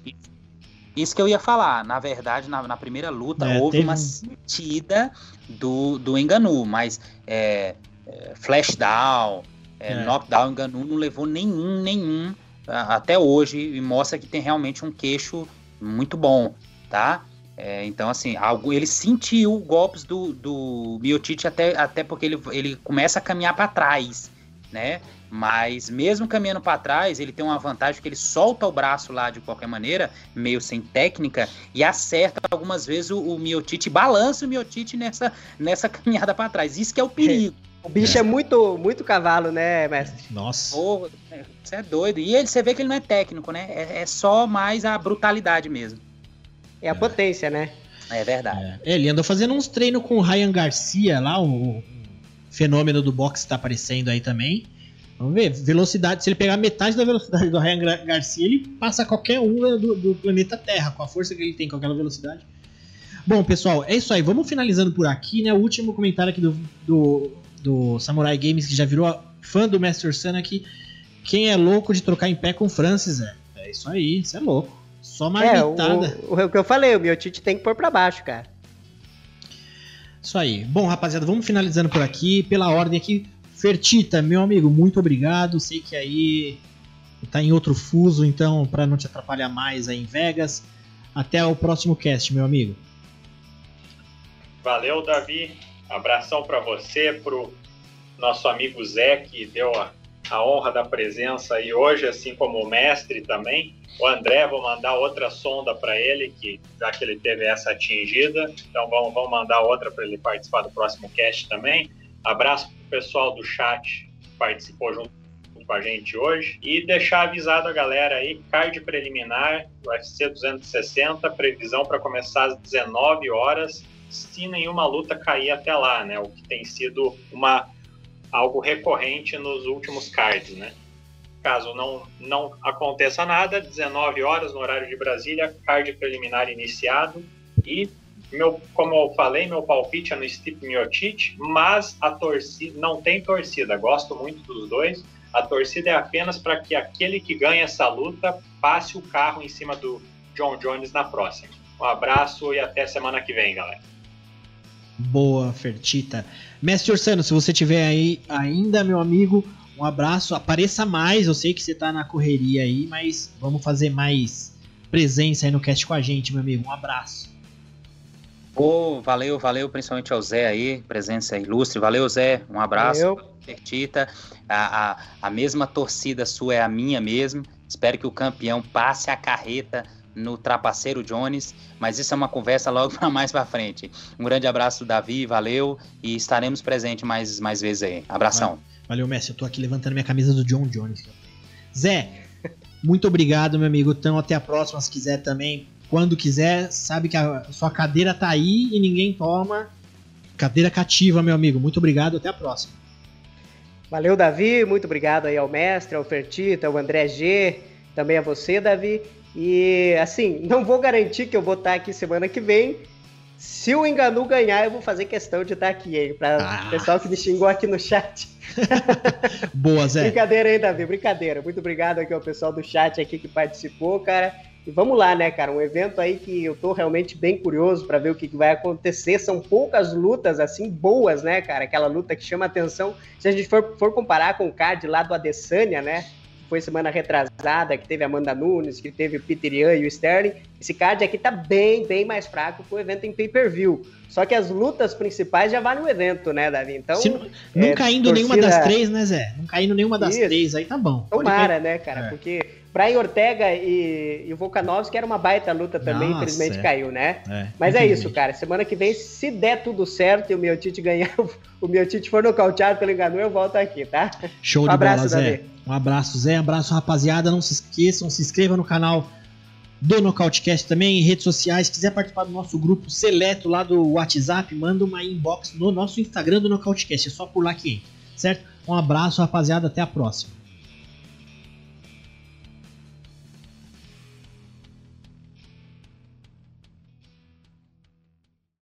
Isso que eu ia falar. Na verdade, na, na primeira luta, É, houve teve uma um- sentida do, do Enganu, mas é, é, flash down, é, É. knockdown, Enganu não levou nenhum, nenhum até hoje e mostra que tem realmente um queixo muito bom, tá? É, então, assim, algo, ele sentiu golpes do, do Miotite até, até porque ele, ele começa a caminhar para trás, né? Mas mesmo caminhando para trás, ele tem uma vantagem que ele solta o braço lá de qualquer maneira, meio sem técnica, e acerta algumas vezes o, o Miotite, balança o Miotite nessa, nessa caminhada para trás. Isso que é o perigo. O bicho é, muito, muito cavalo, né, mestre? Nossa. Você é doido. E ele, você vê que ele não é técnico, né? É, é só mais a brutalidade mesmo. É a potência, né? É verdade. É, ele andou fazendo uns treinos com o Ryan Garcia lá, o, o fenômeno do boxe tá aparecendo aí também. Vamos ver, velocidade. Se ele pegar metade da velocidade do Ryan Garcia, ele passa qualquer um do, do planeta Terra, com a força que ele tem, com aquela velocidade. Bom, pessoal, é isso aí. Vamos finalizando por aqui, né? O último comentário aqui do, do, do Samurai Games, que já virou fã do Master Sun aqui. Quem é louco de trocar em pé com o Francis, é? É isso aí, isso é louco. Só É, o, marmitada. o, o que eu falei, o Miotite tem que pôr pra baixo, cara. Isso aí. Bom, rapaziada, vamos finalizando por aqui. Pela ordem aqui, Fertita, meu amigo, muito obrigado. Sei que aí tá em outro fuso, então, para não te atrapalhar mais aí em Vegas. Até o próximo cast, meu amigo. Valeu, Davi. Abração para você, pro nosso amigo Zé, que deu a, a honra da presença aí hoje, assim como o mestre também. O André, vou mandar outra sonda para ele, que já que ele teve essa atingida, então vamos, vamos mandar outra para ele participar do próximo cast também. Abraço pessoal do chat que participou junto com a gente hoje e deixar avisado a galera aí, card preliminar, UFC 260, previsão para começar às 19 horas, se nenhuma luta cair até lá, né? O que tem sido uma algo recorrente nos últimos cards, né? Caso não, não aconteça nada, 19 horas no horário de Brasília, card preliminar iniciado e meu, como eu falei, meu palpite é no Stipe Miocic, mas a torcida não tem torcida. Gosto muito dos dois. A torcida é apenas para que aquele que ganha essa luta passe o carro em cima do John Jones na próxima. Um abraço e até semana que vem, galera. Boa, Fertita. Mestre Orsano, se você tiver aí ainda, meu amigo, um abraço. Apareça mais. Eu sei que você tá na correria aí, mas vamos fazer mais presença aí no cast com a gente, meu amigo. Um abraço. Pô, valeu, valeu, principalmente ao Zé aí, presença ilustre. Valeu, Zé. Um abraço. Valeu. Fertita. A, a, a mesma torcida sua é a minha mesmo. Espero que o campeão passe a carreta no Trapaceiro Jones, mas isso é uma conversa logo para mais para frente. Um grande abraço, Davi, valeu e estaremos presentes mais, mais vezes aí. Abração. Valeu, Messi. Eu tô aqui levantando minha camisa do John Jones. Zé, muito obrigado, meu amigo. Então, até a próxima, se quiser também. Quando quiser, sabe que a sua cadeira tá aí e ninguém toma. Cadeira cativa, meu amigo. Muito obrigado, até a próxima. Valeu, Davi. Muito obrigado aí ao mestre, ao Fertita, ao André G, também a você, Davi. E assim, não vou garantir que eu vou estar aqui semana que vem. Se o Enganu ganhar, eu vou fazer questão de estar aqui, hein? Para o ah. pessoal que me xingou aqui no chat. Boa, Zé. Brincadeira aí, Davi, brincadeira. Muito obrigado aqui ao pessoal do chat aqui que participou, cara. E vamos lá, né, cara? Um evento aí que eu tô realmente bem curioso para ver o que, que, vai acontecer. São poucas lutas, assim, boas, né, cara? Aquela luta que chama atenção. Se a gente for, for comparar com o card lá do Adesanya, né? foi semana retrasada, que teve Amanda Nunes, que teve o Peter Ian e o Sterling. Esse card aqui tá bem, bem mais fraco que o evento em pay-per-view. Só que as lutas principais já valem o evento, né, Davi? Então. Se não, não é, caindo torcida... nenhuma das três, né, Zé? Não caindo nenhuma das Isso. três, aí tá bom. Tomara, né, cara? É. Porque Brian Ortega e, e o Volkanovski era uma baita luta também, Nossa, infelizmente é. caiu, né? É, Mas é isso, cara. Semana que vem, se der tudo certo e o meu Tite ganhar, o meu Tite for nocauteado pelo engano, eu volto aqui, tá? Show um de abraço, bola, Zé. Davi. Um abraço, Zé. Um abraço, rapaziada. Não se esqueçam, se inscreva no canal do Nocautecast também, em redes sociais. Se quiser participar do nosso grupo seleto lá do WhatsApp, manda uma inbox no nosso Instagram do Nocautecast. É só por lá que entra, certo? Um abraço, rapaziada. Até a próxima.